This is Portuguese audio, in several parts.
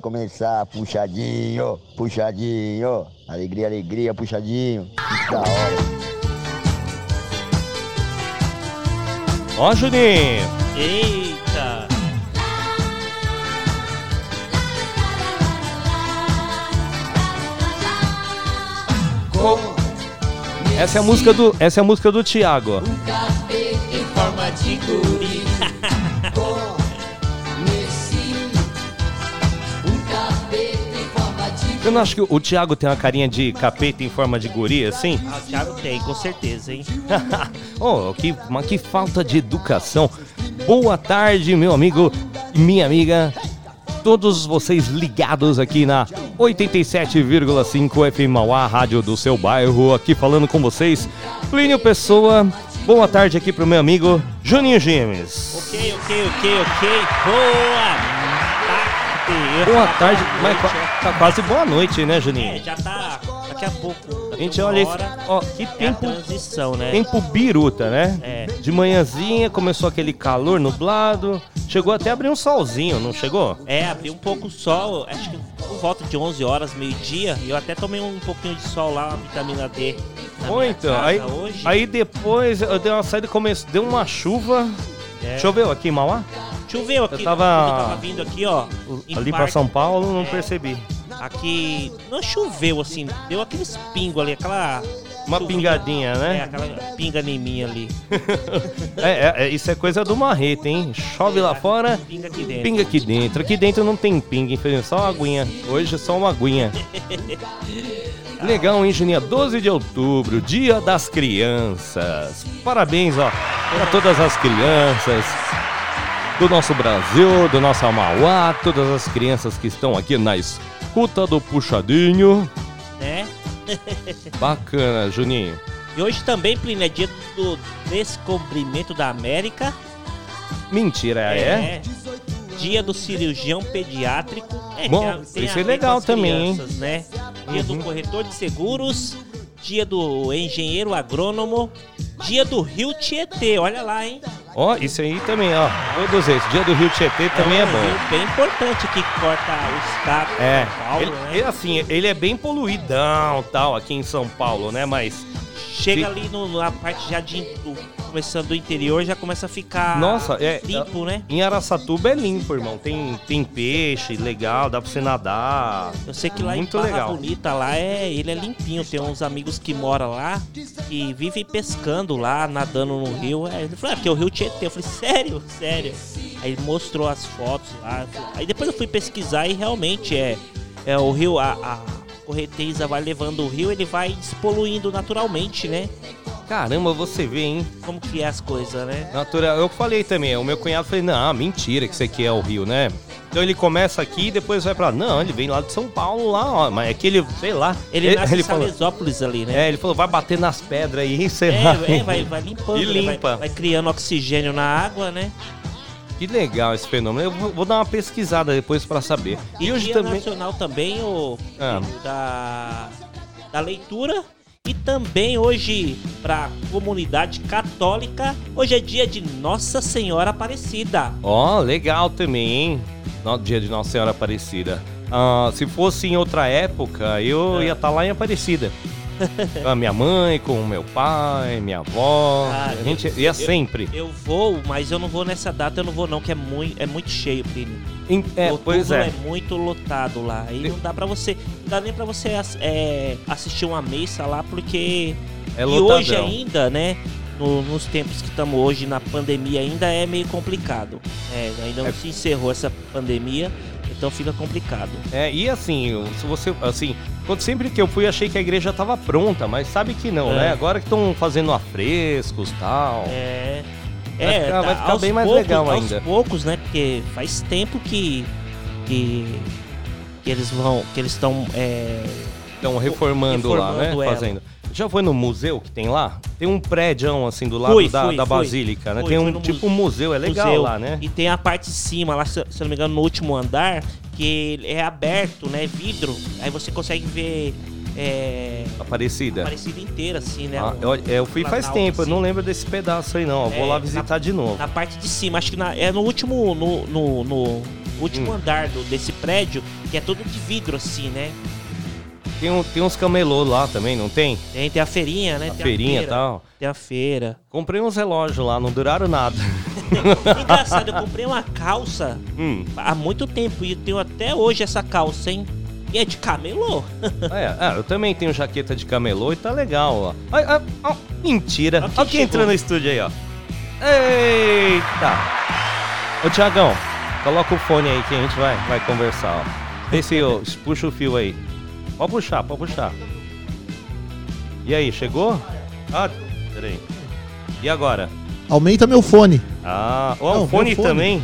Vai começar, puxadinho, puxadinho, alegria, alegria, puxadinho, que da hora. Ó, Juninho. Eita. Essa é a música do, essa é a música do Thiago. ó. Eu não acho que o Thiago tem uma carinha de capeta em forma de guri, assim? Ah, o Thiago tem, com certeza, hein? oh, que, mas que falta de educação. Boa tarde, meu amigo e minha amiga. Todos vocês ligados aqui na 87,5 FM Mauá, rádio do seu bairro, aqui falando com vocês, Plínio Pessoa. Boa tarde aqui pro meu amigo Juninho Gimes. Ok, ok, ok, ok. Boa tarde. Boa tarde, qua- tá quase boa noite, né, É, Juninho? já tá daqui a pouco. A gente daqui olha esse, hora, ó, que é tempo, transição, né? tempo biruta, né? É. De manhãzinha começou aquele calor nublado, chegou até a abrir um solzinho, não chegou? É, abriu um pouco o sol, acho que por volta de 11 horas, meio-dia. E eu até tomei um pouquinho de sol lá, uma vitamina D. Ou então, aí, hoje. aí depois eu dei uma saída e deu uma chuva. É. Choveu aqui em Mauá? Choveu aqui, Eu tava- eu tava vindo aqui, ó. Ali pra parte- São Paulo, não É. percebi. Aqui não choveu assim, deu aqueles pingos ali, aquela. Uma chuvinha- pingadinha, É, né? aquela pinga em mim ali. É, é, é, isso é coisa do marreta, hein? Chove lá fora, Pinga aqui dentro. pinga aqui dentro. Aqui dentro não tem pinga, infelizmente, só uma aguinha. Hoje é só uma aguinha. Legal, hein, Juninha? 12 de outubro, Dia das Crianças. Parabéns, ó, para todas as crianças do nosso Brasil, do nosso Amauá, todas as crianças que estão aqui na escuta do Puxadinho. Né? Bacana, Juninho. E hoje também, Plínio, é dia do descobrimento da América. Mentira, é? Dia do cirurgião pediátrico. É, Bom, isso é legal também, hein? crianças, Né? Dia do Uhum. corretor de seguros. Dia do engenheiro agrônomo. Dia do Rio Tietê. Olha lá, hein? Ó, isso aí também, ó. Todos esses. Dia do Rio Tietê também é um bom. rio bem importante que corta o estado de É, São Paulo, ele, né? ele, assim, ele é bem poluidão tal aqui em São Paulo, né? Mas, Chega Sim. ali no- na parte já de do- começando do interior, já começa a ficar nossa, é, limpo, né? em Araçatuba é limpo, irmão. Tem, tem peixe legal, dá pra você nadar. Eu sei que lá Muito em Barra legal. Bonita, lá é, ele é limpinho. Tem uns amigos que moram lá e vivem pescando lá, nadando no rio. Aí ele falou, ah, porque é o rio Tietê. Eu falei, sério? Sério? Aí mostrou as fotos lá. Aí depois eu fui pesquisar e realmente é, é o rio, a, a correnteza vai levando o rio, ele vai despoluindo naturalmente, né? Caramba, você vê, hein? Como que é as coisas, né? Natural. Eu falei também, o meu cunhado falou, não, mentira que isso aqui é o Rio, né? Então ele começa aqui e depois vai pra lá. Não, ele vem lá de São Paulo, lá, ó. Mas é que ele, sei lá. Ele, nasce em falou, ali, né? É, ele falou, vai bater nas pedras aí, sei É, lá. é, vai, vai limpando, E né? Vai- limpa. Vai, criando oxigênio na água, né? Que legal esse fenômeno. Eu vou, vou dar uma pesquisada depois pra saber. E, E, hoje dia também. nacional também, o Ah. da, da leitura. E também hoje, pra comunidade católica, hoje é dia de Nossa Senhora Aparecida. Ó, legal também, hein? No dia de Nossa Senhora Aparecida. Ah, se fosse em outra época, eu É. ia estar lá em Aparecida. Com a minha mãe, com o meu pai, minha avó. Ah, a gente eu- ia eu- sempre. Eu vou, mas eu não vou nessa data, eu não vou não, que é muito, é muito cheio, Plínio. Em- é, pois é. muito lotado lá. Aí não dá pra você, não dá nem pra você é, assistir uma missa lá, porque É e hoje ainda, né? no- nos tempos que estamos hoje na pandemia ainda é meio complicado. É, ainda não É. se encerrou essa pandemia, então fica complicado. É, e assim, se você. Assim, quando sempre que eu fui, achei que a igreja tava pronta, mas sabe que não, É. né? Agora que estão fazendo afrescos e tal. É. Vai é, ficar- vai tá, ficar aos bem mais poucos- legal aos ainda. poucos, né? Porque faz tempo que que, que eles vão, que eles estão é, Estão reformando, lá, né? reformando ela. Fazendo. Já foi no museu que tem lá? Tem um prédio assim do lado Fui, da, fui, da fui. Basílica, né? Tem um tipo um museu, é legal museu. lá, né? E tem a parte de cima, lá, se, eu não me engano, no último andar, que é aberto, né? Vidro. Aí você consegue ver é, Aparecida. Aparecida inteira, assim, né? Ah, eu, eu fui faz planalto, tempo, eu assim. não lembro desse pedaço aí não. Eu vou É, lá na- visitar de novo. Na parte de cima, acho que na- é no último, no, no, no último Hum. andar do- desse prédio, que é todo de vidro, assim, né? Tem, um- tem uns camelô lá também, não tem? Tem, tem a feirinha, né? A tem feirinha e tal. Tem a feira. Comprei uns relógios lá, não duraram nada. Engraçado, eu comprei uma calça hum. há muito tempo e eu tenho até hoje essa calça, hein? E é de camelô. É, ah, eu também tenho jaqueta de camelô e tá legal, ó. Ai, ai, ó, mentira. Quem Olha quem chegou. entrou no estúdio aí, ó. Eita! Ô, Tiagão, coloca o fone aí que a gente vai, vai conversar, ó. Vê se ó, puxa o fio aí. Pode puxar, pode puxar. E aí, chegou? Ah, peraí. E agora? Aumenta meu fone. Ah, ó, Não, o fone, fone. também.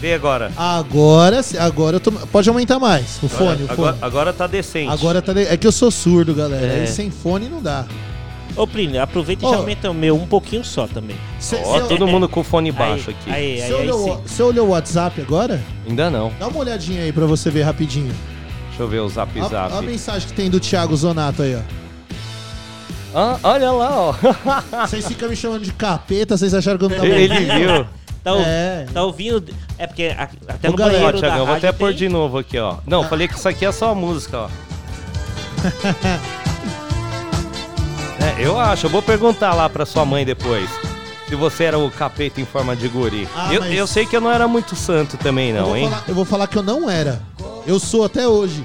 Vê agora. Agora, sim, agora eu tô. Pode aumentar mais. O fone, o fone. Agora, agora tá decente. Agora tá. de- É que eu sou surdo, galera. É. Aí sem fone não dá. Ô, Plínio, aproveita e já aumenta o meu um pouquinho só também. Cê, Ó, cê- todo mundo com fone baixo aí, aqui. Aí, aí, aí, olhou, você olhou o WhatsApp agora? Ainda não. Dá uma olhadinha aí pra você ver rapidinho. Deixa eu ver o zap Ó- zap. ó a mensagem que tem do Thiago Zonato aí, ó. Ah, olha lá, ó. Vocês ficam me chamando de capeta, vocês acharam que eu não tava Ele ouvindo? viu. Tá, É. tá ouvindo? É porque a- até Ô, no galera, Ó, banheiro da Thiago, eu vou até pôr tem- de novo aqui, ó. Não, falei que isso aqui é só a música, ó. É, eu acho, eu vou perguntar lá pra sua mãe depois. Se você era o capeta em forma de guri. Ah, eu, mas- eu sei que eu não era muito santo também, eu, não, vou hein? falar, eu vou falar que eu não era. Eu sou até hoje.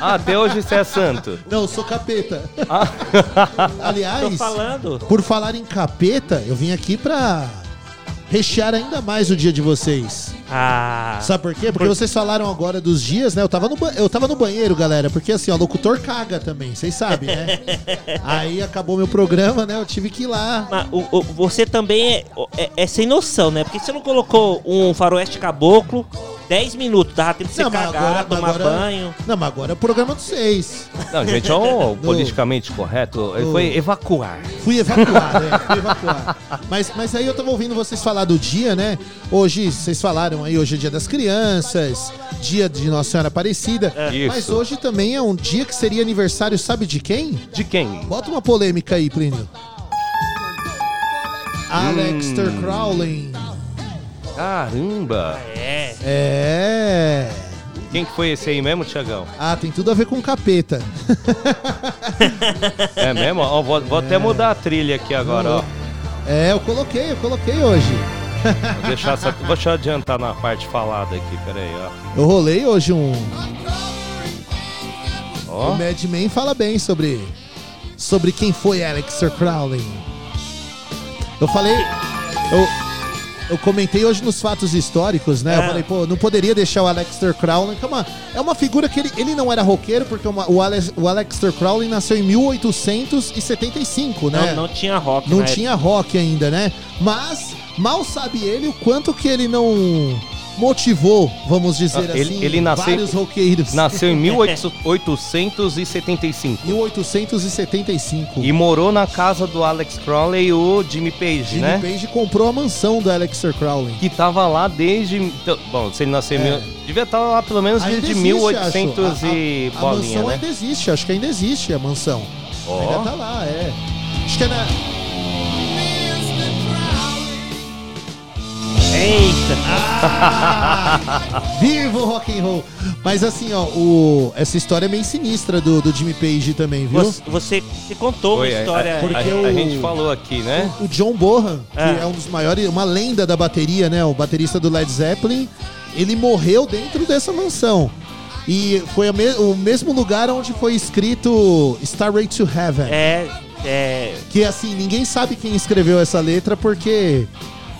Ah, até hoje você é santo. Não, eu sou capeta. Ah, Aliás, Tô falando. por falar em capeta, eu vim aqui pra rechear ainda mais o dia de vocês. Ah. Sabe por quê? Porque vocês falaram agora dos dias, né? Eu tava no, ba- eu tava no banheiro, galera, porque assim, ó, o locutor caga também, vocês sabem, né? Aí acabou meu programa, né? Eu tive que ir lá. Mas o- o- você também é, é- é sem noção, né? Porque você não colocou um faroeste caboclo 10 minutos, dava tempo de você Não, cagar, agora- tomar agora- banho. Não, mas agora é o programa dos seis. não, gente, é o politicamente correto. Ele No- foi evacuar. Fui evacuar, né? Fui evacuar. Mas, mas aí eu tava ouvindo vocês falar do dia, né? Hoje, vocês falaram aí, hoje é dia das crianças, dia de Nossa Senhora Aparecida. Isso. Mas hoje também é um dia que seria aniversário, sabe de quem? De quem? Bota uma polêmica aí, Plínio. Alex Hum. Crowley. Caramba! É. É. Quem que foi esse aí mesmo, Tiagão? Ah, tem tudo a ver com capeta. É mesmo? Ó, vou, vou até mudar a trilha aqui agora, ó. É, eu coloquei, eu coloquei hoje. Vou deixar essa, vou deixa eu adiantar na parte falada aqui, peraí, ó. Eu rolei hoje um. O Ó, Mad Men fala bem sobre. Sobre quem foi Alex Crowley. Eu falei. Eu, eu comentei hoje nos fatos históricos, né? Eu É. falei, pô, não poderia deixar o Alexander Crowley, que é uma, é uma figura que ele, ele não era roqueiro, porque uma- o, Alex, o Alexander Crowley nasceu em 1875, né? Não, não tinha rock Não na tinha rock ainda, né? Mas mal sabe ele o quanto que ele não motivou, vamos dizer ele- assim, ele nasceu- vários roqueiros. nasceu em 1875 1875. e morou na casa do Alex Crowley e o Jimmy Page, Jimmy né? Page comprou a mansão do Alexander Crowley. Que tava lá desde. então, Bom, se ele nasceu em É. mil, devia estar lá pelo menos Ainda desde existe, 1800 acho. A- a- e a, bolinha, mansão né? ainda existe, acho que ainda existe a mansão. Ó. Ainda tá lá, é. Acho que é na... Eita! Viva o rock and roll! Mas assim, ó, o... essa história é meio sinistra do, do Jimmy Page também, viu? Você, você, você contou Foi, uma a- história. a, Porque a- o- a gente falou aqui, né? O John Bonham, que É. é um dos maiores, uma lenda da bateria, né? O baterista do Led Zeppelin, ele morreu dentro dessa mansão. E foi a me- o mesmo lugar onde foi escrito Starway to Heaven. É, é. Que assim, ninguém sabe quem escreveu essa letra porque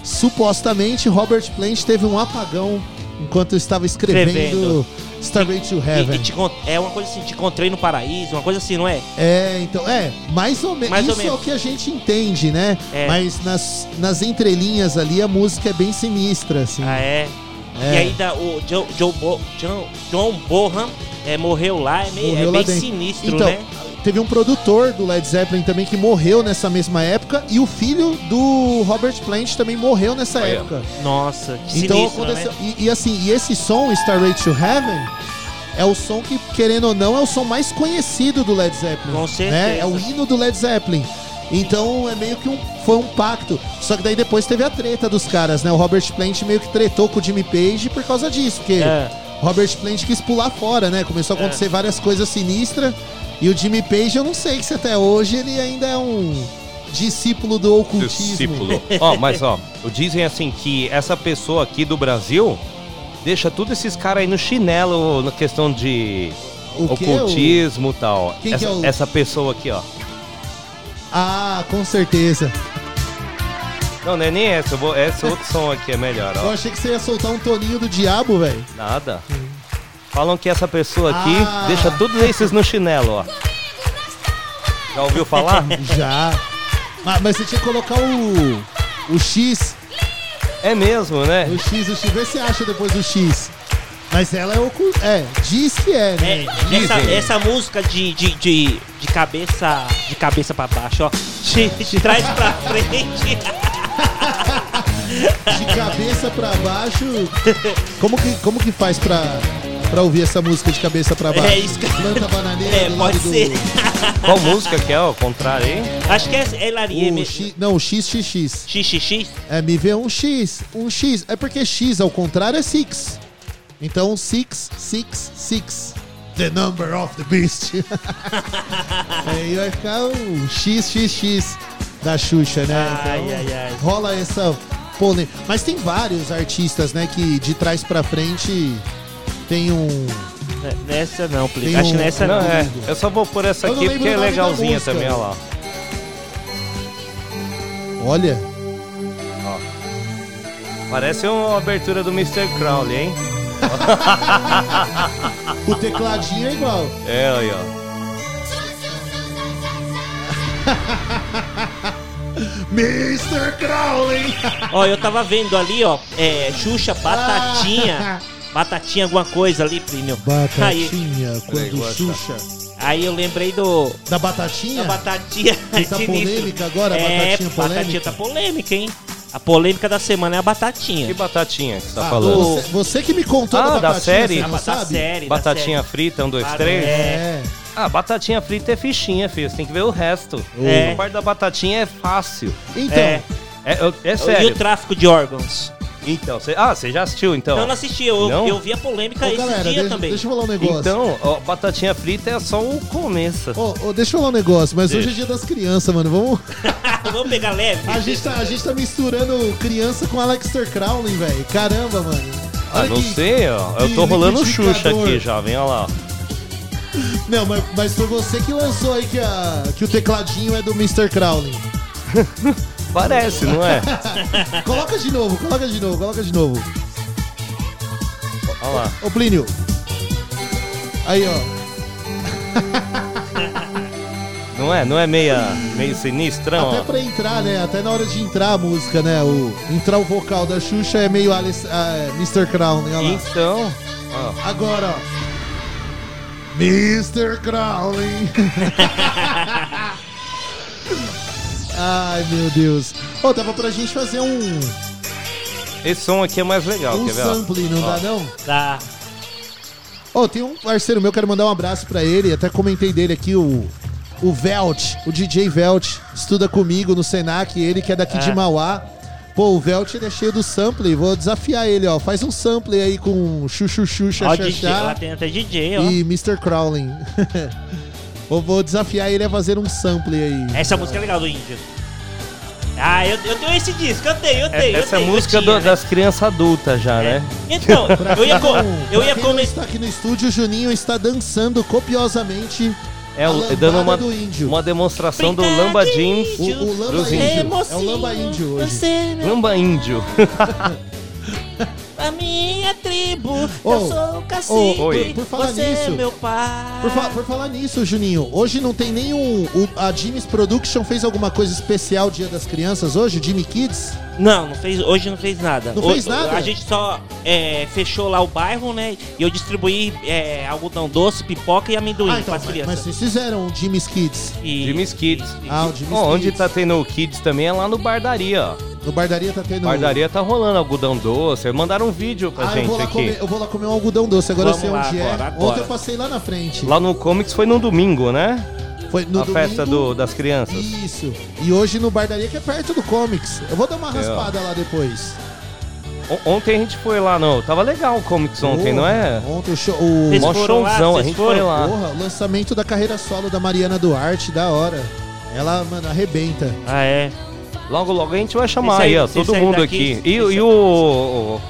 supostamente Robert Plant teve um apagão enquanto estava escrevendo Escrevendo. Starway to E, Heaven. e te con- é uma coisa assim, te encontrei no paraíso, uma coisa assim, não é? É, então, é, mais ou, me Mais ou isso é menos. o que a gente entende, né? É. Mas nas, nas entrelinhas ali a música é bem sinistra, assim. Ah, é. É. E aí da, o Joe, Joe Bo- John, John Bohan é, morreu lá, é, meio, Morreu é bem dentro. sinistro, Então, né? Teve um produtor do Led Zeppelin também que morreu nessa mesma época e o filho do Robert Plant também morreu nessa Olha. época. Nossa, que Então sinistro, aconteceu. né? E, e assim, e esse som, Starway to Heaven, é o som que, querendo ou não, é o som mais conhecido do Led Zeppelin. Com né? certeza. É o hino do Led Zeppelin. Então é meio que um, foi um pacto. Só que daí depois teve a treta dos caras, né? O Robert Plant meio que tretou com o Jimmy Page por causa disso, porque É. Robert Plant quis pular fora, né? Começou a acontecer várias coisas sinistras. E o Jimmy Page, eu não sei se até hoje ele ainda é um discípulo do ocultismo. Discípulo. ó, mas ó, dizem assim que essa pessoa aqui do Brasil deixa todos esses caras aí no chinelo na questão de O ocultismo e tal. Quem que essa, é o- essa pessoa aqui, ó. Ah, com certeza. Não, não é nem essa, eu vou, esse outro som aqui é melhor, Eu ó. achei que você ia soltar um toninho do diabo, velho. Nada. Falam que essa pessoa aqui Ah. deixa todos esses no chinelo, ó. Já ouviu falar? Já. Mas, mas você tinha que colocar o, o X. É mesmo, né? O X, o X. Vê se acha depois o X. Mas ela é o. cu- É, diz que é, né? É, essa, Dizem. essa música de, de, de, de cabeça de cabeça pra baixo, ó. De, de trás pra frente. De cabeça pra baixo. Como que, como que faz pra, pra ouvir essa música de cabeça pra baixo? É isso que- Planta bananeira É, do pode lado ser. do. Qual música que é, ó? Ao contrário aí? Acho que é, é Larie O. X, não, o XXX. XXX? É, me vê um X. Um X. É porque X ao contrário é six. Então, six, six, six. The number of the beast. Aí vai ficar o XXX da Xuxa, né? Ai, Então, ai, ai. Rola essa polêmica. Mas tem vários artistas, né, que de trás pra frente tem um. N- Nessa não, Plínio. Acho que um- nessa Não, não. é. Eu só vou por essa aqui porque é legalzinha também, ó lá. Olha, Parece uma abertura do Mr. Crowley, hein? o tecladinho é igual. É, aí, ó. Mr. Crowley! Ó, eu tava vendo ali, ó. É, Xuxa, Batatinha. Batatinha, alguma coisa ali, Plínio. Aí, Batatinha, quando gosta. Xuxa. aí eu lembrei do. Da batatinha? Da batatinha. Que tá polêmica agora, é, batatinha polêmica? Batatinha tá polêmica, hein? A polêmica da semana é a batatinha. Que batatinha que você tá Ah, falando? Você, você que me contou Ah, da da série? você não batata sabe? série, da Batatinha série. frita, um, dois, Claro, três? É. Ah, batatinha frita é fichinha, filho. Você tem que ver o resto. É. A parte da batatinha é fácil. Então, É. É, eu- é E sério. o tráfico de órgãos? Então, você, ah, você já assistiu então? Eu não assisti, eu, Não? eu vi a polêmica ô, esse galera, dia deixa, também. deixa eu falar um negócio. Então, ó, batatinha frita é só o começo. Ô, ô, deixa eu falar um negócio, mas hoje é dia das crianças, mano. Vamos. Vamos pegar leve? A gente tá, a gente tá misturando criança com Alexter Crowley, velho. Caramba, mano. Ah, Olha não que- sei, ó. Eu que tô rolando o liquidificador. Xuxa aqui, jovem, olha lá. Não, mas, mas foi você que lançou aí que, a, que o tecladinho é do Mr. Crowley. Parece, não é? Coloca de novo, coloca de novo, coloca de novo. Olha lá. Ô, Plínio. Aí, ó. Não é? Não é meia, meio sinistrão, Até ó? pra entrar, né? Até na hora de entrar a música, né? O, entrar o vocal da Xuxa é meio Alice, ah, Mr. Crowley, olha lá. Então, ó. Agora, ó. Mr. Crowley. Ai, meu Deus. Ô, dava pra gente fazer um, Esse som aqui é mais legal, um quer ver? ó? sample, não Ó. dá não? Tá. Ô, tem um parceiro meu, quero mandar um abraço pra ele. Até comentei dele aqui, o, o Velt, o DJ Velt. Estuda comigo no Senac, ele que é daqui de É. Mauá. Pô, o Velt ele é cheio do sample. Vou desafiar ele, ó. Faz um sample aí com Chuchu Ó, DJ, lá tem até DJ, ó. e Mr. Crowley. vou, vou desafiar ele a fazer um sample aí. Essa música é legal do Índio. Ah, eu, eu tenho esse disco, eu tenho, eu É- tenho. eu Essa é a tenho, eu música tinha, do- né? das crianças adultas já, É. né? Então, eu ia, quem co- não- eu ia comentar. está aqui no estúdio, o Juninho está dançando copiosamente É o- dando uma, do índio. uma demonstração do Lamba Jeans. O, o Lamba Dos Índio. índios. É o Lamba Índio hoje. Lamba Índio. a minha tribo, Ô, eu sou o cacique, ô, Oi. por falar você é nisso, meu pai. Por, fa- por falar nisso, Juninho, hoje não tem nenhum. o- a Jimmy's Production fez alguma coisa especial Dia das Crianças hoje? O Jimmy Kids? Não, não fez, hoje não fez nada. Não O- fez nada? A gente só é, fechou lá o bairro, né? E eu distribuí é, algodão doce, pipoca e amendoim ah, então, pras mas, mas crianças. vocês fizeram o Jimmy's Kids. E- Jimmy's Kids. Ah, o Jimmy's Ó, onde Kids. tá tendo o Kids também é lá no Bardaria, ó. No Bardaria tá tendo. Bardaria tá rolando algodão doce. Mandaram um vídeo pra Ah, eu gente vou, lá aqui. comer, eu vou lá comer um algodão doce, agora eu Vamos sei lá onde é. agora, agora. Ontem eu passei lá na frente. Lá no Comics foi no domingo, né? Foi no a festa domingo. do- das crianças. Isso. E hoje no Bardaria, que é perto do Comics. Eu vou dar uma É, raspada lá depois. Ontem a gente foi lá, não. Tava legal o Comics ontem, não é? Ontem o show. O... Mó lá? showzão, a gente foram? foi lá. Porra, lançamento da carreira solo da Mariana Duarte, da hora. Ela, mano, arrebenta. Ah, é. Logo, logo a gente vai chamar aí, sair- ó, todo mundo daqui, aqui. E, o- e sair- o,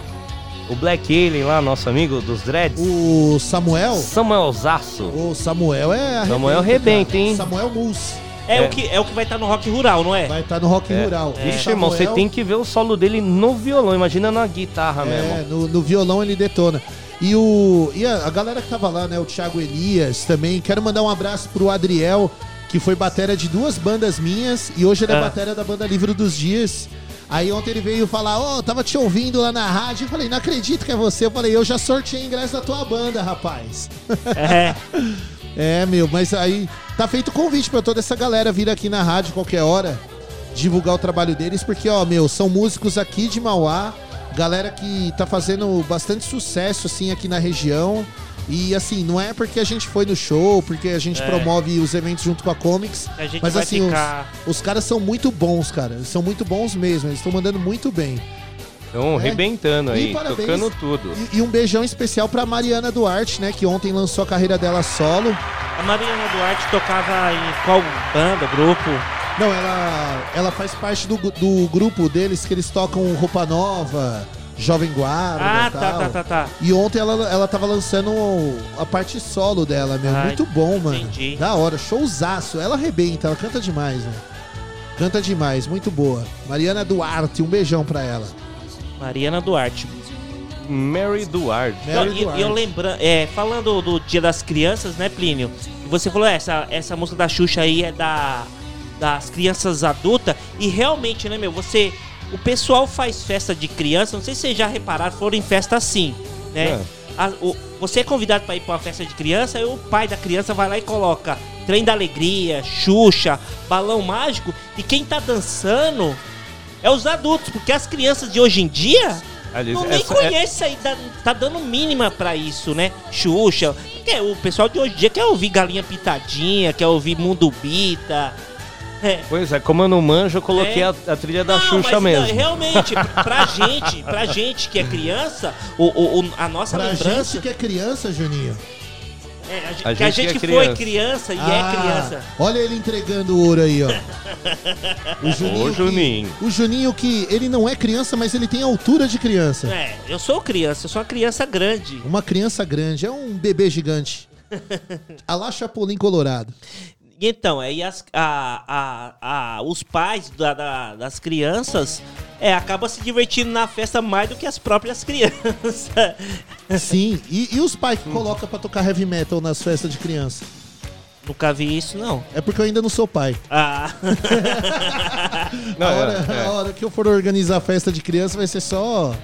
o Black Alien lá, nosso amigo dos Dreads, O Samuel. Samuel Zaço. O Samuel é arrebenta. Samuel arrebenta, cara. hein? Samuel Mus. É, É. O que, é o que vai estar no Rock Rural, não é? Vai estar no Rock É. Rural. O Vixe, irmão, você tem que ver o solo dele no violão, imagina na guitarra É, mesmo. no, no violão ele detona. E, o, e a, a galera que tava lá, né? O Thiago Elias também. Quero mandar um abraço pro Adriel, que foi batera de duas bandas minhas. E hoje ele é Ah. batera da banda Livro dos Dias. Aí ontem ele veio falar, ô, tava te ouvindo lá na rádio. Eu falei, não acredito que é você. Eu falei, eu já sorteei ingresso da tua banda, rapaz. É, É, meu, mas aí tá feito o convite pra toda essa galera vir aqui na rádio qualquer hora, divulgar o trabalho deles, porque, ó, meu, são músicos aqui de Mauá, galera que tá fazendo bastante sucesso, assim, aqui na região. E, assim, não é porque a gente foi no show, porque a gente É. promove os eventos junto com a Comics, a gente mas, vai assim, os- ficar. os, caras são muito bons, cara. Eles são muito bons mesmo, eles estão mandando muito bem. Estão arrebentando É. E aí, parabéns. tocando tudo. E, e um beijão especial pra Mariana Duarte, né, que ontem lançou a carreira dela solo. A Mariana Duarte tocava em qual banda, grupo? Não, ela, ela faz parte do, do grupo deles que eles tocam Roupa Nova, Jovem Guarda Ah, e tá, tal. tá, tá, tá. E ontem ela, ela tava lançando a parte solo dela, meu. Ai, Muito bom, mano. entendi. Da hora, showzaço. Ela arrebenta, ela canta demais, né? Canta demais, muito boa. Mariana Duarte, um beijão pra ela. Mariana Duarte. Mary Duarte. Mary Não, e- Duarte. e eu lembrando, é, falando do Dia das Crianças, né, Plínio? Você falou, "É, essa, essa música da Xuxa aí é da, das crianças adultas. E realmente, né, meu, você. O pessoal faz festa de criança, não sei se vocês já repararam, foram em festa assim, né? É. A- o- você é convidado para ir para uma festa de criança, aí o pai da criança vai lá e coloca Trem da Alegria, Xuxa, Balão Mágico, e quem tá dançando é os adultos, porque as crianças de hoje em dia não nem essa- é- conhece aí, dá- tá dando mínima pra isso, né? Xuxa. Quer, o pessoal de hoje em dia quer ouvir Galinha Pitadinha, quer ouvir Mundo Bita. É. Pois é, como eu não manjo, eu coloquei É. a, a trilha da Não, Xuxa mas, mesmo. não, realmente, pra gente, pra gente que é criança, o, o- o- a nossa Pra lembrança. gente que é criança, Juninho. é, a, gente, A que a gente gente que que é foi criança. criança e Ah, é criança. Olha ele entregando o ouro aí, ó. O Juninho. Que- Juninho. o Juninho que ele não é criança, mas ele tem a altura de criança. É, eu sou criança, eu sou uma criança grande. Uma criança grande, é um bebê gigante. A lá Chapolin Colorado. E então, aí as, a, a, a, os pais da- da- das crianças é, acabam se divertindo na festa mais do que as próprias crianças. Sim, e, e os pais que colocam pra tocar heavy metal nas festas de criança? Nunca vi isso, não. É porque eu ainda não sou pai. Ah, Não, a, é- hora, é. a hora que eu for organizar a festa de criança vai ser só.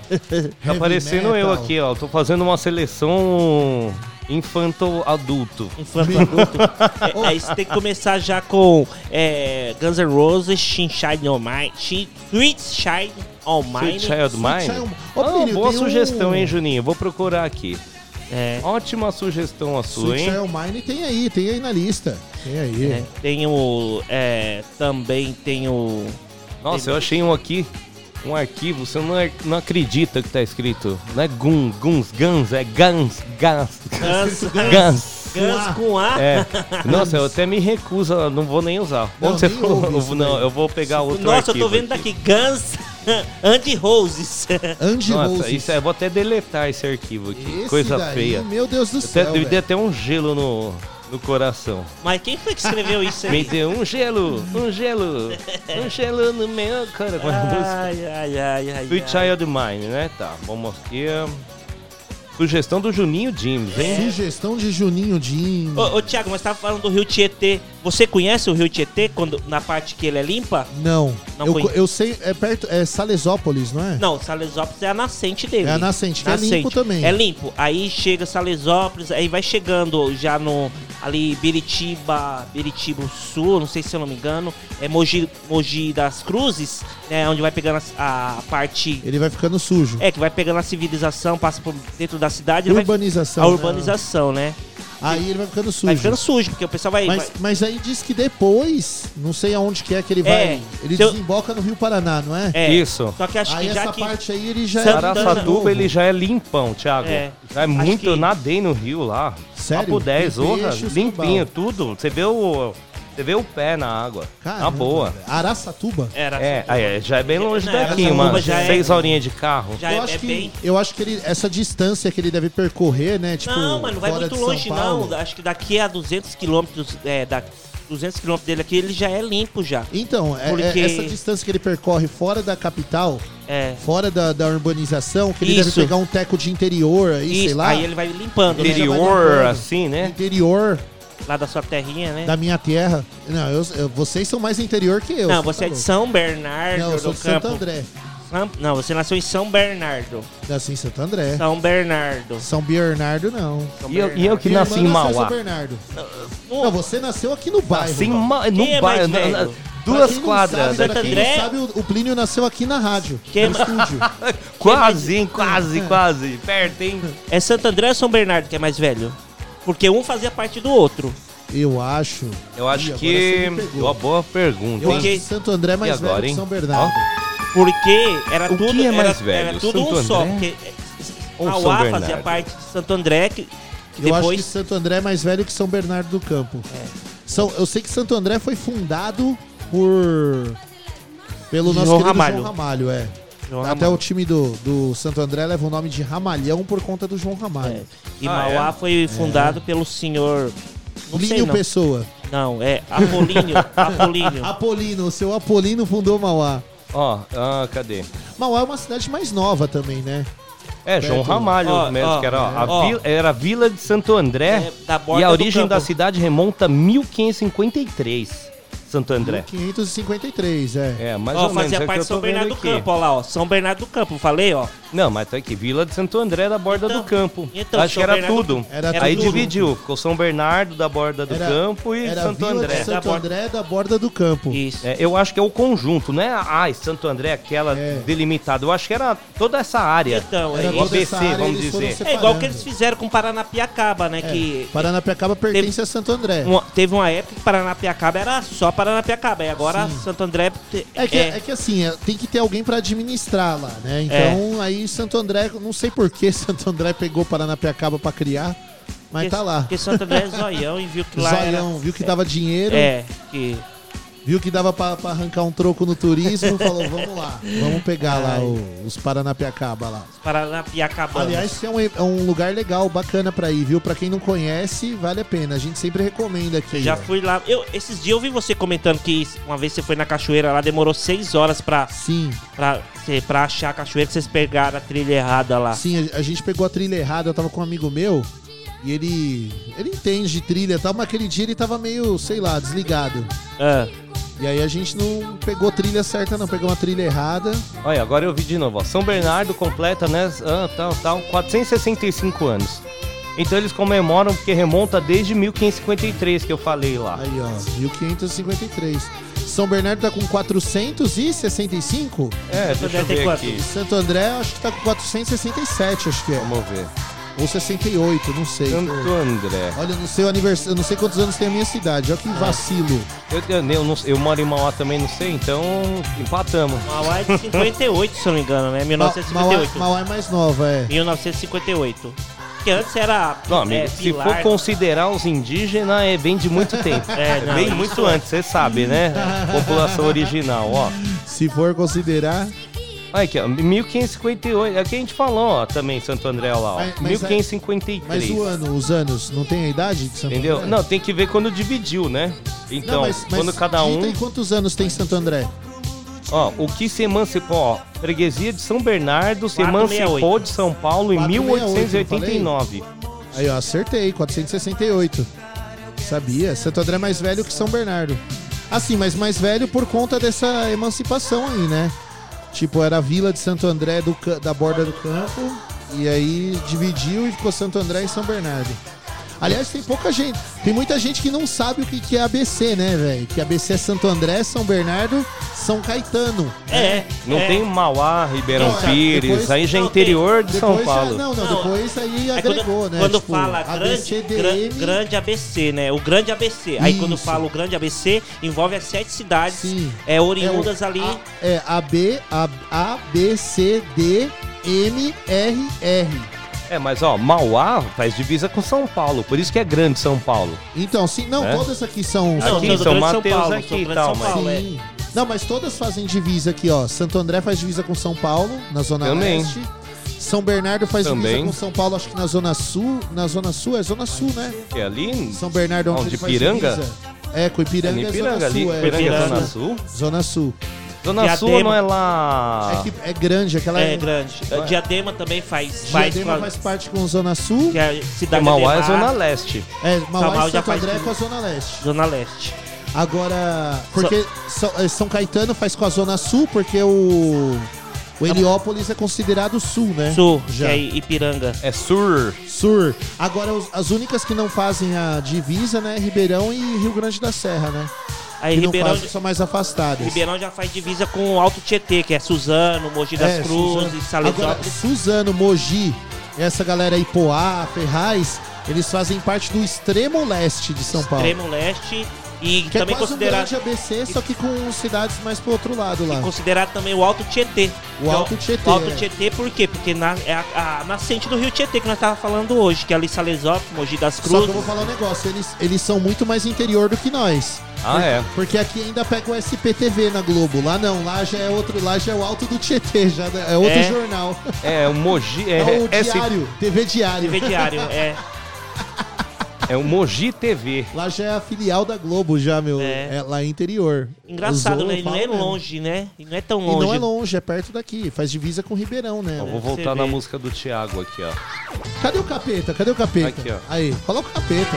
Tá parecendo eu metal. aqui, ó. Tô fazendo uma seleção infanto-adulto. infanto adulto. É, aí você tem que começar já com é, Guns N' Roses, Shin Shine On Mine, Shin- Sweet Shine On Mine. Sweet Child Mine? Ah, Plínio, boa tem um- sugestão, hein, Juninho? Vou procurar aqui. É, Ótima sugestão a sua, Sweet hein? Child Mine tem aí, tem aí na lista. Tem aí. é, tem o. é, também tem o. Nossa, eu achei um aqui, um arquivo, você não, é- não acredita que tá escrito. Não é Guns, Guns, Guns, é Guns, Guns, Guns, Guns. Guns com A. É. Nossa, eu até me recuso, eu não vou nem usar. Não, Onde você nem falou? ouve Eu isso vou- não, eu vou pegar outro Nossa, eu tô vendo aqui. daqui Guns Andy Roses. Andy Nossa, Roses. isso é, eu vou até deletar esse arquivo aqui. Esse Coisa daí, feia. Meu Deus do Até, céu. velho. até um gelo no, no coração. Mas quem foi que escreveu isso Me aí? deu um gelo, um gelo, um gelo no meu coração. Ai, ai, ai, ai. Sweet. Child Mine, né? Tá, vamos aqui. Sugestão do Juninho James, hein? Sugestão de Juninho Jim. Ô, ô Thiago, mas tava falando do Rio Tietê. Você conhece o Rio Tietê quando, na parte que ele é limpa? Não. Não eu, eu sei, é perto, é Salesópolis, não é? Não, Salesópolis é a nascente dele. É a nascente, que é limpo também. É limpo. Aí chega Salesópolis, aí vai chegando já no ali Biritiba, Biritiba Sul, não sei se eu não me engano, é Mogi, Mogi das Cruzes, né, onde vai pegando a, a parte Ele vai ficando sujo. é que vai pegando a civilização, passa por dentro da cidade, ele vai- Urbanização. a né? urbanização, né? Aí ele vai ficando sujo. Vai ficando sujo, porque o pessoal vai, Mas, vai- mas aí diz que depois, não sei aonde que é que ele vai. É, ele se eu- desemboca no Rio Paraná, não é? é, Isso. Só que acho aí que já essa que parte aí ele já Santana- é. ele já é limpão, Thiago. É. Já é Acho muito. que- Eu nadei no rio lá. Sério? Papo 10, Tem honra. Limpinho, tudo. Você vê o. Você vê o pé na água. na Caramba, boa. velho. Araçatuba? era É, aí, é, já é bem longe Não, daqui, Araçatuba mano. já é- Seis horinhas de carro. já eu, é, acho é que, bem eu acho que ele, essa distância que ele deve percorrer, né? Tipo, não, mas não vai fora muito de São longe Paulo. não. Acho que daqui a 200 quilômetros, é, da 200 quilômetros dele aqui, ele já é limpo já. Então, é- é Porque- essa distância que ele percorre fora da capital, É. fora da, da urbanização, que ele Isso. deve pegar um teco de interior aí, sei Isso, lá. aí ele vai limpando, né? Ele já vai Interior, limpando. assim, né? Interior. Lá da sua terrinha, né? Da minha terra. Não, eu, eu- vocês são mais interior que eu. Não, você é de São Bernardo Não, eu sou do de Campo. Santo André. São- Não, você nasceu em São Bernardo. Nasci em Santo André. São Bernardo. São Bernardo, não. São E eu, e eu que Minha nasci em nasceu Mauá. São Bernardo. Não, Não, você nasceu aqui no bairro. Assim, ma- no Quem é bairro, mais na- na- velho? Pra duas quem não quadras sabe, pra Santo daqui. quem André? sabe, o, o Plínio nasceu aqui na rádio, Quem- no estúdio. Quase, hein? Quase, quase. Perto, hein? É Santo André ou São Bernardo que é mais velho? Porque um fazia parte do outro. Eu acho. Eu acho Ih, que. Uma boa pergunta. Eu hein? acho que Santo André é mais agora, velho que? São Bernardo. Porque era O tudo. que é mais era, velho, Era tudo Santo um só. André Porque ou São Mauá Bernardo? fazia parte de Santo André. Que Eu acho que. Santo André é mais velho que São Bernardo do Campo. São, eu sei que Santo André foi fundado por. Pelo nosso João querido Ramalho. João Ramalho, é. João Até Ramalho. o time do, do Santo André leva o nome de Ramalhão por conta do João Ramalho. É. E Ah, Mauá foi fundado pelo senhor. Não sei Plínio não. Pessoa. Não, é Apolíneo. Apolíneo. Apolino, o seu Apolino fundou Mauá. Ó, ah, cadê? Mauá é uma cidade mais nova também, né? É, João Perto. Ramalho Ó, mesmo, ó, que era, ó, a ó. vila, era a Vila de Santo André. É, da borda e a origem da cidade remonta a 1553. Santo André. 553, é. É, mais Ó, ou menos. fazia é o que parte de São Bernardo do aqui. Campo, ó lá, ó. São Bernardo do Campo, falei, ó. Não, mas tá aqui, Vila de Santo André da borda Então, do campo. então, Acho que São era Bernardo- tudo. Era Era Aí tudo dividiu, ficou São Bernardo da borda do Era- campo e Era Santo Vila André. de Santo Da borda- André da borda do campo. Isso. É, eu acho que é o conjunto, não é? Ah, Santo André, aquela É. delimitada. Eu acho que era toda essa área. Então, Era é, o toda ABC, essa área, vamos eles foram dizer. é igual que eles fizeram com Paranapiacaba, né? É, Que Paranapiacaba pertence a Santo André. uma- teve uma época que Paranapiacaba era só Paranapiacaba. E agora Sim. Santo André É que, é. que assim, é, tem que ter alguém pra administrar lá, né? Então, aí Santo André, não sei por que Santo André pegou Paranapiacaba pra criar, mas porque- tá lá. Porque Santo André é zoião e viu que lá Zoião, viu que dava dinheiro, era... É, que... viu que dava pra, pra arrancar um troco no turismo, falou, vamos lá, vamos pegar lá Ai. o- os Paranapiacaba lá. Paranapiacaba. Aliás, é um, é um lugar legal, bacana pra ir, viu? Pra quem não conhece, vale a pena. A gente sempre recomenda aqui. Já ó. fui lá. Eu, esses dias eu vi você comentando que uma vez você foi na cachoeira lá, demorou seis horas pra, Sim, pra, pra achar a cachoeira, que vocês pegaram a trilha errada lá. sim, a, a gente pegou a trilha errada, eu tava com um amigo meu e ele ele entende de trilha e tal, mas aquele dia ele tava meio, sei lá, desligado. Ah, E aí a gente não pegou trilha certa não, pegou uma trilha errada. Olha, agora eu vi de novo. Ó. São Bernardo completa, né? Ah, tal, tal, 465 anos. Então eles comemoram porque remonta desde 1553 que eu falei lá. Aí, ó, 1553. São Bernardo tá com 465 É, deixa eu ver e aqui. Santo André acho que tá com 467, acho que é. Vamos ver. Ou 68, não sei. Santo André. Olha, no seu aniversário, eu não sei quantos anos tem a minha cidade. Olha que vacilo. Eu, eu, eu, não- eu moro em Mauá também, não sei, então empatamos. Mauá é de 58, se eu não me engano, né? Ma- 1958. Mauá, Mauá é mais nova, é. 1958. Porque antes era. Não, amigo, é, se Pilar. for considerar os indígenas, é bem de muito tempo. É, não, bem isso muito é. antes, você sabe, né? População original, ó. Se for considerar. Olha aqui, ó, 1558. É o que a gente falou, ó, também, Santo André lá, ó. Mas- mas- 1553. Mas o ano, os anos, não tem a idade de Santo Entendeu? André? Não, tem que ver quando dividiu, né? Então, Não, mas- mas quando cada um. aí quantos anos tem Santo André? Ó, o que se emancipou, ó. Freguesia de São Bernardo se 468. emancipou de São Paulo em 468, 1889. Aí, ó, acertei, 468. Sabia? Santo André é mais velho que São Bernardo. Assim, mas mais velho por conta dessa emancipação aí, né? Tipo, era a vila de Santo André do, da borda do campo. E aí dividiu e ficou Santo André e São Bernardo. Aliás, tem pouca gente. Tem muita gente que não sabe o que, que é ABC, né, velho? Que ABC é Santo André, São Bernardo, São Caetano. É. Não é. tem Mauá, Ribeirão Não, é, Pires, depois- aí já é interior de São Depois já- Paulo. não, não, Não, depois aí Aí agregou, quando, né? quando Tipo, fala ABC, grande, gran- grande ABC, né? O grande ABC. Aí quando Isso. fala o grande ABC, envolve as sete cidades Sim. é, oriundas É ali. A, é AB, A, A, B, C, D, M, R, R. É, mas ó, Mauá faz divisa com São Paulo, por isso que é grande São Paulo. Então, sim, não, É? todas aqui são. São- Aqui, São Mateus Paulo, aqui e tal, mas- é. Sim. Não, mas todas fazem divisa aqui, ó. Santo André faz divisa com São Paulo, na Zona Também. Leste. São Bernardo faz divisa Também. com São Paulo, acho que na Zona Sul. Na Zona Sul, é Zona Sul, né? É ali? São Bernardo, onde Onde, Piranga? divisa. É, com Ipiranga, É é Ipiranga Zona ali, Sul, é. Ipiranga é Ipiranga. Zona Sul. Zona Sul. Zona Sul Diadema. não é lá. É que é grande, aquela É grande. Diadema também faz. faz Diadema a- faz parte com Zona Sul. que é cidade Mauá é Zona Leste. É, Mauá Mauá e já Santo faz André tudo. com a Zona Leste. Zona Leste. Agora, porque São, eh, São Caetano faz com a Zona Sul, porque o, o Heliópolis é considerado Sul, né? Sul, Já. que é Ipiranga. É Sur. Sur. Agora, as únicas que não fazem a divisa, né? Ribeirão e Rio Grande da Serra, né? Aí que Ribeirão, são mais afastadas. Ribeirão já faz divisa com o Alto Tietê, que é Suzano, Mogi das É, Cruzes, Salesópolis. Suzano, Mogi, essa galera aí, Poá, Ferraz, eles fazem parte do extremo leste de São Paulo. Extremo Leste e Que também é quase considerado, um grande ABC, só que com cidades mais pro outro lado lá. considerado também o Alto Tietê. O é Alto Tietê, O Alto é. Tietê por quê? Porque na- é a, a nascente do Rio Tietê que nós tava falando hoje, que é ali Salesópolis, Mogi das Só que eu Cruzes. vou falar um negócio, eles, eles são muito mais interior do que nós. Ah, é. Porque aqui ainda pega o SPTV na Globo. Lá não, lá já é outro, lá já é o Alto do Tietê, já é outro É. jornal. É o Mogi. É, É, o é, esse- Diário, TV Diário. TV Diário, é. é o Mogi TV. Lá já é a filial da Globo, já, meu. É, É. lá é interior. Engraçado, né? Ele não é mesmo. longe, né? Ele não é tão E longe. não é longe, é perto daqui. Faz divisa com Ribeirão, né? Eu vou voltar na música do Thiago aqui, ó. Cadê o capeta? Cadê o capeta? Aqui, ó. Aí, coloca o capeta.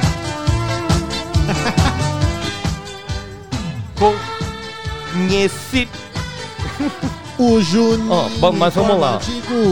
Conheci. O Juninho. Ó, bom, mas vamos lá.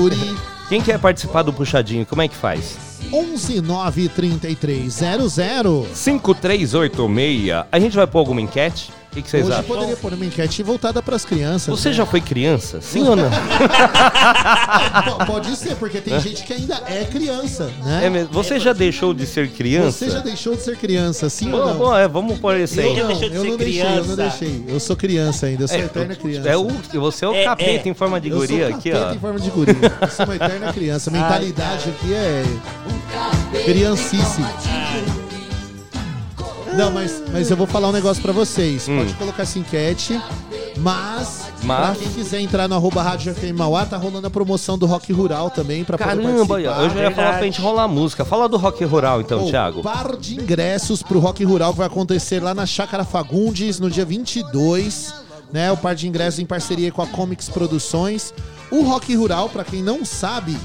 Quem quer participar do puxadinho, como é que faz? 11 9 33 00. 5386. A gente vai pôr alguma enquete? O que, que vocês Hoje acham? poderia pôr uma enquete voltada para as crianças. Você né? já foi criança? Sim ou não? Pode ser, porque tem gente que ainda é criança, né? É mesmo. Você já deixou de ser criança? Você já deixou de ser criança, sim ou não? bom, é, vamos pôr esse eu aí. já não, eu ser não deixei, eu não deixei. Eu sou criança ainda, eu sou É, eterna criança. é o, você é o É, capeta é. em forma de eu guria sou aqui, capeta ó. em forma de guri. Eu sou uma eterna criança. A mentalidade aqui é criancice. Não, mas, mas eu vou falar um negócio pra vocês. Hum. Pode colocar essa enquete, mas, Mas? pra quem quiser entrar no arroba Rádio FM Mauá, tá rolando a promoção do Rock Rural também, pra poder Caramba, participar. eu já ia falar pra gente rolar música. Fala do rock rural então, Pô, Thiago. Par de ingressos pro Rock Rural que vai acontecer lá na Chácara Fagundes no dia 22, né? O par de ingressos em parceria com a Comics Produções. O Rock Rural, pra quem não sabe,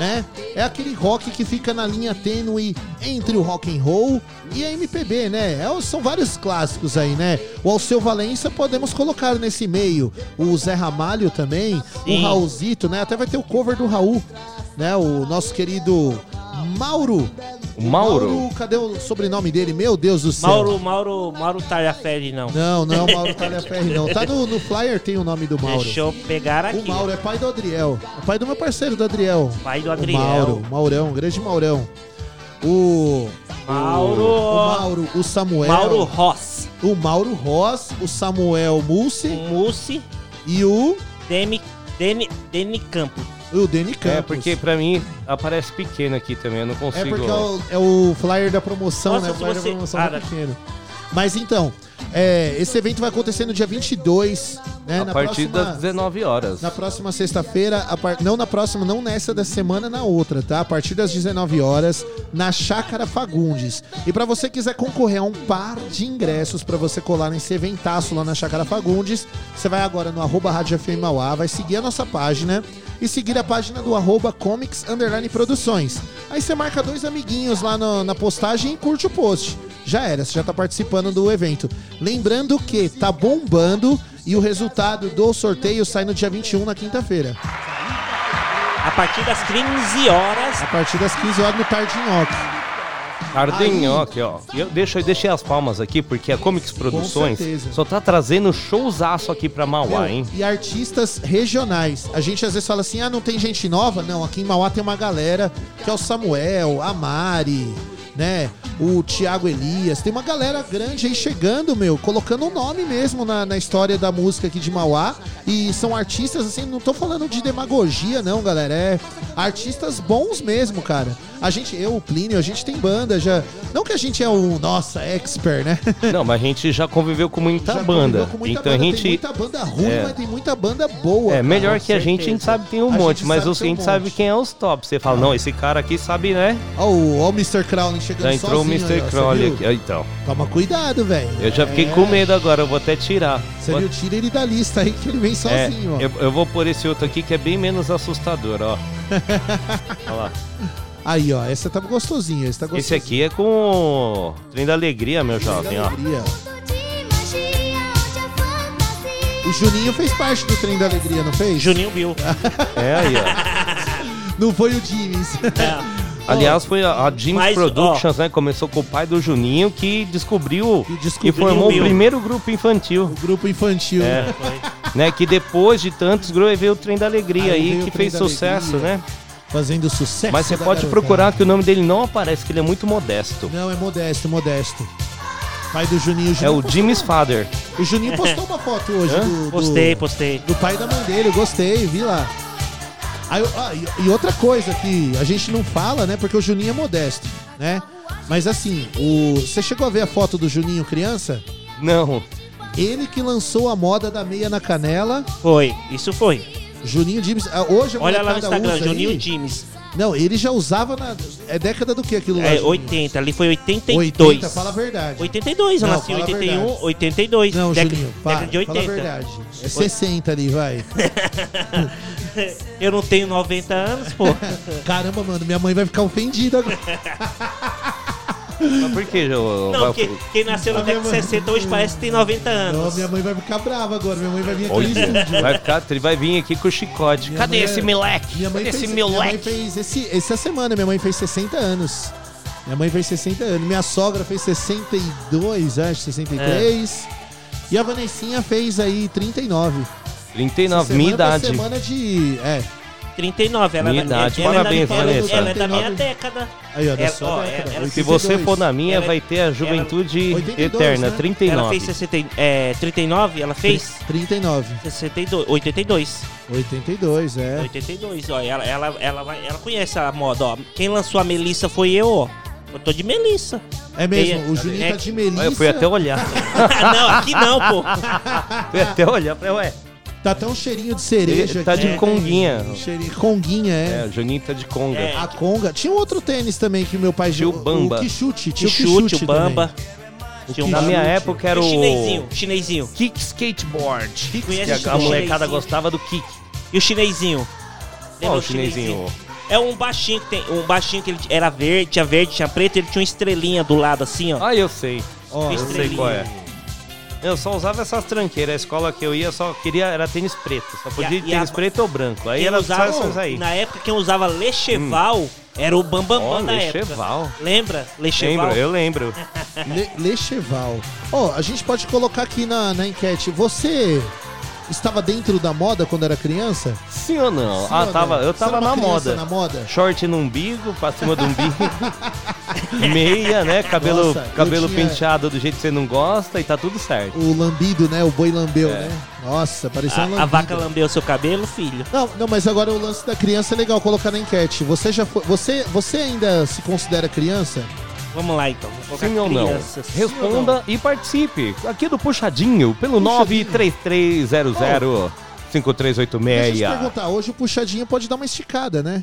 né? É aquele rock que fica na linha tênue entre o rock and roll e a MPB, né? É, são vários clássicos aí, né? O Alceu Valença podemos colocar nesse meio. O Zé Ramalho também, o Sim. Raulzito, né? Até vai ter o cover do Raul, né? O nosso querido Mauro O Mauro? cadê o sobrenome dele? Meu Deus do céu. Mauro, Mauro, Mauro Talhaferri, não. Não, não é o Mauro Talhaferri, não. Tá no, no flyer, tem o nome do Mauro. Deixa eu pegar O aqui. Mauro é pai do Adriel. É pai do meu parceiro, do Adriel. Pai do O Adriel. Mauro, Maurão, grande Maurão. O. Mauro. O Mauro, o Samuel. Mauro Ross. O Mauro Ross, o Samuel Mussi O Mussi, e o. Demi, Deni, Deni Campos. O Deni Campos. É, porque pra mim aparece pequeno aqui também, eu não É consigo. porque é o, é o flyer da promoção, Nossa, né? O flyer você- da promoção Ah, é pequeno. Mas então, é, esse evento vai acontecer no dia 22, né? a na partir próxima, das 19 horas. Na próxima sexta-feira, par- não na próxima, não nessa da semana, na outra, tá? A partir das 19 horas, na Chácara Fagundes. E pra você quiser concorrer a um par de ingressos pra você colar nesse eventaço lá na Chácara Fagundes, você vai agora no arroba Rádio FM Mauá, vai seguir a nossa página e seguir a página do arroba Comics Underline Produções. Aí você marca dois amiguinhos lá no- na postagem e curte o post. Já era, você já tá participando do evento. Lembrando que tá bombando e o resultado do sorteio sai no dia 21, na quinta-feira. A partir das 15 horas. A partir das 15 horas no Tardinhoque. Ardenhoque, ó. Eu deixo, eu deixei as palmas aqui, porque a Comics Produções só tá trazendo showzaço aqui pra Mauá, Meu, hein? E artistas regionais. A gente às vezes fala assim: ah, não tem gente nova? Não, aqui em Mauá tem uma galera que é o Samuel, a Mari, né? O Thiago Elias. Tem uma galera grande aí chegando, meu, colocando um nome mesmo na, na história da música aqui de Mauá. E são artistas, assim, não tô falando de demagogia, não, galera. É artistas bons mesmo, cara. A gente, eu, o Plínio, a gente tem banda já. Não que a gente é o nossa expert, né? Não, mas a gente já conviveu com muita Já banda. com muita então banda. a gente. Tem muita banda ruim, É. mas tem muita banda boa. É, cara. melhor que a gente, a certeza. gente sabe que tem um A monte, mas a um gente sabe quem é os tops. Você fala, não, esse cara aqui sabe, né? Ó, o, ó o Mr. Crown vem chegando Já entrou o sozinho Mr. ó, você Crowley viu? aqui. Ah, Então, Toma cuidado, velho. eu já fiquei É, com medo agora, eu vou até tirar. Você Vou- viu? Tira ele da lista aí que ele vem É, sozinho, ó. eu, eu vou por esse outro aqui que é bem menos assustador, ó. Olha lá. Aí, ó, essa tá gostosinho, esse tá gostosinho. Esse aqui é com o Trem da Alegria, meu jovem, ó. Alegria. O Juninho fez parte do Trem da Alegria, não fez? Juninho viu. É aí, ó. Não foi o Jimmys. É. Aliás, foi a, a Mas, Productions, né? Começou com o pai do Juninho que descobriu Que e descobriu formou o primeiro grupo infantil, o grupo infantil. É. né? Que depois de tantos grupos veio o Trem da Alegria Aí aí, o que fez sucesso, Alegria. né? Fazendo sucesso. Mas você pode garotada. procurar que o nome dele não aparece, que ele é muito modesto. Não, é modesto, modesto. Pai do Juninho. É Juninho o postou- Jimmy's Father. O Juninho postou uma foto hoje do, do- Postei, postei. do pai da mãe dele, eu gostei, vi lá. Aí, ah, e outra coisa que a gente não fala, né? Porque o Juninho é modesto, né? Mas assim, o, você chegou a ver a foto do Juninho criança? Não, Ele que lançou a moda da meia na canela. Foi, isso foi. Juninho James. ah, Hoje a Olha lá no Instagram, Juninho aí. James. Não, ele já usava na. É década do que aquilo lá? É, Juninho? 80, ali foi 82. 80, fala a verdade. 82, eu Não, nasci em fala a 81, verdade. 82. Não, década, Juninho, para, década de fala a 80. verdade. É 60 ali, vai. Eu não tenho 90 anos, pô. Caramba, mano, minha mãe vai ficar ofendida agora. mas por que? Eu, Não, porque quem nasceu na década de mãe- 60 hoje parece que tem 90 Não, anos. minha mãe vai ficar brava agora. Minha mãe vai vir aqui no Olha, estúdio. vai, ficar, ele vai vir aqui com o chicote. Minha Cadê mãe esse é- moleque? Minha mãe Cadê fez, esse minha mãe moleque? fez esse, essa semana, minha mãe fez 60 anos. Minha mãe fez 60 anos. Minha sogra fez 62, acho, 63. E a Vanessinha fez aí 39. 39, Essa minha idade. semana de. É. 39, ela, Minha ela- idade, ela, parabéns, é da, ela, Vanessa. ela é da minha 39. década. Aí, ó, da Ela- sua ó, década. ela- Se você 82. for na minha, Ela- vai ter a juventude 82, eterna, né? 39. Ela fez 60, é, 39, ela fez 39. 62, 82. 82, é. 82, ó. Ela, ela, ela, vai, ela conhece a moda, ó. Quem lançou a Melissa foi eu, ó. Eu tô de Melissa. É mesmo, Tem- o Juninho é- tá de Melissa. Eu fui até olhar. não, aqui não, pô. fui até olhar. Falei, ué, Tá até um cheirinho de cereja Ele tá aqui. de conguinha. Um cheirinho, conguinha, é. é, o Juninho tá de conga. É. A conga. Tinha um outro tênis também que meu pai Tinha o Bamba. O Kixute. Tinha Que o chute, Kixute o Bamba. também. Tinha um Na minha época era E o o chinesinho, chinesinho. Kick Skateboard. Conhece o a, a molecada chinesinho? gostava do kick. E o chinesinho. Qual o chinesinho? É um baixinho que tem. Um baixinho que ele era verde, tinha verde, tinha preto, ele tinha uma estrelinha do lado assim, ó. Ah, eu sei. Ó, Eu sei qual é. Eu só usava essas tranqueiras. A escola que eu ia só queria era tênis preto. Só podia E a- e a- tênis preto ou branco. Aí era usava, só essas aí. Na época, quem usava Lecheval era o Bambambam da época. Lecheval. Lembra? Lecheval? Lembro, eu lembro. Le, Lecheval. Ó, a gente pode colocar aqui na, na enquete. Você estava dentro da moda quando era criança? Sim ou não? Sim ah, ou tava, não? eu Você tava na moda. Na moda? Short no umbigo, pra cima do umbigo. Meia, né? Cabelo, Nossa, cabelo tinha- penteado do jeito que você não gosta e tá tudo certo. O lambido, né? O boi lambeu, É. né? Nossa, parecia um A, lambido. a vaca lambeu seu cabelo, filho. Não, não, mas agora o lance da criança é legal colocar na enquete. Você já foi, você, você ainda se considera criança? Vamos lá então. Vou colocar Sim ou não? crianças. Responda e participe. Aqui do Puxadinho, pelo Puxadinho. 93300 Deixa eu te 5386. perguntar, hoje o puxadinho pode dar uma esticada, né?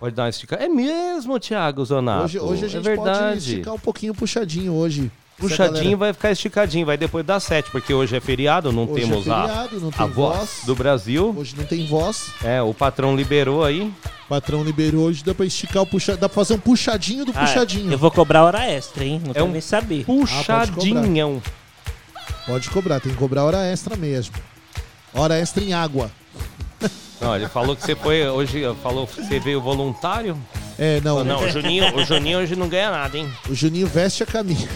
Pode dar uma esticada. É mesmo, Thiago Zonato. Hoje, hoje a é gente verdade. pode esticar um pouquinho o puxadinho hoje. A Puxadinho galera- vai ficar esticadinho, vai depois das sete, porque hoje é feriado, não Hoje temos é a, feriado, não tem a voz voz. do Brasil. Hoje não tem voz. É, o patrão liberou aí. O patrão liberou hoje, dá pra esticar o puxadinho. Dá pra fazer um puxadinho do Ah, puxadinho. eu vou cobrar hora extra, hein? Não É quero um- nem saber. Puxadinhão. Pode cobrar, tem que cobrar hora extra mesmo. Hora extra em água. Não, ele falou que você foi hoje, falou que você veio voluntário. É, não, Não, o Juninho, o Juninho hoje não ganha nada, hein? o Juninho veste a camisa.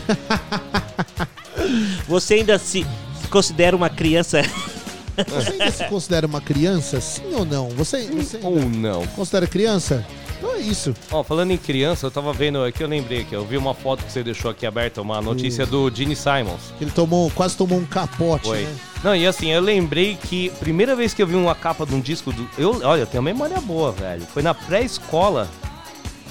Você ainda se, considera uma criança? Você ainda se considera uma criança? Sim ou não? Você, você ainda Ou não? considera criança? Então é isso. Ó, falando em criança, eu tava vendo aqui, eu lembrei que eu vi uma foto que você deixou aqui aberta, uma notícia do Gene Simons. Ele tomou, quase tomou um capote, Foi. né? Não, e assim, eu lembrei que primeira vez que eu vi uma capa de um disco do. Eu, olha, eu tenho uma memória boa, velho. Foi na pré-escola.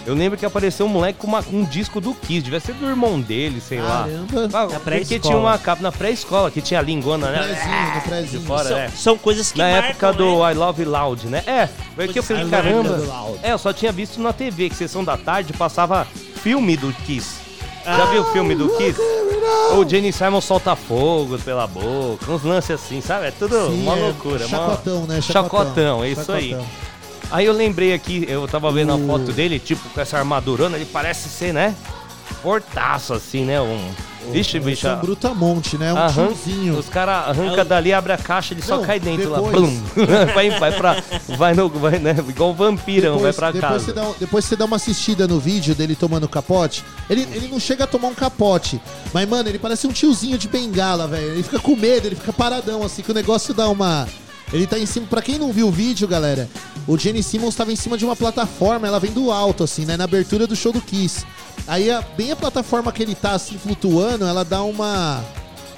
Eu lembro que apareceu um moleque com uma- um disco do Kiss, devia ser do irmão dele, sei lá. Caramba. Ah, Na porque pré-escola. tinha uma capa na pré-escola, que tinha a lingona, né? prezinho, no prezinho. De fora, são, é. são coisas que Na marcam, época do né? I Love Loud, né? É, porque eu falei, caramba. É, eu só tinha visto na TV, que sessão da tarde passava filme do Kiss. Já viu o filme do Kiss? O Jenny Simon solta fogo pela boca, uns lances assim, sabe? É tudo Sim, uma é loucura. mó- Chacotão, né? Chacotão, é isso. Chacotão. Aí eu lembrei aqui, eu tava vendo O- a foto dele, tipo, com essa armadurona, ele parece ser, né? Fortaço, assim, né? Um. Vixe, bicho. é um brutamonte, né? Um arran- tiozinho. Os caras arrancam dali, abre a caixa, ele só Não, cai dentro lá. depois- Blum. vai, vai pra. Vai no. Vai, né? Igual um vampirão, vai pra depois casa. Você dá, depois você dá uma assistida no vídeo dele tomando capote. Ele, ele não chega a tomar um capote. Mas, mano, ele parece um tiozinho de bengala, velho. Ele fica com medo, ele fica paradão, assim, que o negócio dá uma. Ele tá em cima. Pra quem não viu o vídeo, galera, o Jenny Simmons tava em cima de uma plataforma, ela vem do alto, assim, né? Na abertura do show do Kiss. Aí, a- bem a plataforma que ele tá, assim, flutuando, ela dá uma.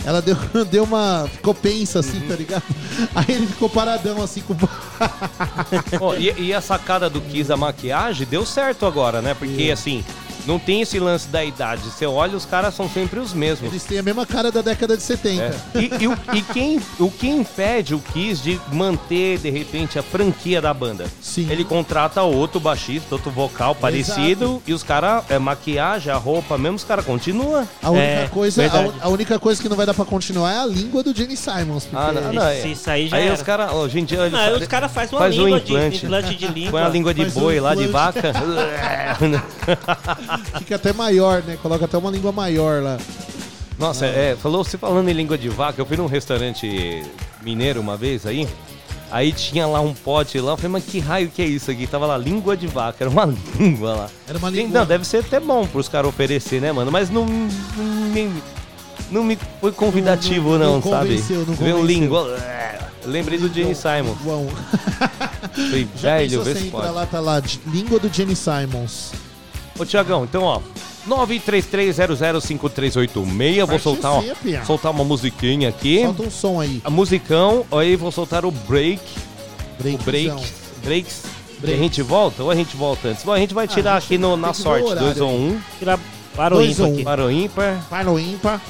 Ela deu, deu uma. Ficou pensa, assim, tá ligado? Aí ele ficou paradão, assim, com. Ó, e, e a sacada do Kiss, a maquiagem, deu certo agora, né? Porque, assim, não tem esse lance da idade. Você olha, os caras são sempre os mesmos. Eles têm a mesma cara da década de 70. É. E, e o, e quem, o que impede o Kiss de manter, de repente, a franquia da banda? Sim. Ele contrata outro baixista, outro vocal parecido, e os caras, é, maquiagem, a roupa mesmo, os caras continuam. A única, É, coisa, a, a única coisa que não vai dar pra continuar é a língua do Jenny Simons. Porque Ah, não, não, é. isso aí já Aí era. os caras, hoje em dia, eles Não, aí fazem- os caras fazem uma faz um língua de implante. implante de língua. põe a língua de Faz um boi lá, de implante. vaca. fica até maior, né? Coloca até uma língua maior lá. Nossa, é, falou, você falando em língua de vaca, eu fui num restaurante mineiro uma vez aí, aí tinha lá um pote lá, eu falei, mas que raio que é isso aqui? Tava lá, língua de vaca, era uma língua lá. Era uma língua. Não, deve ser até bom pros caras oferecer, né, mano? Mas não, não, me, não me foi convidativo, Não- não- não, não sabe? convenceu, não Veio convenceu. língua. é, Lembrei do Jenny Simon. João. Falei, Já velho, vê se pode. lá, tá lá, língua do Jenny Simons. Ô, Tiagão, então, ó. 933005386, vou soltar, ó, soltar uma musiquinha aqui. Solta um som aí. A musicão, aí vou soltar o break. O break. Breaks. E a Break. gente volta ou a gente volta antes? Bom, a gente vai tirar a aqui no, na o sorte, horário 2 ou 1, um, Tirar para o Dois ímpar um. aqui. para o ímpar. Par no ímpar.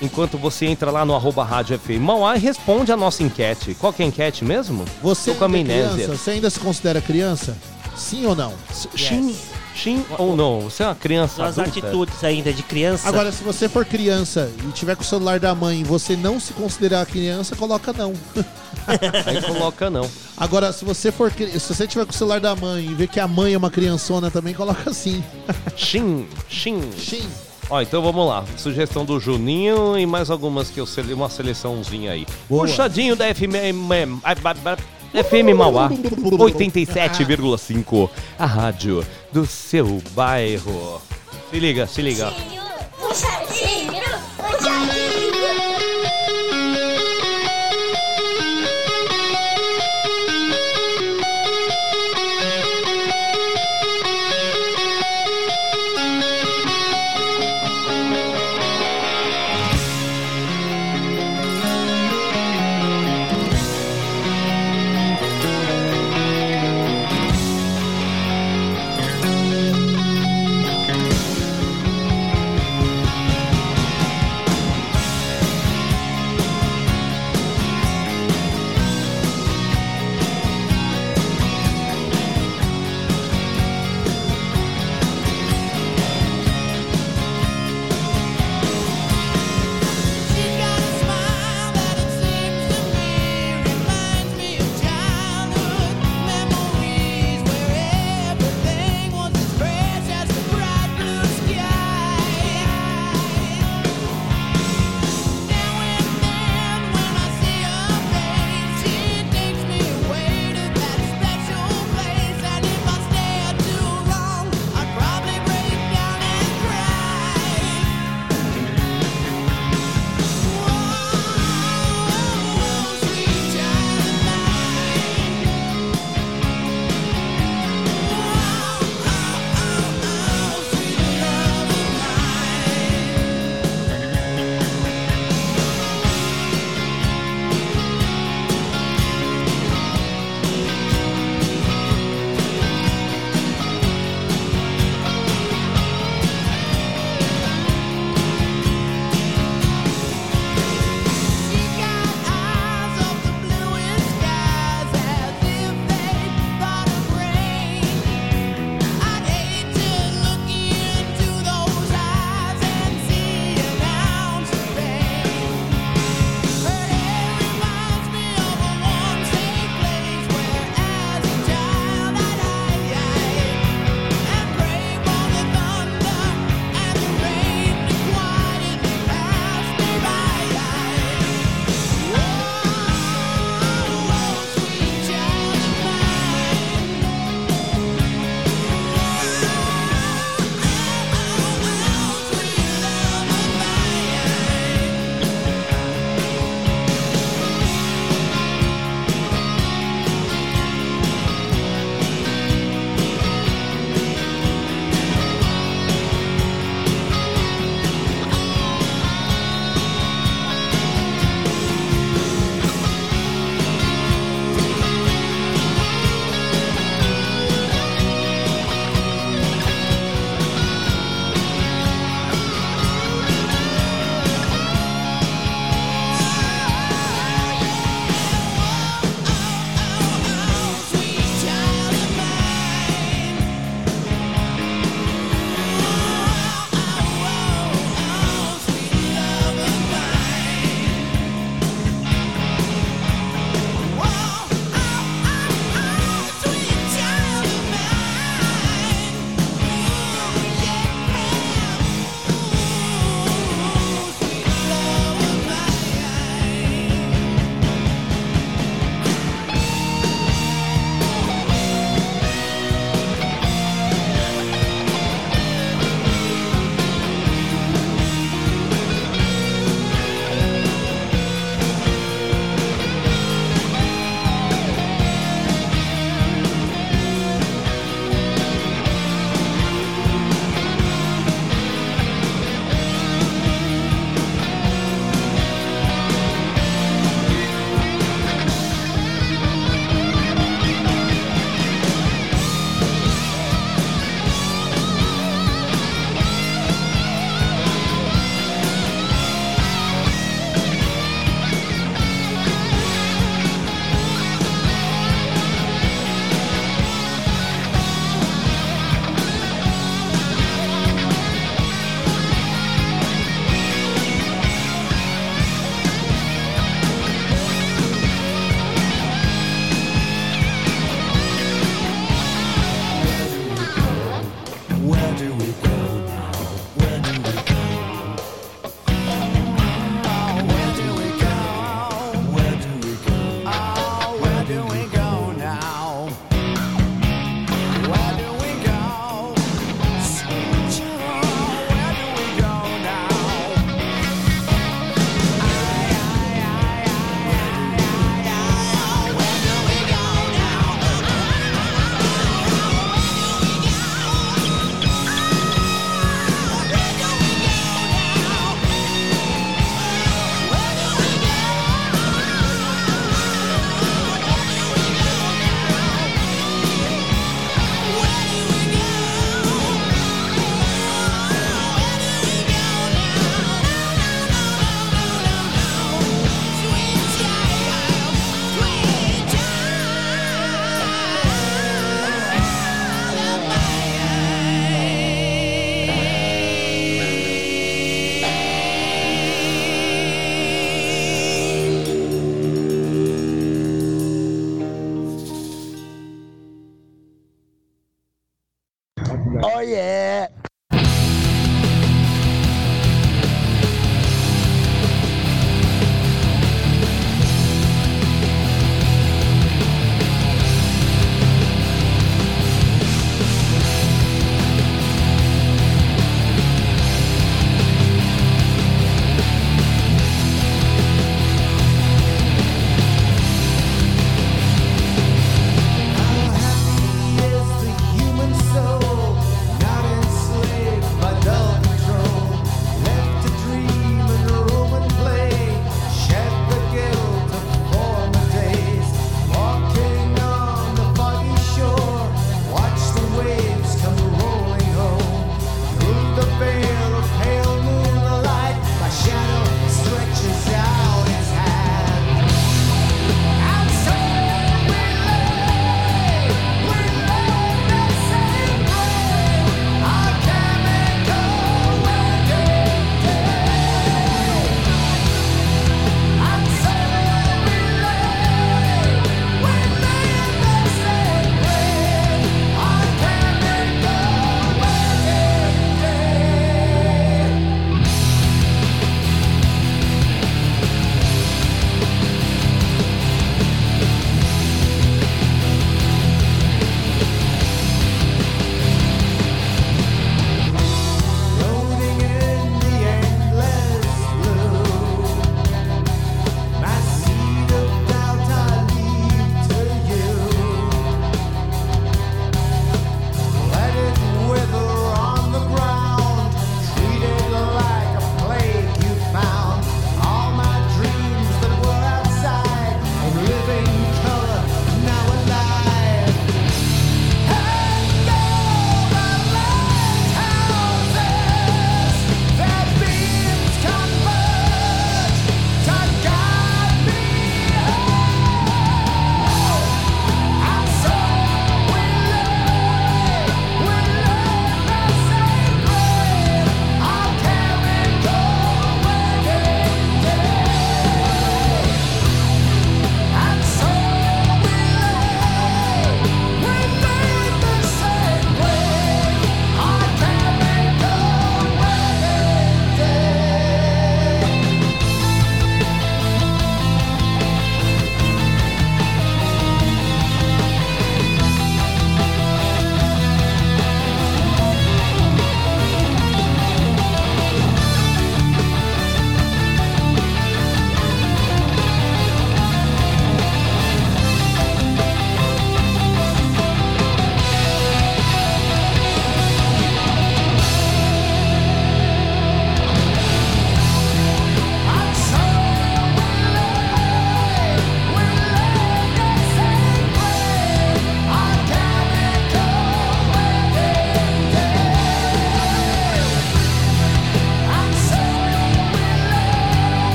Enquanto você entra lá no arroba rádio FM Mauá e responde a nossa enquete. Qual que é a enquete mesmo? Você Tô com ainda é amnésia. criança? Você ainda se considera criança? Sim ou não? Sim, sim ou não? Você é uma criança As adulta? atitudes ainda de criança. Agora, se você for criança e tiver com o celular da mãe e você não se considerar criança, coloca não. Aí coloca não. Agora, se você for se você tiver com o celular da mãe e ver que a mãe é uma criançona também, coloca sim. Sim, sim. Sim. Ó, então vamos lá. Sugestão do Juninho e mais algumas que eu sele... uma seleçãozinha aí. Boa. Puxadinho da FM, FM Mauá 87,5. A rádio do seu bairro. Se liga, se liga. Puxadinho, puxadinho.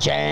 Nojento.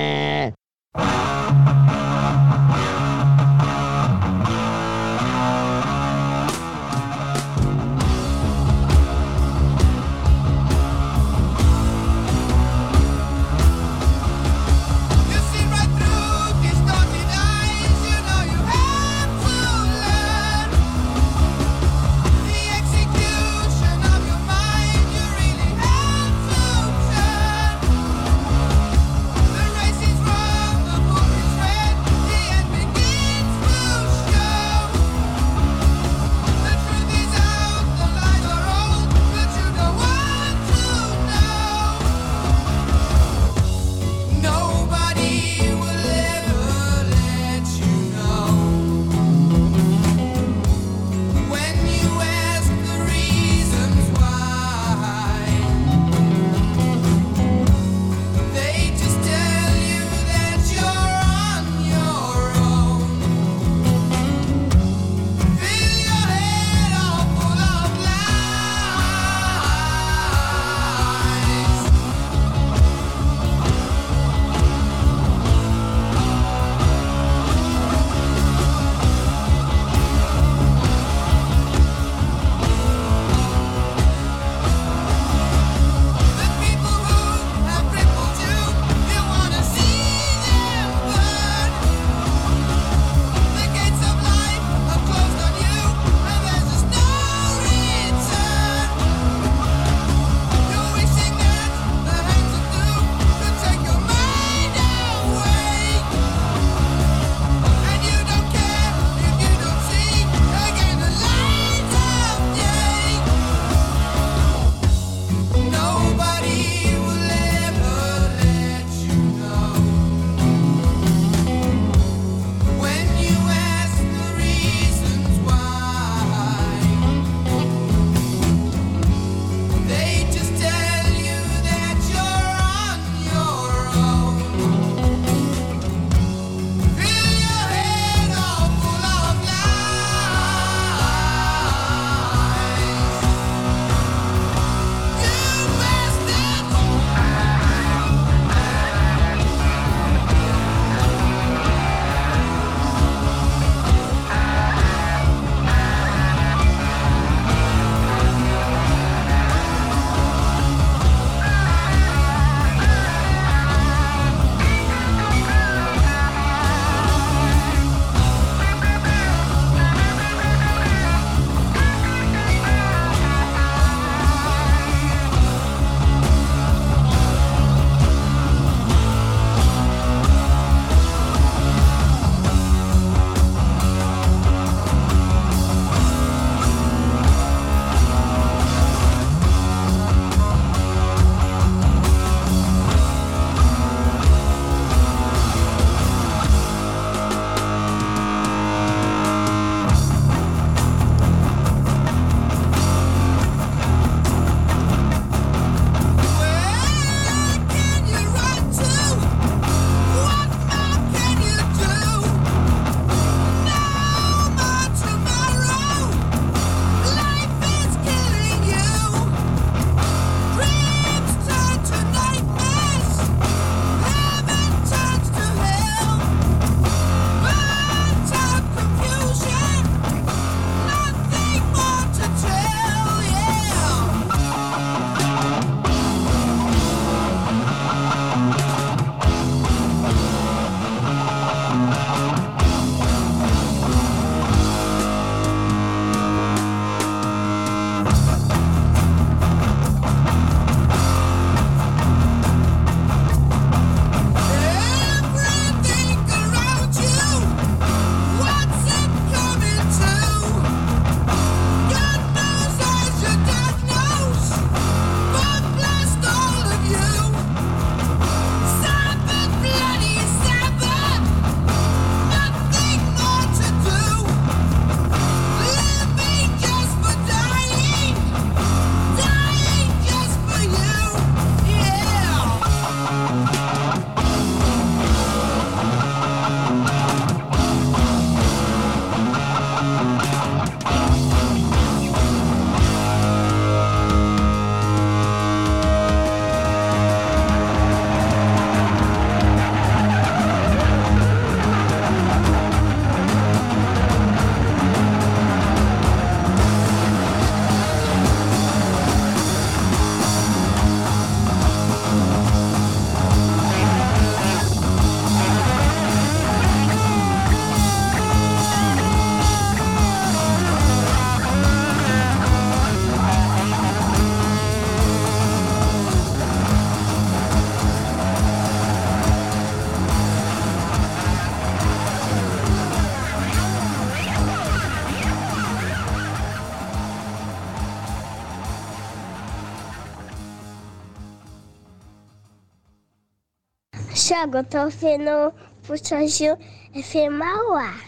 Thiago, eu tô ouvindo Puxadinho FM Mauá.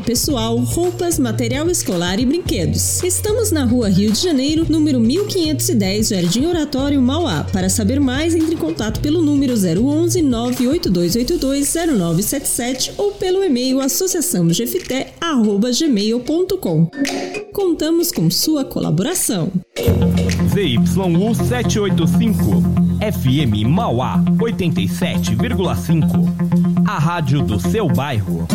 pessoal, roupas, material escolar e brinquedos. Estamos na rua Rio de Janeiro, número 1510, Jardim Oratório, Mauá. Para saber mais, entre em contato pelo número 011 98282 0977 ou pelo e-mail associaçãogefité.gmail.com. Contamos com sua colaboração. ZYU 785, FM Mauá 87,5. A rádio do seu bairro.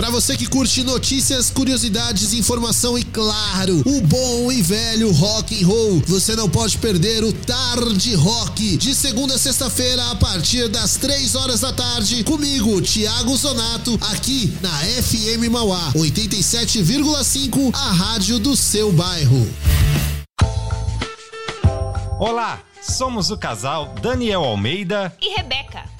Para você que curte notícias, curiosidades, informação e claro, o bom e velho rock and roll, você não pode perder o Tarde Rock de segunda a sexta-feira a partir das três horas da tarde comigo, Thiago Zonato, aqui na FM Mauá 87,5, a rádio do seu bairro. Olá, somos o casal Daniel Almeida e Rebeca.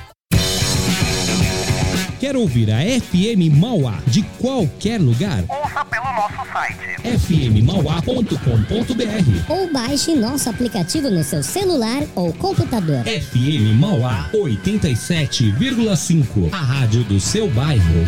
Quer ouvir a FM Mauá de qualquer lugar? Ouça pelo nosso site. fmmauá.com.br Ou baixe nosso aplicativo no seu celular ou computador. FM Mauá 87,5 A rádio do seu bairro.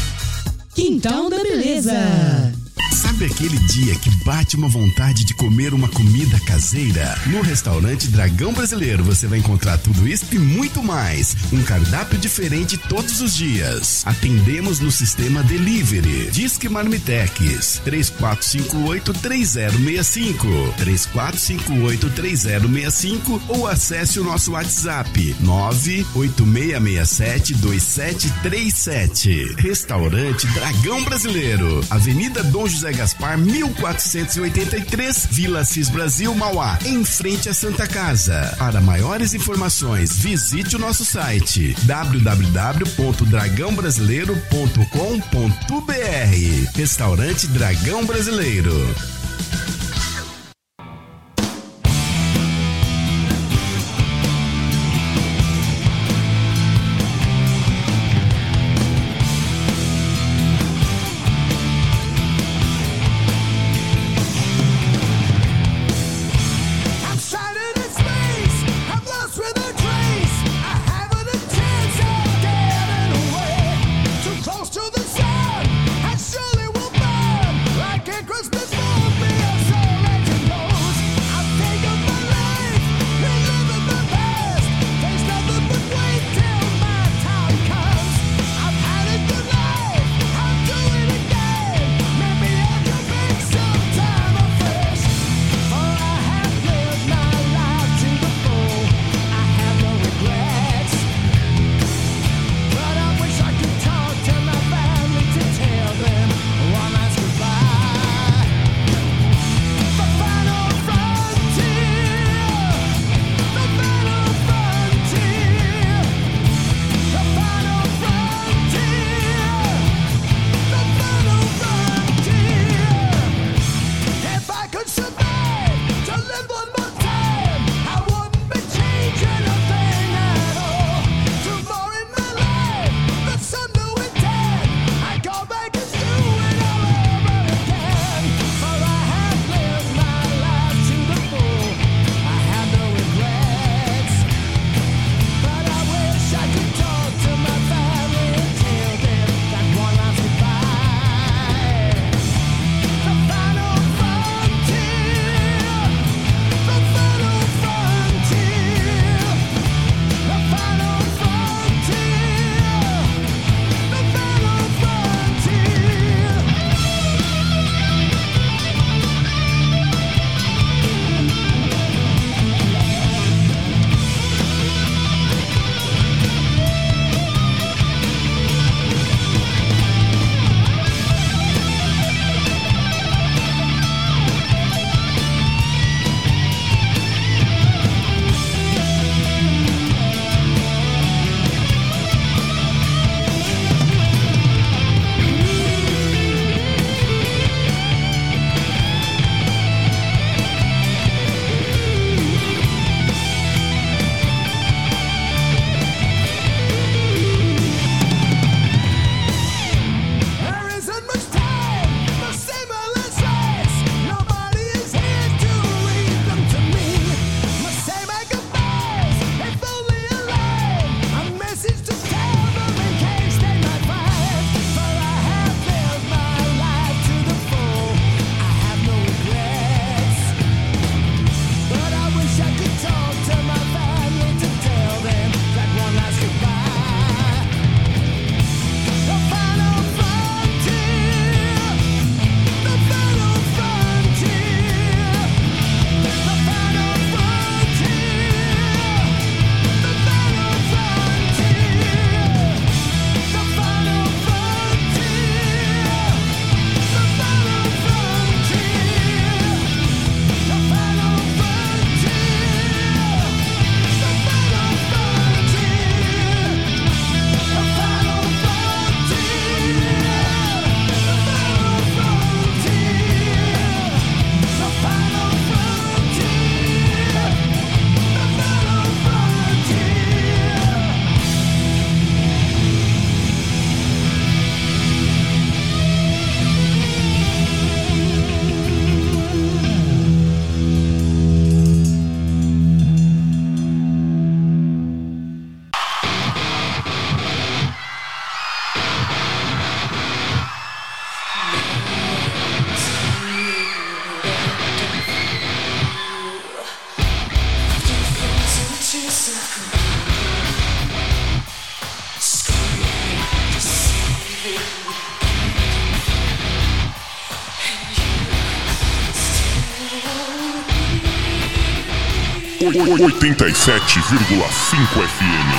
Quintal da Beleza. Sabe aquele dia que bate uma vontade de comer uma comida caseira? No restaurante Dragão Brasileiro você vai encontrar tudo isso e muito mais. Um cardápio diferente todos os dias. Atendemos no sistema Delivery. Disque Marmitex 3458-3065. 3458-3065 ou acesse o nosso WhatsApp 986672737. Restaurante Dragão Brasileiro. Avenida Dom José Gaspar, 1483, Vila Cis Brasil, Mauá, em frente à Santa Casa. Para maiores informações, visite o nosso site www.dragãobrasileiro.com.br. Restaurante Dragão Brasileiro. 87,5 FM.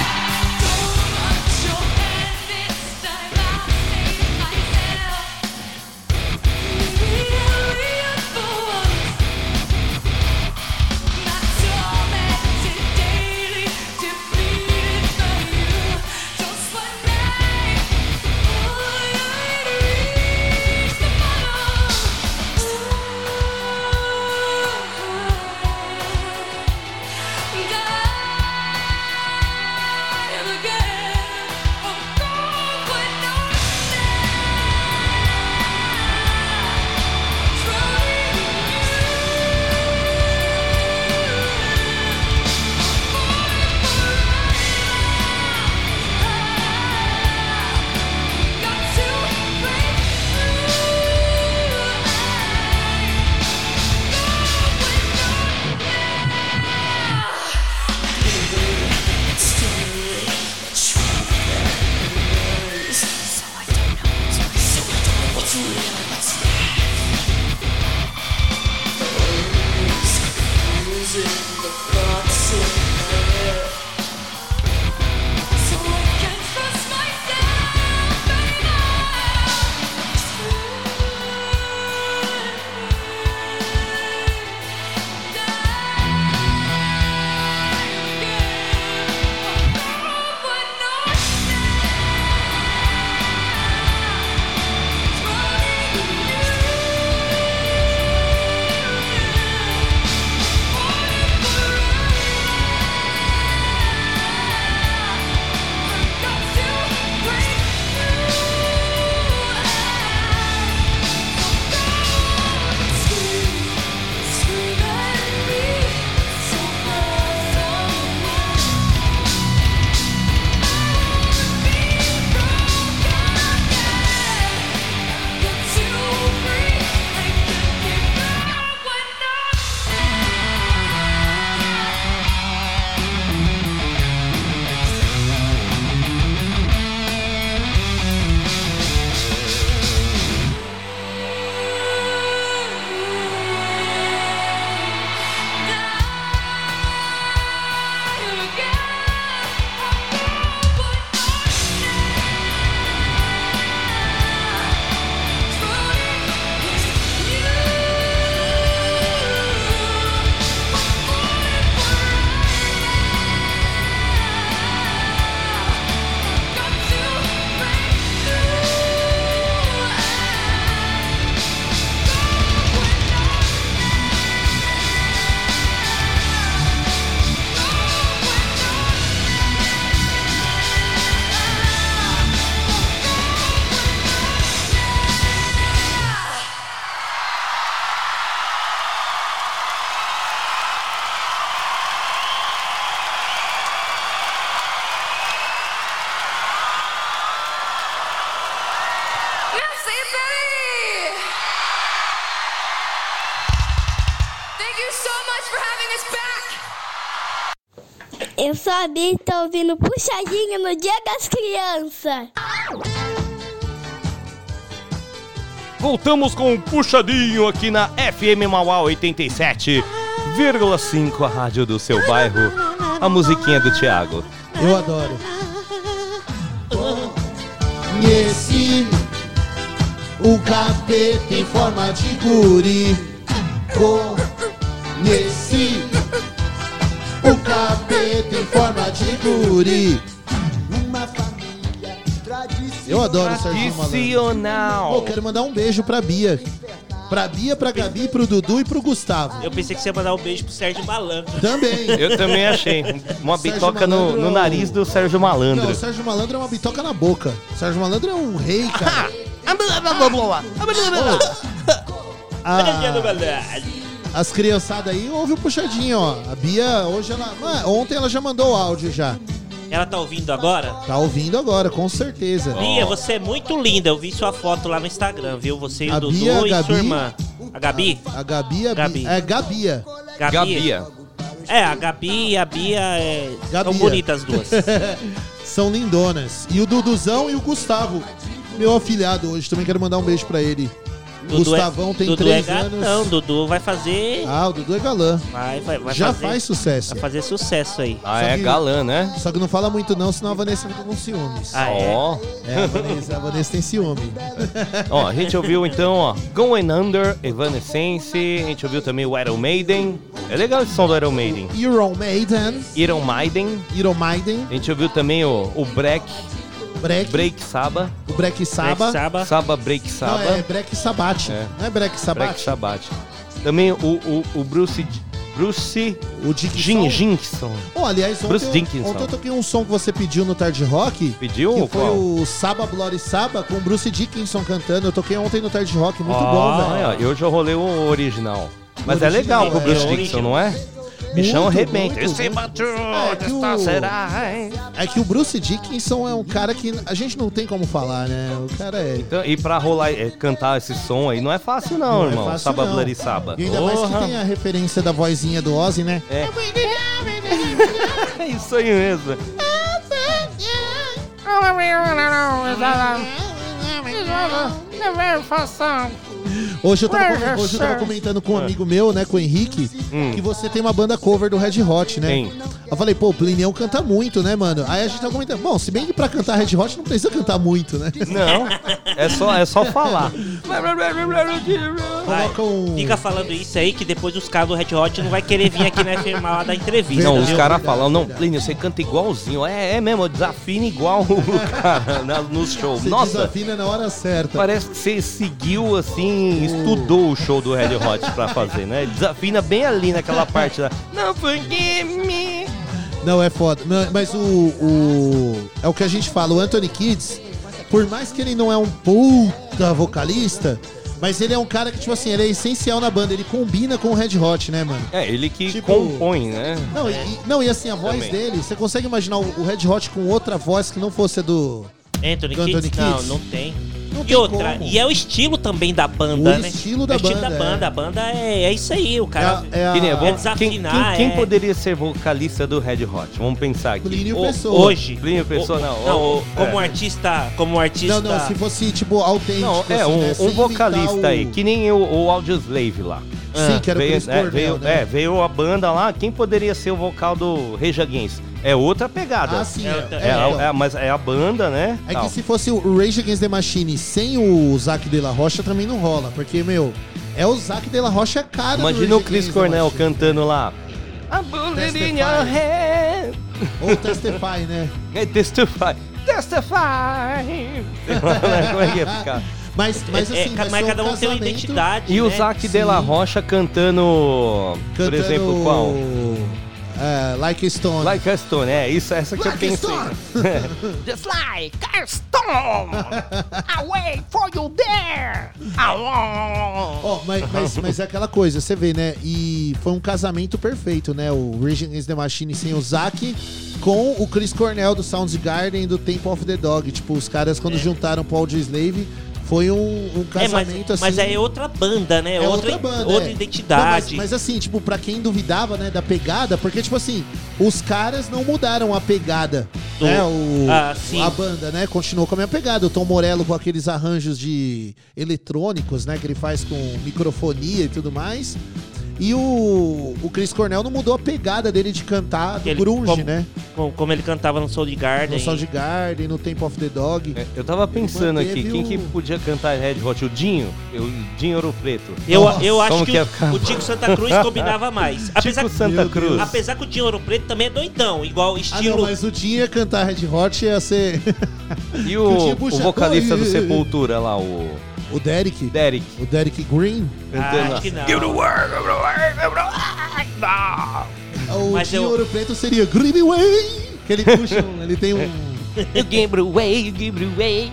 Eu sou a Bia e tô ouvindo puxadinho no Dia das Crianças. Voltamos com um puxadinho aqui na FM Mauá 87,5, a rádio do seu bairro. A musiquinha do Thiago. Eu adoro. Conheci o capeta em forma de guri. Conheci em forma de guri. Eu adoro o Sérgio Malandro. Tradicional. Pô, quero mandar um beijo pra Bia. Pra Bia, pra Gabi, pro Dudu e pro Gustavo. Eu pensei que você ia mandar um beijo pro Sérgio Malandro. Também. Eu também achei. Uma Sérgio bitoca no, Malandro no o- nariz do Sérgio Não, Malandro. o Sérgio Malandro é uma bitoca na boca. O Sérgio Malandro é um rei, cara. A- as criançadas aí ouvem o puxadinho, ó. A Bia, hoje ela. Mano, ontem ela já mandou o áudio já. Ela tá ouvindo agora? Tá ouvindo agora, com certeza. Bia, você é muito linda. Eu vi sua foto lá no Instagram, viu? Você e o A Dudu Bia, a e Gabi. sua irmã. A Gabi? A Gabi, a Gabi. Bi- É Gabia. Gabi. Gabia. É, a Gabi e a Bia é, são Gabia. bonitas as duas. São lindonas. E o Duduzão e o Gustavo, meu afilhado hoje. Também quero mandar um beijo pra ele. Dudu Gustavão é, tem Dudu três é anos. gatão, Dudu vai fazer. Ah, o Dudu é galã. Vai, vai, vai Já fazer, faz sucesso. Vai fazer sucesso aí. Ah, Só é que- galã, né? Só que não fala muito não, senão a Vanessa fica com ciúmes. Ah, é? Ó. É, a Vanessa, a Vanessa tem ciúme. Ó, a gente ouviu então, ó, Going Under, Evanescence, a gente ouviu também o Iron Maiden. É legal esse som do Iron Maiden. Iron Maiden. Iron Maiden. Iron Maiden. A gente ouviu também o, o Break. Break. Break Saba. O Break Saba. Saba. Saba Break Saba. Não, é Break Sabate. É. Não é Break Sabate? Break Sabate. Também o, o, o Bruce... Bruce... O Jim Jinkson. Oh, aliás, Bruce ontem, Dickinson. ontem eu toquei um som que você pediu no Tarde Rock. Pediu? Que foi Qual? o Saba Bloody Saba com o Bruce Dickinson cantando. Eu toquei ontem no Tarde Rock, muito Ó, bom, velho. Eu já rolei o original. Mas O é legal original, com o Bruce é. Dickinson, não é? Bichão arrebenta. Esse É que, o, será? é que o Bruce Dickinson é um cara que a gente não tem como falar, né? O cara é. Então, e pra rolar, é, cantar esse som aí não é fácil não, Não é irmão. fácil, Saba não. Bloody Saba. E ainda mais que tem a referência da vozinha do Ozzy, né? É. É isso aí mesmo. Hoje eu, tava, hoje eu tava comentando com um amigo meu, né, com o Henrique, que você tem uma banda cover do Red Hot, né? Tem. Eu falei, pô, o Plinião canta muito, né, mano? Aí a gente tava comentando, bom, se bem que pra cantar Red Hot não precisa cantar muito, né? Não, é só, é só falar. Vai, Coloca um- Fica falando isso aí que depois os caras do Red Hot não vai querer vir aqui na FM lá da entrevista. Não, os viu? caras falam, não, Plínio, você canta igualzinho. É, é mesmo, desafina igual o cara na- nos shows. Você Nossa, desafina na hora certa. parece que você seguiu assim, estudou o show do Red Hot pra fazer, né? Desafina bem ali naquela parte lá. Não forgive me. Não, é foda. Não, mas o, o. É o que a gente fala, o Anthony Kids, por mais que ele não é um puta vocalista, mas ele é um cara que, tipo assim, ele é essencial na banda, ele combina com o Red Hot, né, mano? É, ele que Tipo- compõe, né? Não, e, não, e assim, a voz Também. dele, você consegue imaginar o, o Red Hot com outra voz que não fosse a do. Anthony, do Kids? Não, Kids? não tem. Não e outra, como. e é o estilo também da banda, O né? estilo da é o estilo banda, da banda. é. A banda é, é isso aí, o cara. É é a- Que nem, é quem, desafinar, quem- quem é- poderia ser vocalista do Red Hot? Vamos pensar aqui. Plínio O- Pessoa. Hoje. Plínio Pessoa, O- não. Não, o- o- como é. artista. Como Não, artista. não, se fosse, tipo, autêntico. Não, é, assim, um, né, um vocalista aí, o- que nem o, o Audioslave lá. Sim, que era o veio, Chris é, Cornell, veio, né? é, veio a banda lá, quem poderia ser o vocal do Rage Against? É outra pegada. Ah, sim, É, é, É, é, a- então. é, mas é a banda, né? É Tal. que se fosse o Rage Against the Machine sem o Zac de la Rocha também não rola, porque, meu, é o Zac de la Rocha a cara Imagina o Chris Against Cornell cantando lá. I bullet in your head. Ou Testify, né? É Testify. Testify. Como é que ia ficar? Mas, mas É, assim, é, mas cada um tem uma identidade. E o né? Zac de la. Rocha cantando, por cantando, exemplo, qual? É, like a Stone. Like a Stone, é, isso, essa que Like a eu pensei. Stone. Just like a stone, I wait for you there. Ó, mas, mas, mas é aquela coisa, você vê, né? E foi um casamento perfeito, né? O Rage Against the Machine sem o Zac com o Chris Cornell do Soundgarden e do Temple of the Dog. Tipo, os caras quando juntaram Paul J. Slave, foi um, um É, mas, casamento assim. mas é outra banda, né? É outra, outra banda, outra é. identidade. Não, mas, mas assim, tipo, pra quem duvidava, né, da pegada, porque, tipo assim, os caras não mudaram a pegada, Do- né, o, Ah, sim. a banda, né, continuou com a minha pegada. O Tom Morello com aqueles arranjos de eletrônicos, né, que ele faz com microfonia e tudo mais. E o, o Chris Cornell não mudou a pegada dele de cantar do Ele- grunge, como- né? como, como ele cantava no Soundgarden. No Soundgarden, no Temple of the Dog. É, Eu tava pensando aqui, quem o- que podia cantar Red Hot? O Dinho? O Dinho Ouro Preto. Eu, Nossa, eu acho como que, que o, o Tico Santa Cruz combinava mais. Apesar, Tico Santa Cruz. Apesar que o Dinho Ouro Preto também é doidão, igual Ah, estilo. não, mas o Dinho ia cantar Red Hot ia ser E o o, vocalista do Sepultura lá, o o Derek. Derek. O Derek Green. Ah, acho que não. O Mas Dinho eu- Ouro Preto seria Greenway. Que ele puxa, um- ele tem um You give it away, you give away,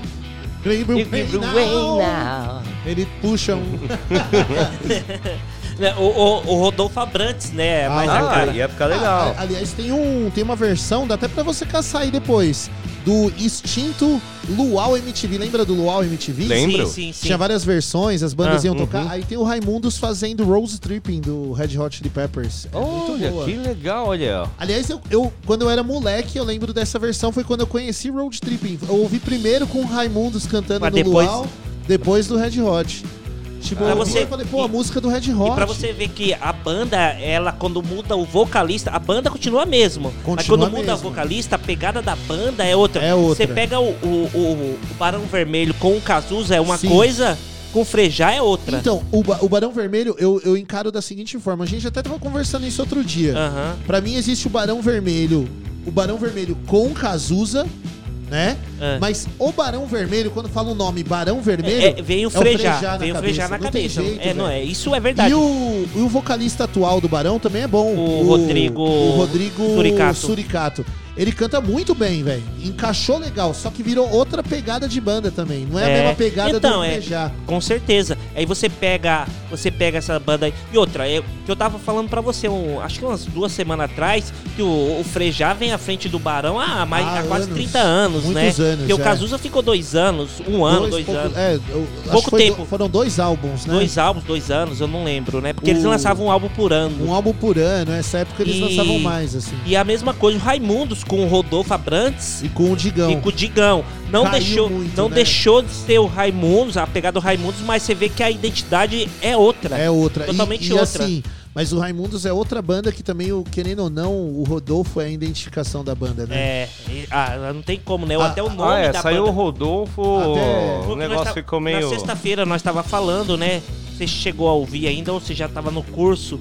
Greenway you give away now. Ele puxa um. Né, o, o, o Rodolfo Abrantes, né? é mais a Ah, cara. ia ficar legal. Ah, aliás, tem, um, tem uma versão, dá até pra você caçar aí depois, do extinto Luau MTV. Lembra do Luau MTV? Lembro. Sim, sim, sim. Tinha várias versões, as bandas Ah, iam tocar. uhum. Aí tem o Raimundos fazendo Rose Tripping do Red Hot Chili Peppers. É muito Olha, boa. que legal, olha. Aliás, eu, eu- quando eu era moleque, eu lembro dessa versão, foi quando eu conheci Road Tripping. Eu ouvi primeiro com o Raimundos cantando Mas no depois- Luau, depois do Red Hot. Tipo, Pra eu você- eu falei, pô, a música do Red Hot. E pra você ver que a banda, ela quando muda o vocalista, a banda continua mesmo. Mas Continua quando muda o vocalista, a pegada da banda é outra. É outra. Você pega o, o, o- o Barão Vermelho com o Cazuza é uma Sim. coisa, com o Frejá é outra. Então, o, Ba- o Barão Vermelho eu, eu encaro da seguinte forma. A gente até tava conversando isso outro dia. Aham. Pra mim existe o Barão Vermelho. O Barão Vermelho com Cazuza, né? É. Mas o Barão Vermelho, quando fala o nome Barão Vermelho. É, é, vem o Frejá, na vem o Frejá na Não cabeça. jeito, é, não é, isso é verdade. E o, e o vocalista atual do Barão também é bom. O Rodrigo O Rodrigo Suricato. Suricato. Ele canta muito bem, velho. Encaixou legal, só que virou outra pegada de banda também. Não é, a mesma pegada então, do é. Com certeza. Aí você pega, você pega essa banda aí. E outra, é, que eu tava falando pra você, um, acho que umas duas semanas atrás, que o, o Frejá vem à frente do Barão há, mais, Há há quase anos. 30 anos, né? Muitos anos, Porque o é. Cazuza ficou dois anos, um ano, dois, pouco- anos. É, eu acho Pouco que foi do- tempo. foram dois álbuns, né? Dois álbuns, dois anos, eu não lembro, né? Porque eles O- lançavam um álbum por ano. Um álbum por ano, nessa época eles E- lançavam mais, assim. E a mesma coisa, o Raimundos com o Rodolfo Abrantes E com o Digão. e com o Digão. Não, Caiu deixou, muito, não né? deixou de ser o Raimundos, a pegada do Raimundos, mas você vê que a identidade é outra. É outra. Totalmente e, e outra. assim, mas o Raimundos é outra banda que também, o- querendo ou não, o Rodolfo é a identificação da banda, né? É, e- ah, não tem como, né? Ah, Até o nome Ah, é, da saiu o banda. Rodolfo, Até- o negócio tá- ficou meio... Na sexta-feira nós tava falando, né? Você chegou a ouvir ainda ou você já tava no curso?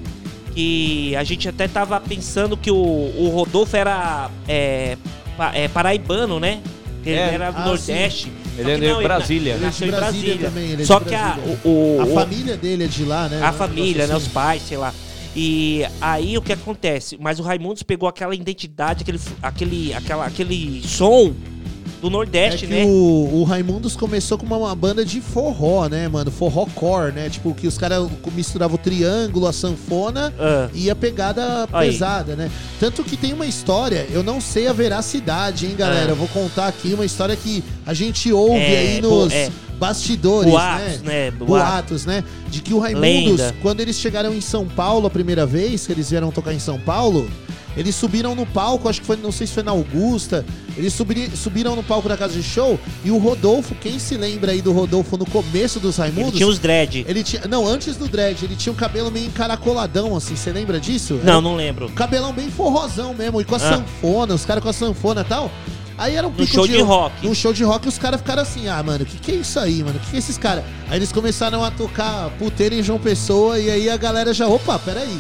Que a gente até tava pensando que o, o Rodolfo era é, pa- é, paraibano, né? Que ele É, era do ah, Nordeste. Ele Só é de não, Brasília. Ele Ele é nasceu de em Brasília Brasília. também, ele é Só de que a, o, o- A família dele é de lá, né? a família, né? Os pais, sei lá. E aí o que acontece? Mas o Raimundos pegou aquela identidade, aquele, aquele, aquela, aquele som do É Nordeste, que né? o, o Raimundos começou com uma, uma banda de forró, né, mano? Forró core, né? Tipo, que os caras misturavam o triângulo, a sanfona Ah. e a pegada Aí. pesada, né? Tanto que tem uma história, eu não sei a veracidade, hein, galera? Ah. Eu vou contar aqui uma história que a gente ouve É, aí nos é. bastidores, Boatos, né? né? Boatos, né? De que o Raimundos, Lenda. quando eles chegaram em São Paulo a primeira vez, que eles vieram tocar em São Paulo, eles subiram no palco, acho que foi, não sei se foi na Augusta, eles subiri- subiram no palco da casa de show e o Rodolfo, quem se lembra aí do Rodolfo no começo dos Raimundos? Ele tinha os dread. Ele tinha, não, antes do dread, ele tinha um cabelo meio encaracoladão, assim, você lembra disso? Não, Era não lembro. cabelão bem forrosão mesmo, e com a Ah. sanfona, os caras com a sanfona e tal. Aí era um pico show de rock. Num show de rock, os caras ficaram assim, ah, mano, o que, que é isso aí, mano? O que, que é esses caras? Aí eles começaram a tocar puteiro em João Pessoa, e aí a galera já, opa, peraí.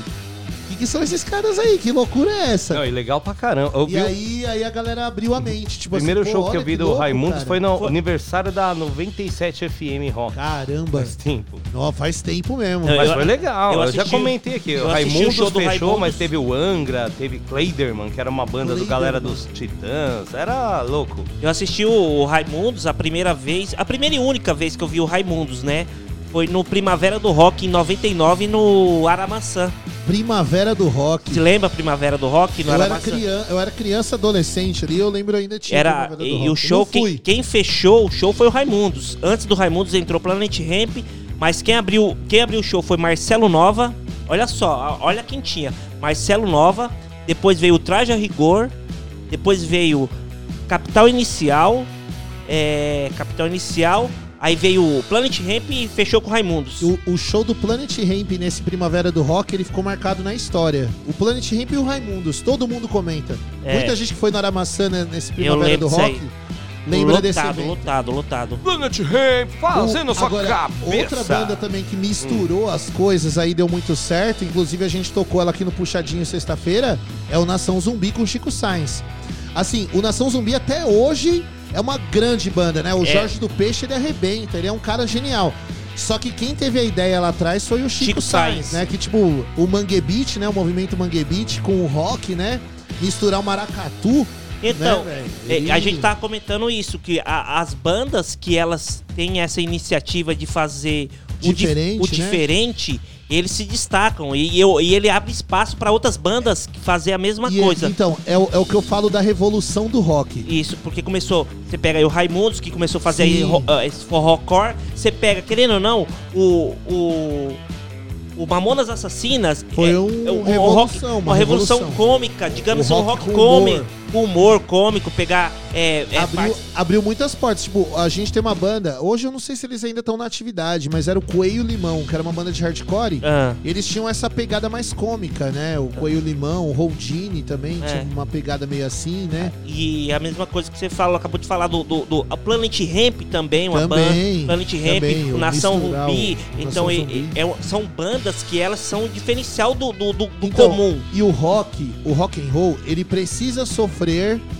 Que, que são esses caras aí? Que loucura é essa? Não, e legal pra caramba. Eu e vi aí, aí a galera abriu a mente. Tipo primeiro assim, show que eu vi do louco, Raimundos cara. foi no aniversário da 97 FM Rock. Caramba. Faz tempo. Ó, faz tempo mesmo. Eu- Mas foi legal, eu, já assisti- comentei aqui. eu O assisti o Raimundos show do fechou, Raimundos. mas teve o Angra, teve Clayderman, que era uma banda do Clayderman. galera dos Titãs. Era louco. Eu assisti o Raimundos a primeira vez, a primeira e única vez que eu vi o Raimundos, né? Foi no Primavera do Rock em 99 no Aramaçã. Primavera do Rock. Você lembra Primavera do Rock no Eu era, Aramaçã? criança, eu era criança, adolescente ali, eu lembro ainda tinha Era, e Rock. o show, quem, quem fechou o show foi o Raimundos. Antes do Raimundos entrou Planet Ramp, mas quem abriu, quem abriu o show foi Marcelo Nova. Olha só, olha quem tinha. Marcelo Nova, depois veio o Traje a Rigor, depois veio Capital Inicial, é, Capital Inicial, aí veio o Planet Ramp e fechou com o Raimundos. O, o show do Planet Ramp nesse Primavera do Rock, ele ficou marcado na história. O Planet Ramp e o Raimundos, todo mundo comenta. É. Muita gente que foi no Aramaçã né, nesse Primavera do Rock, lembra lotado, desse evento. lotado, lotado. Planet Ramp fazendo O- sua agora, cabeça. Outra banda também que misturou Hum. as coisas aí deu muito certo, inclusive a gente tocou ela aqui no Puxadinho sexta-feira, é o Nação Zumbi com Chico Sainz. Assim, o Nação Zumbi até hoje é uma grande banda, né? O É. Jorge do Peixe, ele arrebenta, ele é um cara genial. Só que quem teve a ideia lá atrás foi o Chico, Chico Sainz, Sainz. né? Que tipo, o Mangue Beat, né? O movimento Mangue Beat com o rock, né? Misturar o maracatu Então, Né, velho? a E- gente tava comentando isso, que a- as bandas que elas têm essa iniciativa de fazer o, dif- Diferente, o né? diferente, eles se destacam. E, eu- e ele abre espaço para outras bandas que fazer a mesma E, coisa. Então, é o, é o que eu falo da revolução do rock. Isso, porque começou. Você pega aí o Raimundos, que começou a fazer aí Sim. ah, esse forrocore. Você pega, querendo ou não, o. o o Mamonas Assassinas Foi é- um é o- o revolução, rock- uma uma revolução revolução. cômica, digamos O assim, um rock com cômico, humor cômico, pegar é, é, abriu, abriu muitas portas. Tipo, a gente tem uma banda. Hoje eu não sei se eles ainda estão na atividade, mas era o Coelho Limão, que era uma banda de hardcore. Ah. Eles tinham essa pegada mais cômica, né? O Coelho Limão, o Houdini também É. tinha uma pegada meio assim, né? E a mesma coisa que você falou, acabou de falar do, do, do- a Planet Ramp também, uma Também, banda. Planet Ramp, também, Nação Rubi. Então Nação é- são bandas que elas são o diferencial do, do, do- do Então, comum. E o rock, o rock and roll, ele precisa sofrer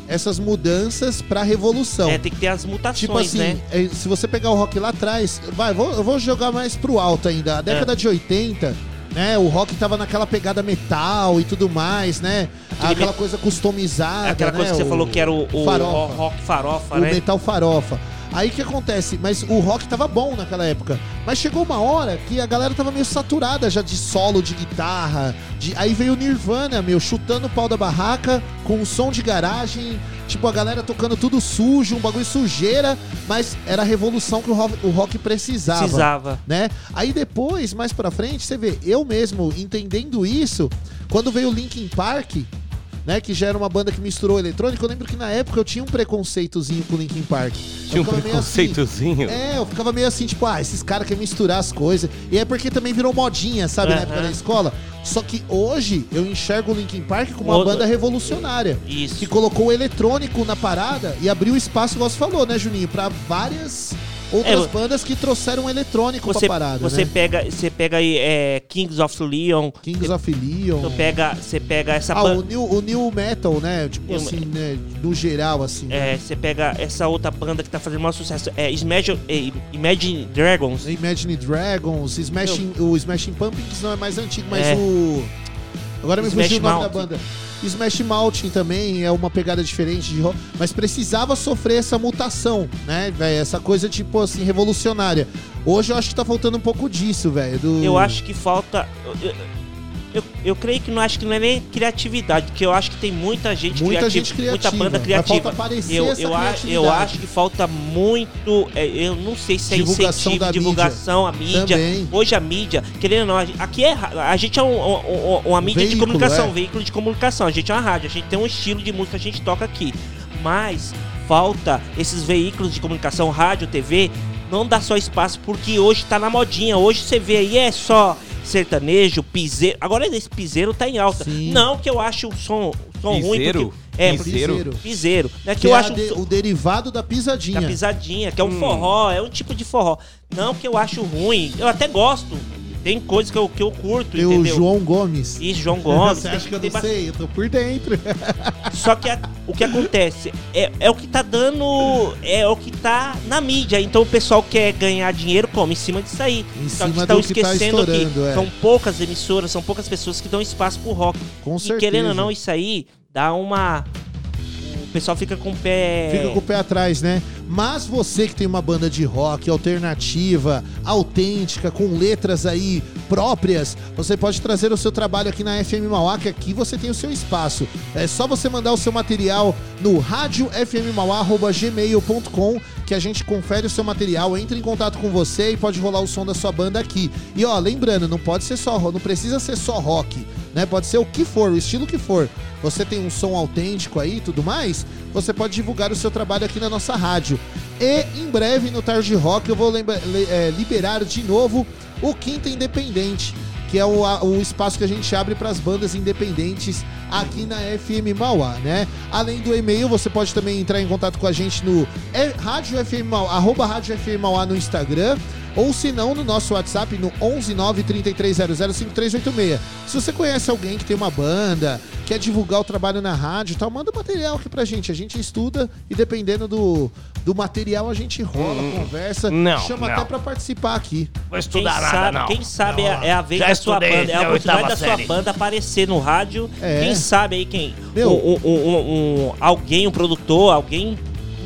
essas mudanças pra revolução. É, tem que ter as mutações, Tipo assim, né? é, se você pegar o rock lá atrás, vai, vou- eu vou jogar mais pro alto ainda. A década É. de 80, né? O rock tava naquela pegada metal e tudo mais, né? Aquele Aquela me- coisa customizada. Aquela coisa né? que você falou que era o, o farofa. rock farofa, o né? metal farofa. Aí o que acontece? Mas o rock tava bom naquela época. Mas chegou uma hora que a galera tava meio saturada já de solo de guitarra. De... Aí veio o Nirvana, meu, chutando o pau da barraca, com um som de garagem. Tipo, a galera tocando tudo sujo, um bagulho sujeira. Mas era a revolução que o rock, o rock precisava. Precisava. Né? Aí depois, mais pra frente, você vê, eu mesmo entendendo isso, quando veio o Linkin Park, né, que já era uma banda que misturou eletrônico, eu lembro que na época eu tinha um preconceitozinho com o Linkin Park. Eu Tinha um assim, preconceitozinho? é, eu ficava meio assim, tipo, ah, esses caras querem misturar as coisas. E é porque também virou modinha, sabe, na Aham. época da escola. Só que hoje eu enxergo o Linkin Park como uma Outra- banda revolucionária. Isso. Que colocou o eletrônico na parada e abriu espaço, igual você falou, né, Juninho? Pra várias outras É, bandas que trouxeram eletrônico Você, pra parada, você né? pega, você pega aí é, Kings of Leon. Kings of Leon. Você pega, você pega essa Ah, ban- o new, o new Metal, né? Tipo assim, né? No geral, assim. né? é, você pega essa outra banda que tá fazendo maior sucesso, é Imagine, é, Imagine Dragons. Imagine Dragons, Smashing, o Smashing Pumpkins não é mais antigo, mas É. o. Agora me fugiu o nome da banda. Smash Mountain também é uma pegada diferente de rock, mas precisava sofrer essa mutação, né, velho? Essa coisa, tipo assim, revolucionária. Hoje eu acho que tá faltando um pouco disso, velho. do- Eu acho que falta. Eu, eu, creio que não acho que não é nem criatividade, porque eu acho que tem muita gente Muita criativa, gente criativa, muita banda criativa. eu, essa eu, a- eu criatividade. acho que falta muito. é, eu não sei se é Divulgação incentivo, divulgação, a mídia. Também. Hoje a mídia, querendo ou não, aqui é a gente é um- um- um- uma mídia de veículo, comunicação, é. um veículo de comunicação. A gente é uma rádio, a gente tem um estilo de música que a gente toca aqui. Mas falta esses veículos de comunicação, rádio, TV, não dá só espaço porque hoje tá na modinha. Hoje você vê aí é só sertanejo, piseiro. Agora esse piseiro tá em alta. Não que eu acho o som, o som ruim. Piseiro? Porque, é, porque- Piseiro? Piseiro. É que, Que eu é acho de- o derivado da pisadinha. da pisadinha, que é um Hum. forró, é um tipo de forró. Não que eu acho ruim, eu até gosto. Tem coisas que eu, que eu curto, Tem o entendeu? João Gomes. Isso, João Gomes. Você acha que eu não ba- sei? Eu tô por dentro. Só que a- o que acontece é, é o que tá dando. É o que tá na mídia. Então o pessoal quer ganhar dinheiro como? Em cima disso aí. Em Só que cima estão que tá esquecendo que, estourando, é. são poucas emissoras, são poucas pessoas que dão espaço pro rock. Com e certeza. querendo ou não, isso aí dá uma. O pessoal fica com o pé. Fica com o pé atrás, né? Mas você que tem uma banda de rock alternativa, autêntica, com letras aí próprias, você pode trazer o seu trabalho aqui na FM Mauá, que aqui você tem o seu espaço. É só você mandar o seu material no radiofmmauá.gmail.com que a gente confere o seu material, entra em contato com você e pode rolar o som da sua banda aqui. E ó, lembrando, não pode ser só, não precisa ser só rock, né? Pode ser o que for, o estilo que for. Você tem um som autêntico aí e tudo mais, você pode divulgar o seu trabalho aqui na nossa rádio. E em breve no Tarde Rock eu vou lembra- le- é, liberar de novo o Quinta Independente, que é o, o espaço que a gente abre para as bandas independentes aqui na FM Mauá, né? Além do e-mail, você pode também entrar em contato com a gente no é, Rádio FM Mauá, arroba Rádio FM Mauá no Instagram Ou se não, no nosso WhatsApp no 11933005386. Se você conhece alguém que tem uma banda, quer divulgar o trabalho na rádio e tal, manda material aqui pra gente. A gente estuda e dependendo do, do material a gente rola, conversa, Não, chama não. até pra participar aqui. Vou Quem sabe, quem sabe é, é a vez Já da sua estudei banda, é a oportunidade da sua série. banda aparecer no rádio. É. Quem sabe aí quem? Meu. Um, um- um- um- alguém, um produtor, alguém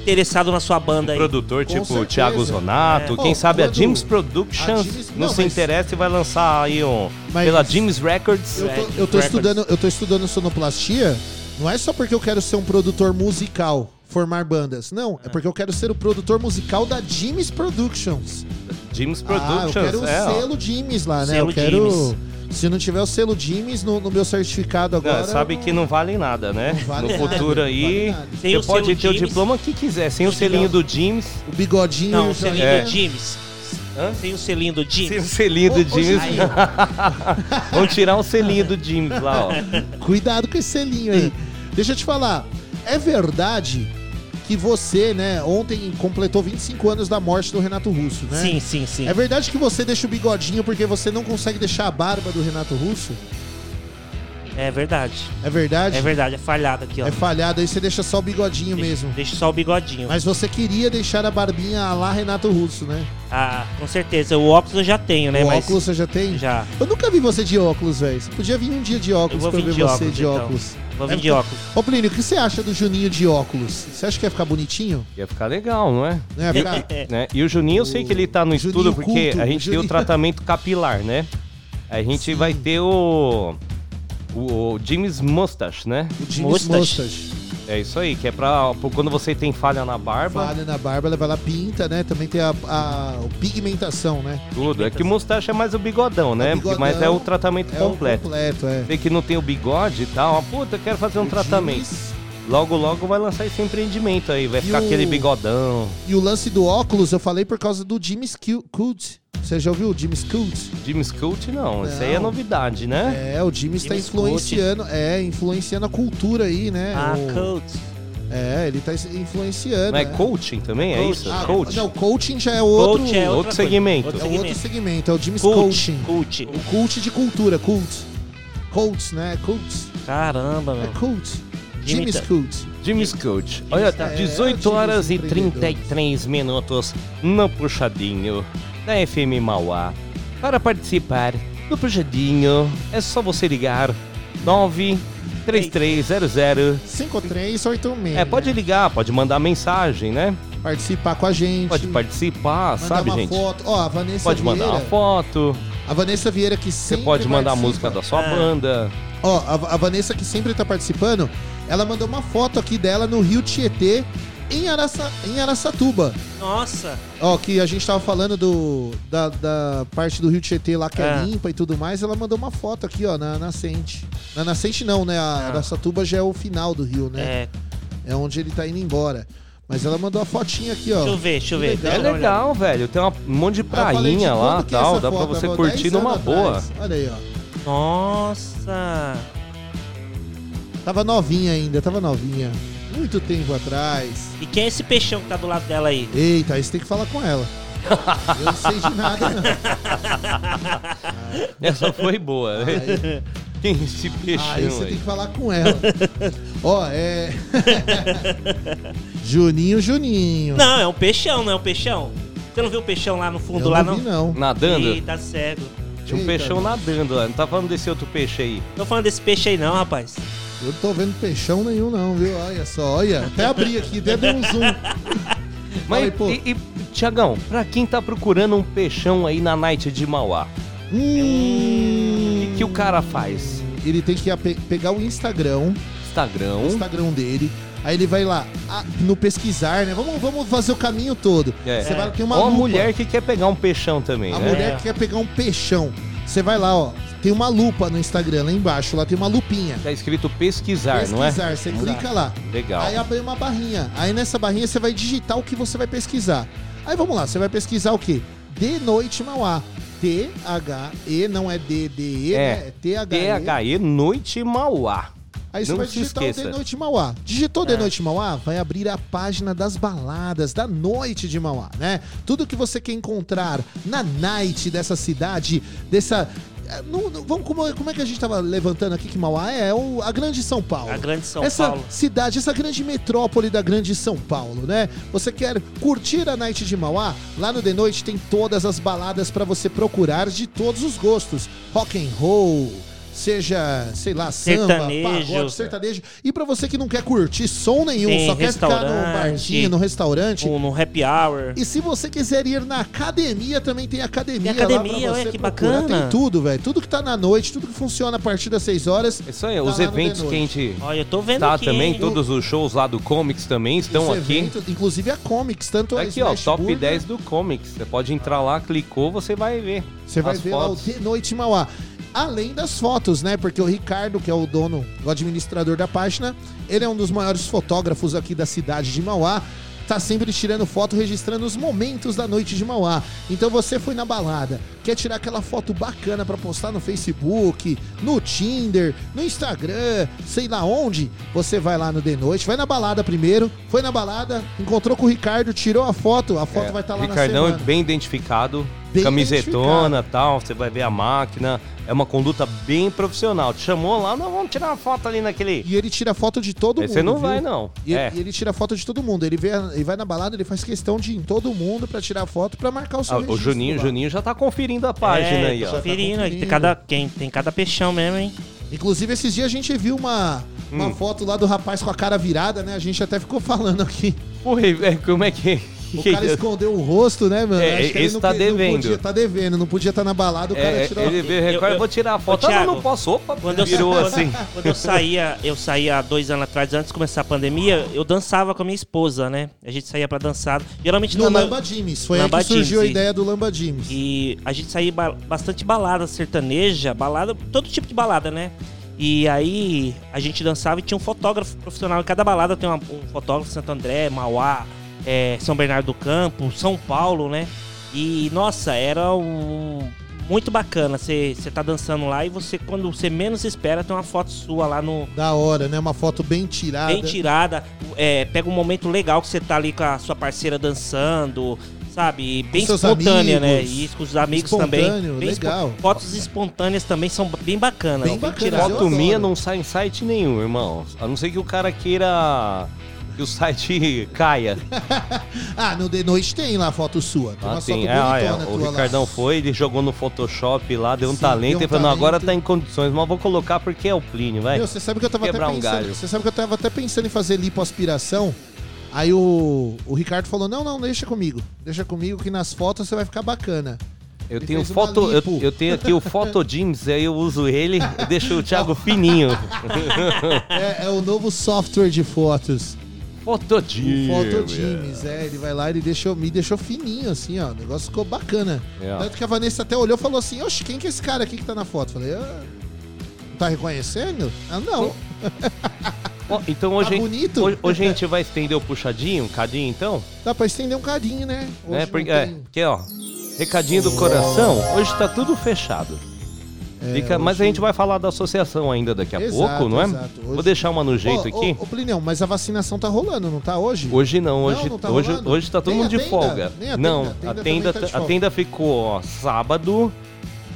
interessado na sua banda aí. Produtor Com tipo certeza. Thiago Zonato, É. quem Pô, sabe a a Productions Jims- não, não, se mas- interessa e vai lançar aí um Mas- pela Jims Records. Eu tô, eu tô Records. estudando, eu tô estudando sonoplastia, não é só porque eu quero ser um produtor musical, formar bandas. Não, é porque eu quero ser o produtor musical da Jimmy's Productions. Jims Ah, eu Productions, quero o é. selo Jimmy's lá, né? Selo eu quero. Se não tiver o selo Jimmy's no, no meu certificado Não, agora. sabe que não vale nada, né? vale no nada, futuro não aí, vale. Sem você o pode ter o Jims. diploma que quiser, sem o selinho do Jims, O bigodinho. Não, o selinho é. do James. Hã? Tem o selinho do sem o James. selinho do. Aí. Vamos tirar o selinho do Jims lá, ó. Cuidado com esse selinho aí. Deixa eu te falar. É verdade que você, né, ontem completou 25 anos da morte do Renato Russo, né? Sim, sim, sim. É verdade que você deixa o bigodinho porque você não consegue deixar a barba do Renato Russo? É verdade. É verdade? É verdade, é falhado aqui, ó. É falhado, aí você deixa só o bigodinho mesmo. Deixa só o bigodinho. Mas você queria deixar a barbinha lá Renato Russo, né? Ah, com certeza. O óculos eu já tenho, né? o Mas óculos você já tem? já. Eu nunca vi você de óculos, velho. Você podia vir um dia de óculos pra ver de você óculos, de então. óculos. Vou vir de óculos. Ô, Plínio, o que você acha do Juninho de óculos? Você acha que ia ficar bonitinho? Ia ficar legal, não é? Não ia ficar... né? E o Juninho, eu sei que ele tá no Juninho estudo porque culto, a gente tem Juninho. o tratamento capilar, né? A gente vai ter o. O, o Jimmy's Mustache, né? O Jimmy's Mustache. Mustache. É isso aí, que é pra, pra quando você tem falha na barba. Falha na barba, ela vai lá, pinta, né? Também tem a, a pigmentação, né? Tudo. É que o mustache é mais o bigodão, né? É o bigodão, Mas é o tratamento É completo. o completo, é. Você que não tem o bigode e tal, ah, puta, eu quero fazer um O tratamento. Jimmy's- Logo, logo vai lançar esse empreendimento aí, vai E ficar o- aquele bigodão. E o lance do óculos eu falei por causa do Jimmy Cult. Você já ouviu o Jimmy Cult? Jimmy's Cult não, isso aí é novidade, né? É, o Jimmy está influenciando, é, influenciando a cultura aí, né? Ah, O- coach. É, ele tá influenciando. Não é né? coaching também? É isso? Ah, coach. Não, coaching já é outro, Coach é outro segmento. Outro é outro segmento. segmento, é o Jimmy's Cult. Coaching. Cult. O cult de cultura, cult. Cult, né? Cult. Caramba, É meu. cult. Jimmy Jimmy's tá- cult. Jimmy's Coach. Olha, É, 18 Jimmy's horas e empreendedores. 33 minutos no Puxadinho da FM Mauá. Para participar do Puxadinho, é só você ligar 93300. 5386. É, pode ligar, pode mandar mensagem, né? participar com a gente. Pode participar, mandar sabe, uma gente? foto. Ó, a Vanessa Pode mandar Vieira. uma foto, A Vanessa Vieira que você sempre pode mandar a participa. música da sua Ah. banda. Ó, a, a Vanessa que sempre tá participando, ela mandou uma foto aqui dela no Rio Tietê, em, Araça, em Araçatuba. Nossa. Ó, que a gente tava falando do, da, da parte do Rio Tietê lá que é, É. limpa e tudo mais. Ela mandou uma foto aqui, ó, na nascente. Na nascente não, né? A Araçatuba já é o final do rio, né? É. É onde ele tá indo embora. Mas ela mandou a fotinha aqui, ó. Deixa eu ver, deixa eu ver. legal. É dar uma legal, velho. Tem uma- um monte de eu falei, de prainha lá é tal. essa Dá pra foto? você curtir 10 numa boa. atrás. Olha aí, ó. Nossa. Tava novinha ainda, tava novinha. Muito tempo atrás. E quem é esse peixão que tá do lado dela aí? Eita, aí você tem que falar com ela. Eu não sei de nada, não. Essa foi boa. né? Quem é esse peixão aí você aí? tem que falar com ela. Ó, é. Juninho, Juninho. Não, é um peixão, não é um peixão? Você não viu o peixão lá no fundo Eu lá, não não? vi, não. Nadando? Ih, tá cego. Tinha um Eita, peixão mano. nadando lá. Não tá falando desse outro peixe aí. Tô falando desse peixe aí não, rapaz. Eu não tô vendo peixão nenhum, não, viu? Olha só, olha. Até abri aqui, até dei um zoom. Mas, pô. e, e, Tiagão, pra quem tá procurando um peixão aí na Night de Mauá, o Hum, que, que o cara faz? ele tem que pegar o Instagram, Instagram. o Instagram dele. Aí ele vai lá ah, no pesquisar, né? Vamos, vamos fazer o caminho todo. É. Você vai ter uma Ou a lupa. mulher que quer pegar um peixão também, A né? mulher que quer pegar um peixão. Você vai lá, ó. Tem uma lupa no Instagram, lá embaixo. Lá tem uma lupinha. Tá escrito pesquisar, não é? Pesquisar, você clica lá. Legal. Aí abre uma barrinha. Aí nessa barrinha você vai digitar o que você vai pesquisar. Aí vamos lá, você vai pesquisar o quê? De Noite Mauá. T-H-E, não é D-D-E, né? É. É T-H-E. THE Noite Mauá. Aí você Não vai digitar o. The Noite Mauá. Digitou The Noite Mauá, vai abrir a página das baladas da noite de Mauá, né? Tudo que você quer encontrar na night dessa cidade, dessa. É, não- não- vamos, como, como é que a gente tava levantando aqui que Mauá é? O- a grande São Paulo. A grande São essa Paulo. cidade, essa grande metrópole da grande São Paulo, né? Você quer curtir a night de Mauá? Lá no The Noite tem todas as baladas pra você procurar de todos os gostos. Rock and roll, seja, sei lá, samba, Sertanejo. pagode, sertanejo. E pra você que não quer curtir som nenhum, Tem só quer ficar restaurante, barzinho, num restaurante. Um, no happy hour. E se você quiser ir na academia, também tem academia, Tem academia, lá pra olha você que procurar. bacana. Tem tudo, velho. Tudo que tá na noite, tudo que funciona a partir das 6 horas. Isso aí, tá os no eventos que a gente Olha, eu tô vendo tá aqui, também, hein? todos os shows lá do Comics também estão Os aqui. eventos, inclusive a Comics, tanto a Aqui, ó, top Burger, 10 do Comics. Você pode entrar lá, clicou, você vai ver. Você vai ver lá o fotos. De Noite Mauá. Além das fotos, né? Porque o Ricardo, que é o dono, o administrador da página, ele é um dos maiores fotógrafos aqui da cidade de Mauá. Tá sempre tirando foto, registrando os momentos da noite de Mauá. Então você foi na balada, quer tirar aquela foto bacana pra postar no Facebook, no Tinder, no Instagram, sei lá onde, você vai lá no The Noite, vai na balada primeiro, foi na balada, encontrou com o Ricardo, tirou a foto, a foto É, vai estar lá Ricardão na é semana. bem identificado, Bem camisetona e tal, você vai ver a máquina. É uma conduta bem profissional. Te chamou lá, não, vamos tirar uma foto ali naquele. E ele tira foto de todo Aí mundo. você não viu? vai, não. E, É. e ele tira foto de todo mundo. Ele, vê, ele vai na balada, ele faz questão de ir em todo mundo pra tirar foto pra marcar o seu Ah, o Juninho, lá. Juninho já tá conferindo a página é, aí, ó. conferindo, Tá aí tem conferindo. cada, quem, tem cada peixão mesmo, hein? Inclusive, esses dias a gente viu uma, uma Hum. foto lá do rapaz com a cara virada, né? A gente até ficou falando aqui. Porra, é, como é que. O cara escondeu o rosto, né, mano? É, Acho que ele esse não tá que- não devendo. podia, tá devendo, não podia estar na balada, o cara É, tirou ele vê o recorde, eu vou tirar a foto. Ô, Ah, não, não posso. Opa, Quando eu, virou quando- assim. Quando eu saía, eu saía há dois anos atrás, antes de começar a pandemia, eu dançava com a minha esposa, né? A gente saía pra dançar. Geralmente No na- Lamba Jimmys. Foi Lamba aí que surgiu a ideia do Lamba Jimmys. E a gente saía ba- bastante balada sertaneja, balada, todo tipo de balada, né? E aí a gente dançava e tinha um fotógrafo profissional. Em cada balada tem uma- um fotógrafo Santo André, Mauá, é, São Bernardo do Campo, São Paulo, né? E nossa, era um muito bacana. Você você tá dançando lá e você, quando você menos espera, tem uma foto sua lá no, Da hora, né? Uma foto bem tirada. bem tirada. É, pega um momento legal que você tá ali com a sua parceira dançando, sabe? E Bem espontânea, né? amigos. E isso com os amigos também. Espontâneo, Bem espo- legal. Fotos espontâneas também são bem bacanas. Bem bacana, tiradas. eu Foto minha não sai em site nenhum, irmão. A não ser que o cara queira que o site caia. Ah, no The Noite tem lá foto sua. Tem Ah, tem. foto É, é, O Ricardão lá. foi, ele jogou no Photoshop lá, deu um Sim, talento. deu um ele falou, não, agora tá em condições, mas vou colocar porque é o Plínio, vai. Meu, você sabe que eu tava Quebrar até um pensando. galho. Você sabe que eu tava até pensando em fazer lipoaspiração. Aí o, o Ricardo falou: não, não, deixa comigo. Deixa comigo que nas fotos você vai ficar bacana. Eu Ele tenho foto, eu, eu tenho aqui o Photo Jeans, aí eu uso ele e deixo o Thiago fininho. É, é o novo software de fotos. Photo O Jimmys, é, ele vai lá e ele deixou, me deixou fininho, assim, ó. O negócio ficou bacana. É. Tanto que a Vanessa até olhou e falou assim: Oxe, quem que é esse cara aqui que tá na foto? Falei, ah, tá reconhecendo? Ah, não. Ó, então hoje, Tá bonito? hoje, hoje a gente vai estender o puxadinho, um cadinho então? Dá pra estender um cadinho, né? Hoje É, porque, tem- é, porque, ó, recadinho do coração, hoje tá tudo fechado. É, Fica- mas a gente vai falar da associação ainda daqui a Exato, pouco, não é? exato. Hoje- Vou deixar uma no jeito Ô, aqui. Ô, ô, Plinião, mas a vacinação tá rolando, não tá hoje? Hoje não, hoje, não tá hoje, rolando? hoje tá todo mundo a de tenda? folga. Nem a não, tenda? A a tenda tenda, também tá de a tenda ficou ó, sábado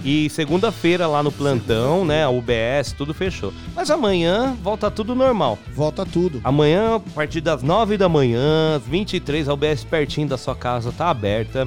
e segunda-feira lá no plantão, né? A UBS, tudo fechou. Mas amanhã volta tudo normal. Volta tudo. Amanhã, a partir das 9 da manhã, às 23, a UBS pertinho da sua casa tá aberta.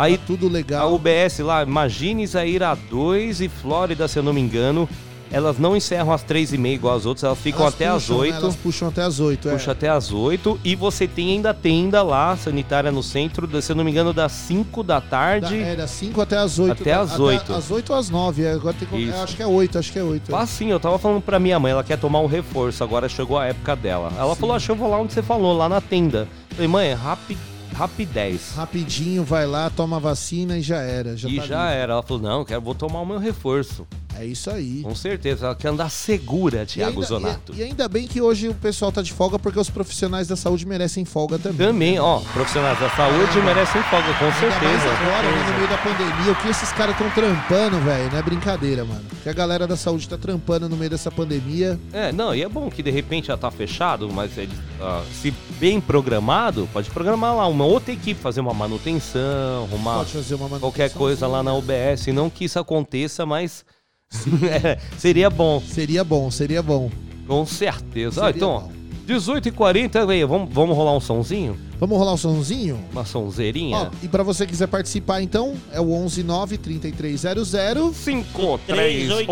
Aí Tá tudo a legal. UBS lá, imagine Zaira 2 e Flórida, se eu não me engano. Elas não encerram às 3h30 igual as outras, elas ficam Elas até às puxam, né? 8. Elas puxam até às 8, é. Puxa até às 8 e você tem ainda tenda lá, sanitária no centro, da- se eu não me engano, das 5 da Da, tarde. é, das 5 até às 8. Até às 8. Às 8 ou às 9. é, Agora tem que, eu acho que é 8, acho que é 8. Ah, sim, eu tava falando pra minha mãe, ela quer tomar um reforço, agora chegou a época dela. Ela falou, acho que eu vou lá onde você falou, lá na tenda. Falei, mãe, é rapi, rapidez. Rapidinho, vai lá, toma a vacina e já era. Já e tá já livre. era. Ela falou, não, quero, vou tomar o meu reforço. É isso aí. Com certeza, ela quer andar segura, ainda, Zonato. e- e ainda bem que hoje o pessoal tá de folga porque os profissionais da saúde merecem folga também. Também, ó, profissionais da saúde merecem folga, com Ainda certeza. agora, né, no meio da pandemia, o que esses caras estão trampando, velho, não é brincadeira, mano. Que a galera da saúde tá trampando no meio dessa pandemia. É, não, e é bom que de repente já tá fechado, mas ele, ah, se bem programado, pode programar lá uma outra equipe, fazer uma manutenção, arrumar manutenção, qualquer coisa lá na UBS. Não que isso aconteça, mas é, seria bom. Seria bom, seria bom. Com certeza. Ah, Seria então, ó, 18h40, velho, vamos, vamos rolar um sonzinho? Vamos rolar um sonzinho? Uma sonzeirinha? Ó, e pra você que quiser participar, então, é o 119 3300 5386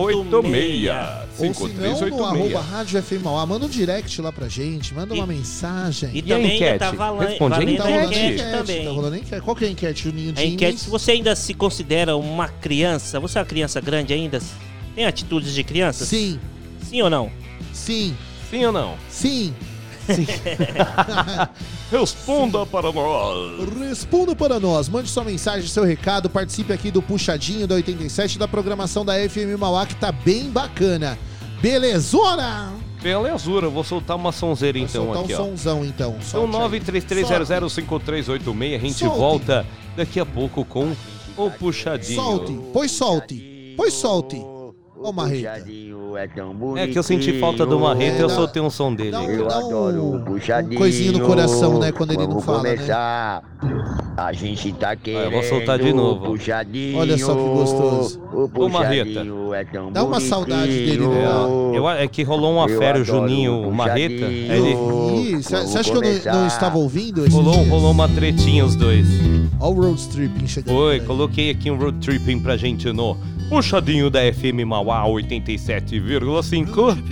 Ou se não, no arroba Rádio FM Mauá. Manda um direct lá pra gente, manda uma mensagem. E, também ainda tá vala- valendo Tá a rolando enquete, enquete, também. Tá rolando enquete. Qual que é a enquete, Juninho A enquete, se você ainda se considera uma criança, você é uma criança grande ainda? Tem atitudes de criança? Sim. Sim ou não? Sim. Sim ou não? Sim. Responda para nós. Responda para nós. Mande sua mensagem, seu recado. Participe aqui do Puxadinho da 87 da programação da FM Mauá, que tá bem bacana. Belezura, eu vou soltar uma sonzeira então Soltar aqui, um ó. sonzão, então. Aí. 933005386. A gente Solte. volta daqui a pouco com o Puxadinho. Solte. Pois solte. Pois solte. Ó, Marreta. É que eu senti falta do Marreta, eu soltei um som dele. Eu adoro o puxadinho. coisinho no coração, né, quando ele não fala, né? começar. A gente tá querendo. eu vou soltar de novo. o Puxadinho. Olha só que gostoso. O Ô, Marreta. é tão Dá uma saudade dele, né? Eu, é que rolou uma fera, o Juninho, o o Marreta. Ele... Ih, você acha que eu não, não estava ouvindo? Rolou, dias? rolou uma tretinha os dois. Ó o road tripping chegando. Foi, coloquei aqui um road tripping pra gente no Puxadinho da FM Mauá 87,5.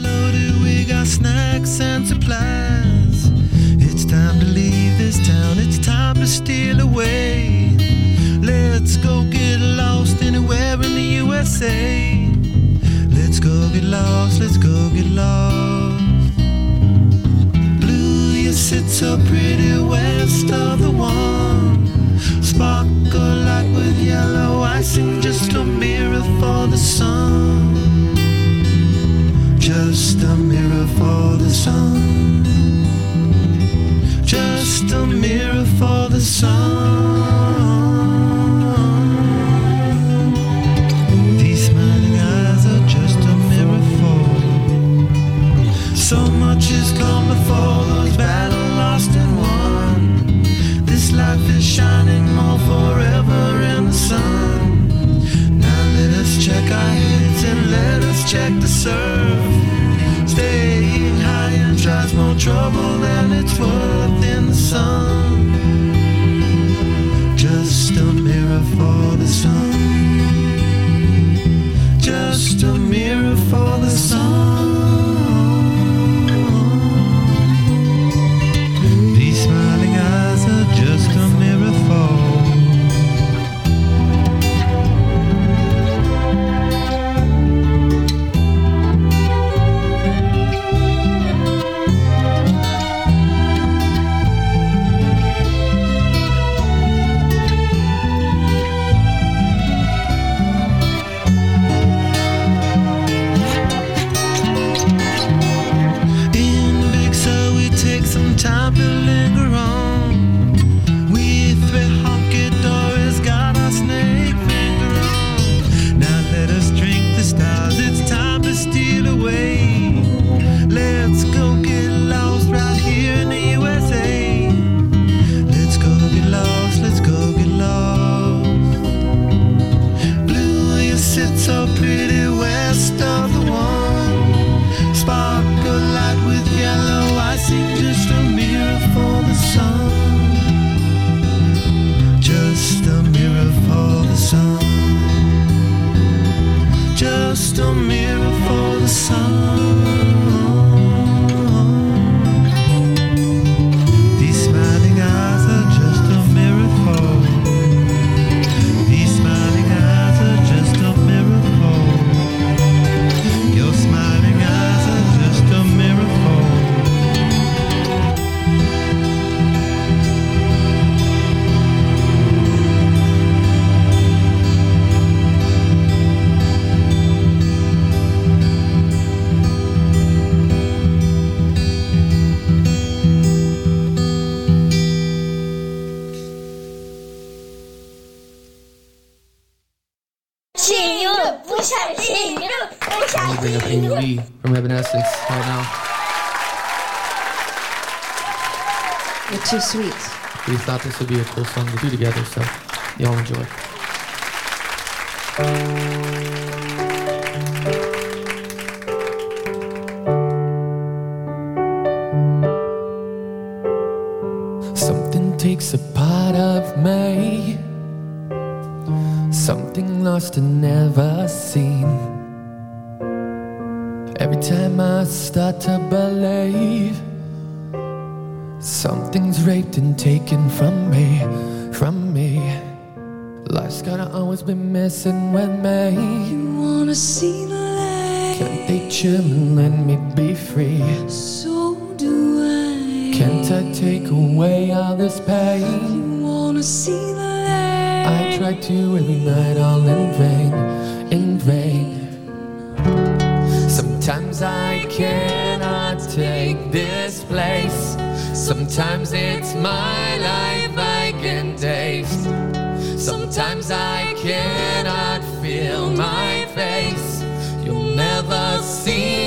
loaded, we got snacks and supplies. It's time to leave this town, it's time to steal away. Let's go get lost anywhere in the USA. Let's go get lost, let's go get lost. You sit so pretty west of the one. Sparkle like with yellow icing, just a mirror for the sun. Just a mirror for the sun. Just a mirror for the sun. These smiling eyes are just a mirror for. So much has come before those battle lost and won. This life is shining more forever in the sun. Now let us check our heads and let us check the surf. Staying high and tries more trouble than it's worth in the sun. Just a mirror for the sun. Just a mirror for the thought this would be a cool song to do together, so y'all enjoy. always been messing with me. You wanna see the light? Can't they chill and let me be free? So do I. Can't I take away all this pain? You wanna see the light? I try to every night, all in vain, in vain. Sometimes I cannot take this place. Sometimes it's my life I can taste. Sometimes I cannot feel my face, you'll never see.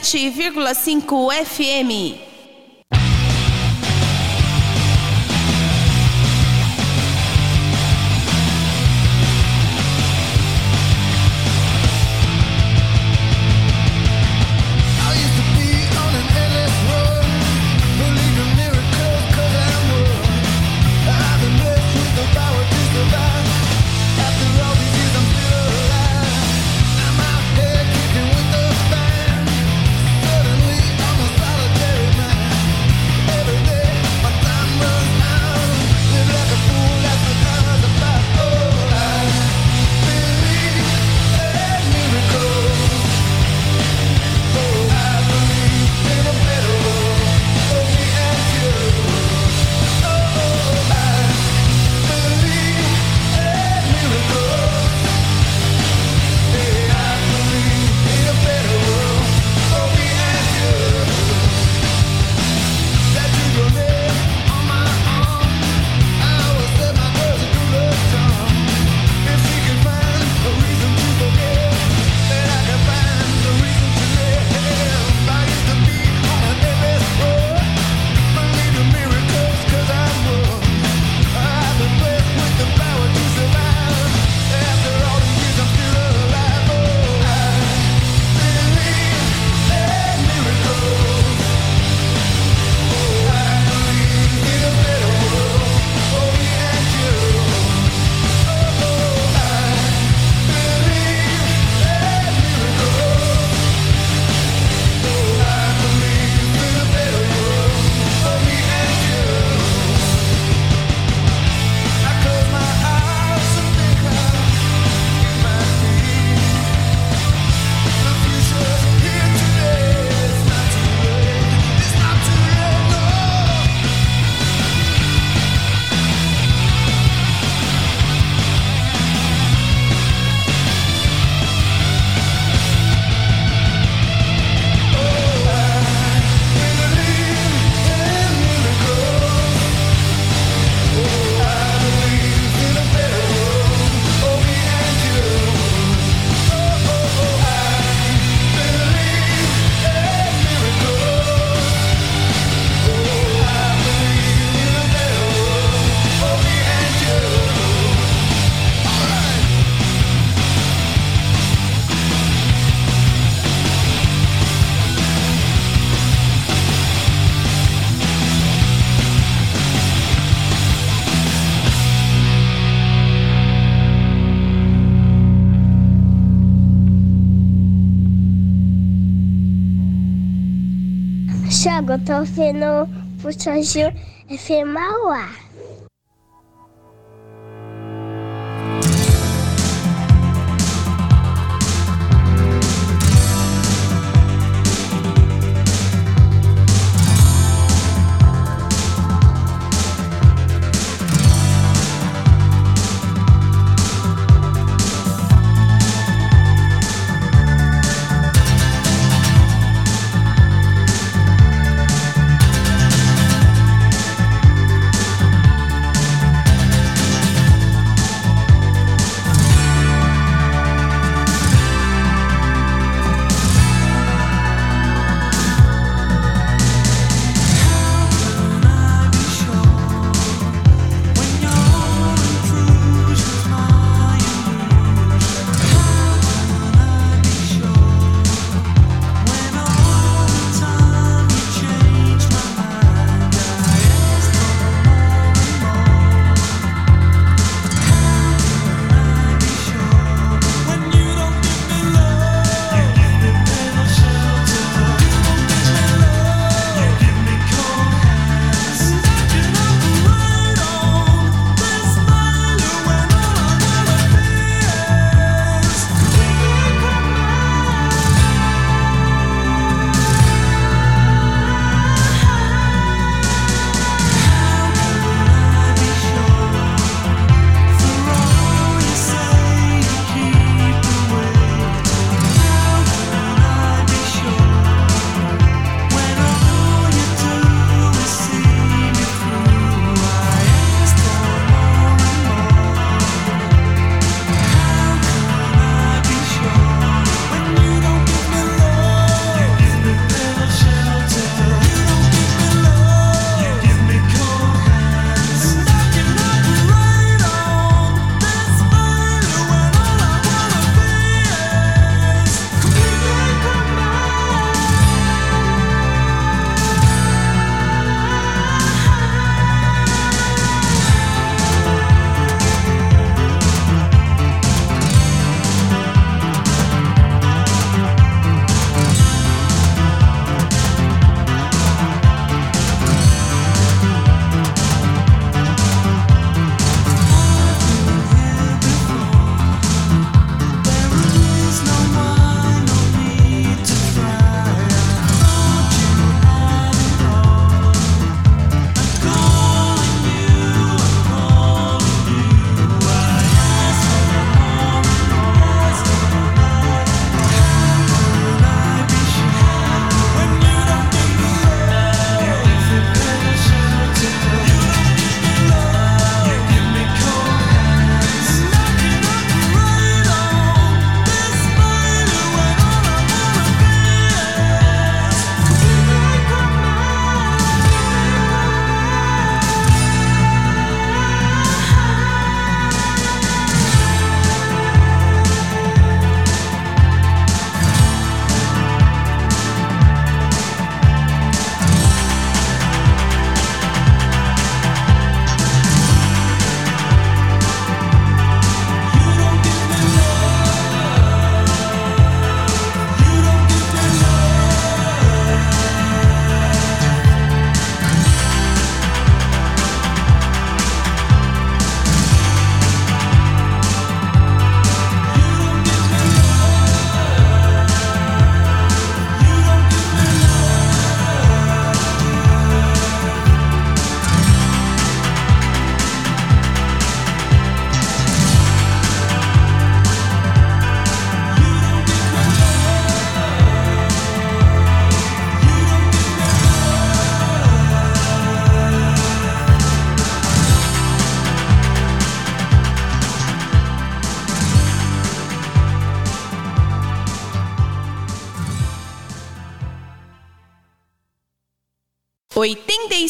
107,5 FM. Tiago, estou vendo o Futsal FM ao ar.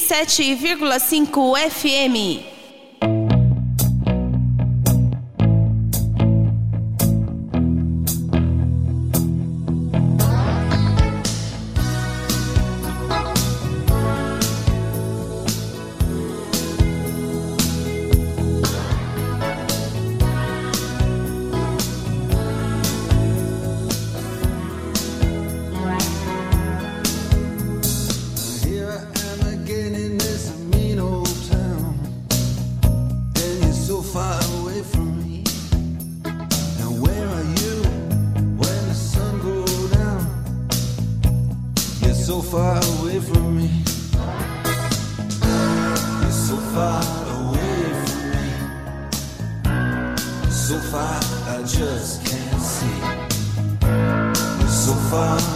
107,5 FM. Far away from me. You're so far away from me. So far I just can't see. You're so far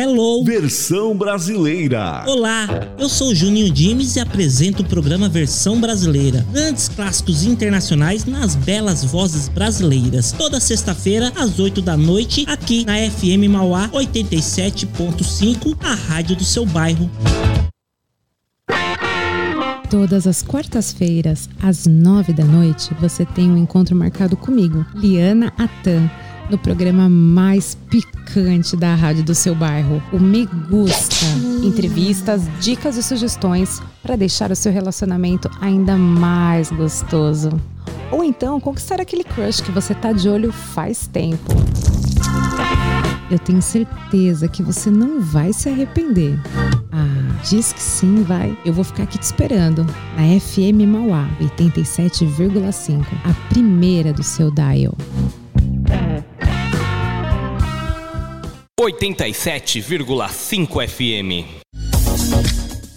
Hello! Versão brasileira. Olá, eu sou Juninho Dimes e apresento o programa Versão Brasileira. Grandes clássicos internacionais nas belas vozes brasileiras. Toda sexta-feira, às 8 da noite, aqui na FM Mauá 87.5, a rádio do seu bairro. Todas as quartas-feiras, às nove da noite, você tem um encontro marcado comigo, Liana Atan, no programa mais picante da rádio do seu bairro, o Me Gusta. Entrevistas, dicas e sugestões para deixar o seu relacionamento ainda mais gostoso. Ou então conquistar aquele crush que você tá de olho faz tempo. Eu tenho certeza que você não vai se arrepender. Ah, diz que sim, vai. Eu vou ficar aqui te esperando na FM Mauá 87,5, a primeira do seu dial. 87,5 FM.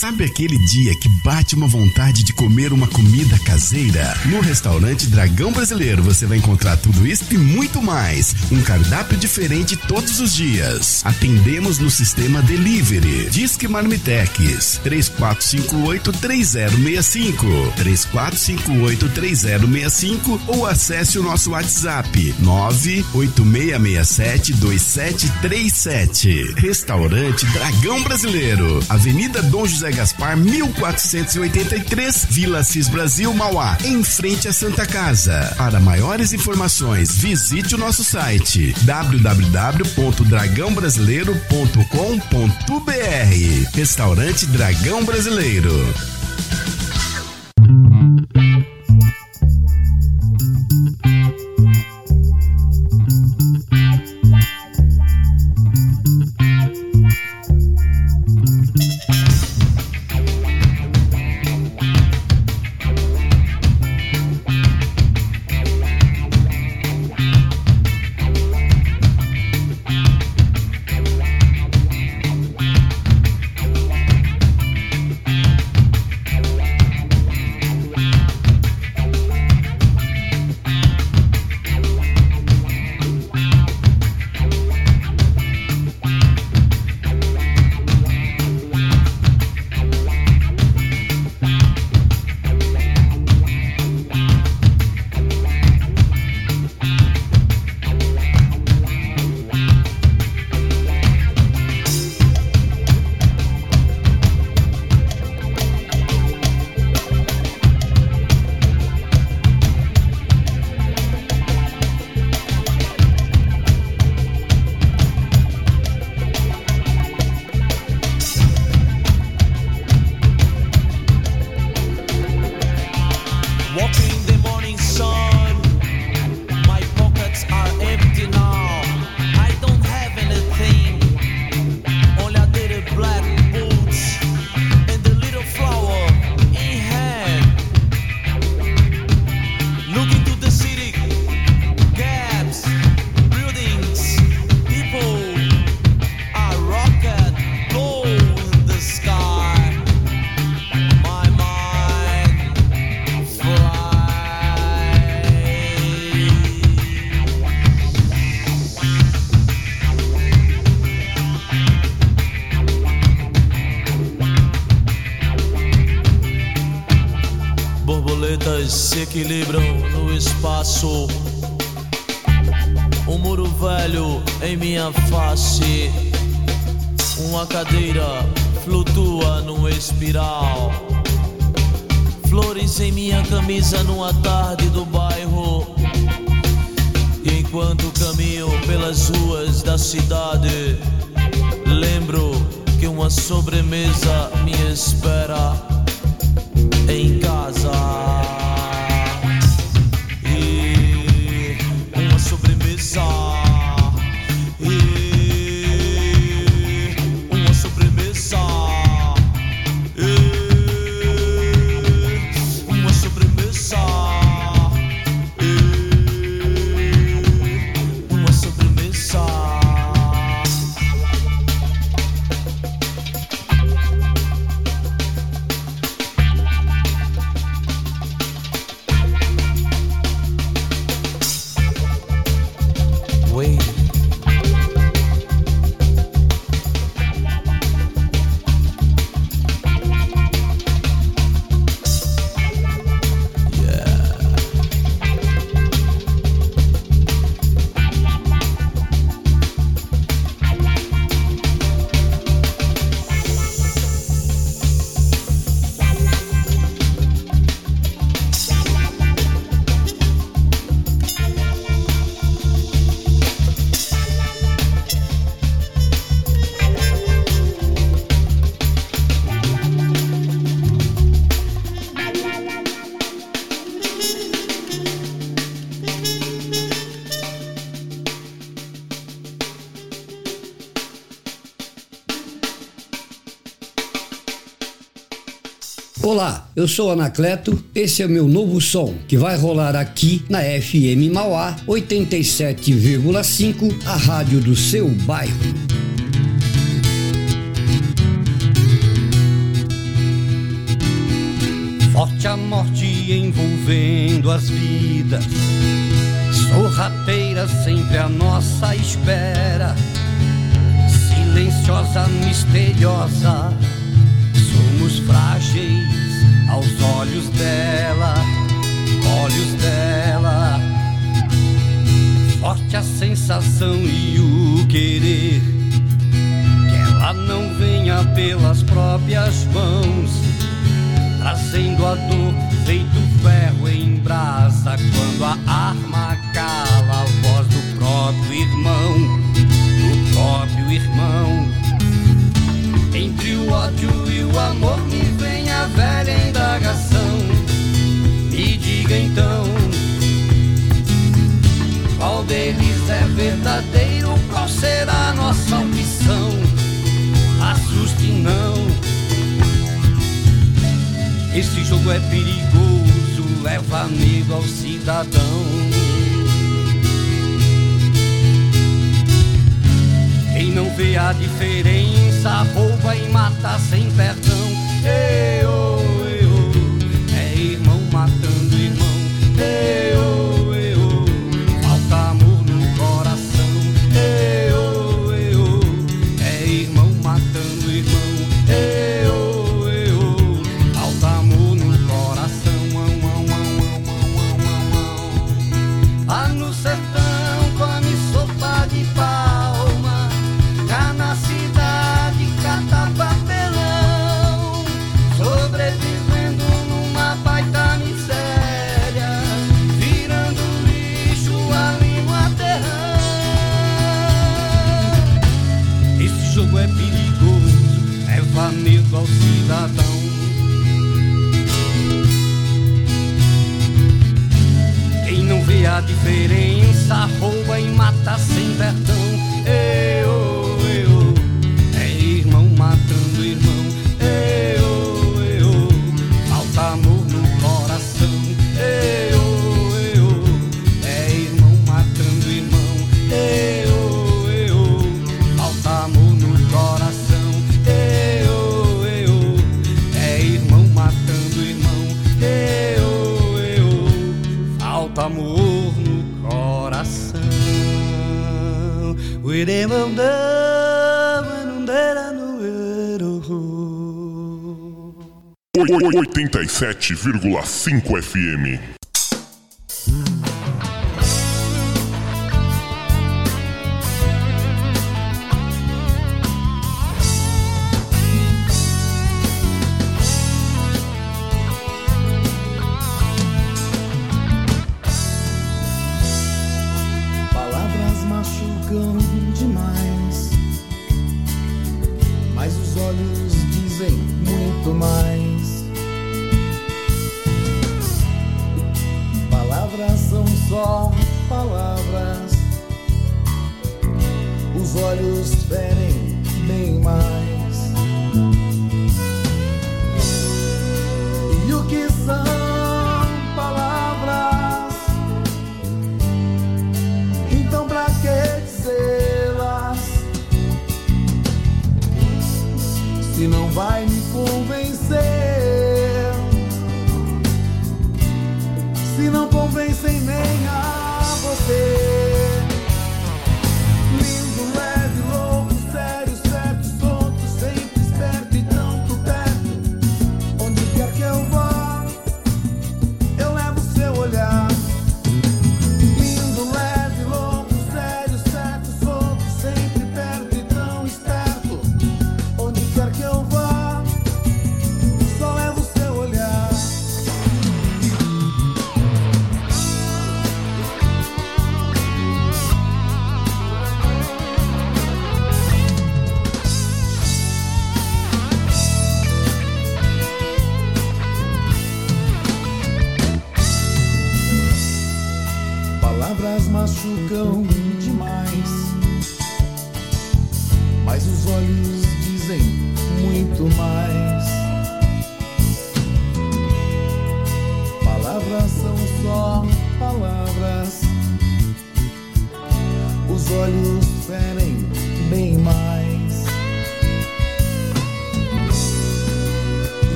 Sabe aquele dia que bate uma vontade de comer uma comida caseira? No restaurante Dragão Brasileiro você vai encontrar tudo isso e muito mais. Um cardápio diferente todos os dias. Atendemos no sistema Delivery. Disque Marmitex 3458-3065. 3458-3065 ou acesse o nosso WhatsApp 986672737. Restaurante Dragão Brasileiro. Avenida Dom José Gaspar, 1483, Vila Cis Brasil, Mauá, em frente à Santa Casa. Para maiores informações, visite o nosso site www.dragãobrasileiro.com.br. Restaurante Dragão Brasileiro. eu sou Anacleto, esse é o meu novo som, que vai rolar aqui na FM Mauá 87,5, a rádio do seu bairro. Forte a morte envolvendo as vidas, sorrateira sempre à nossa espera, silenciosa, misteriosa aos olhos dela, olhos dela. Forte a sensação e o querer que ela não venha pelas próprias mãos, trazendo a dor feito ferro em brasa quando a arma verdadeiro, qual será nossa opção? Assuste não. Esse jogo é perigoso, leva medo ao cidadão. Quem não vê a diferença, rouba e mata sem perdão. Eu I hold. 87,5 FM.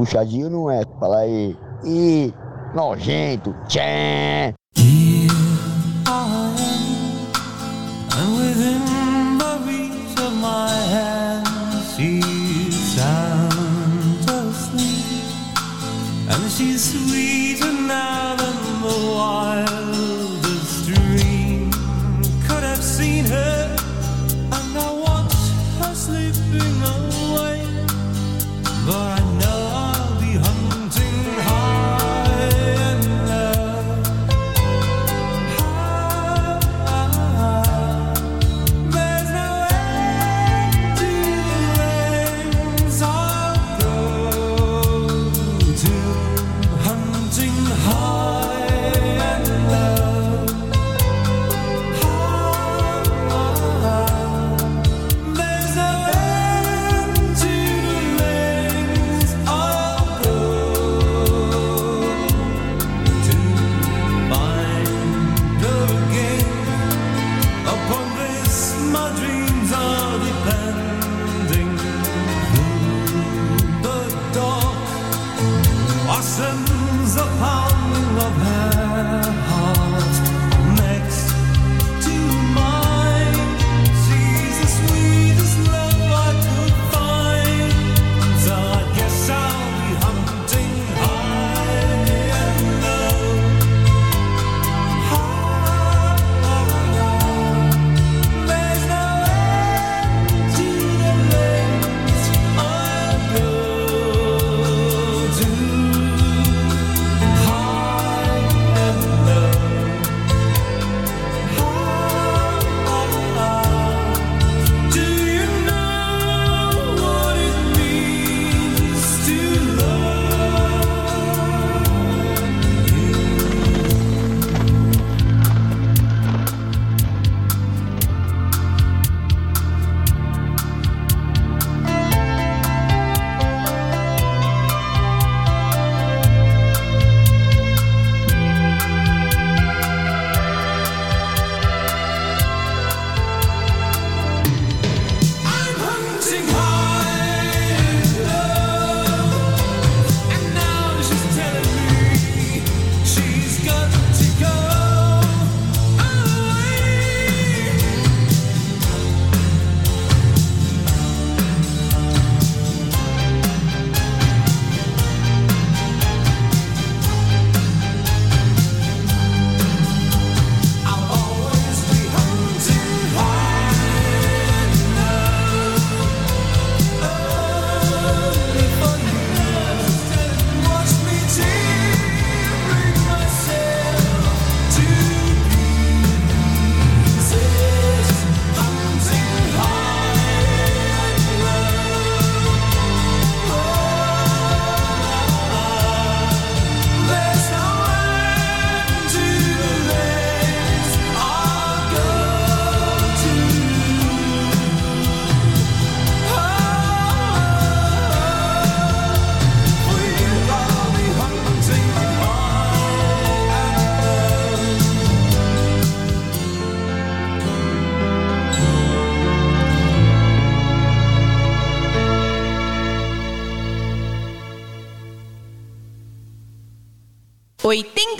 Puxadinho não é? Fala aí. Ih, nojento. Tchê.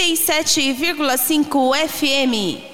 87,5 FM.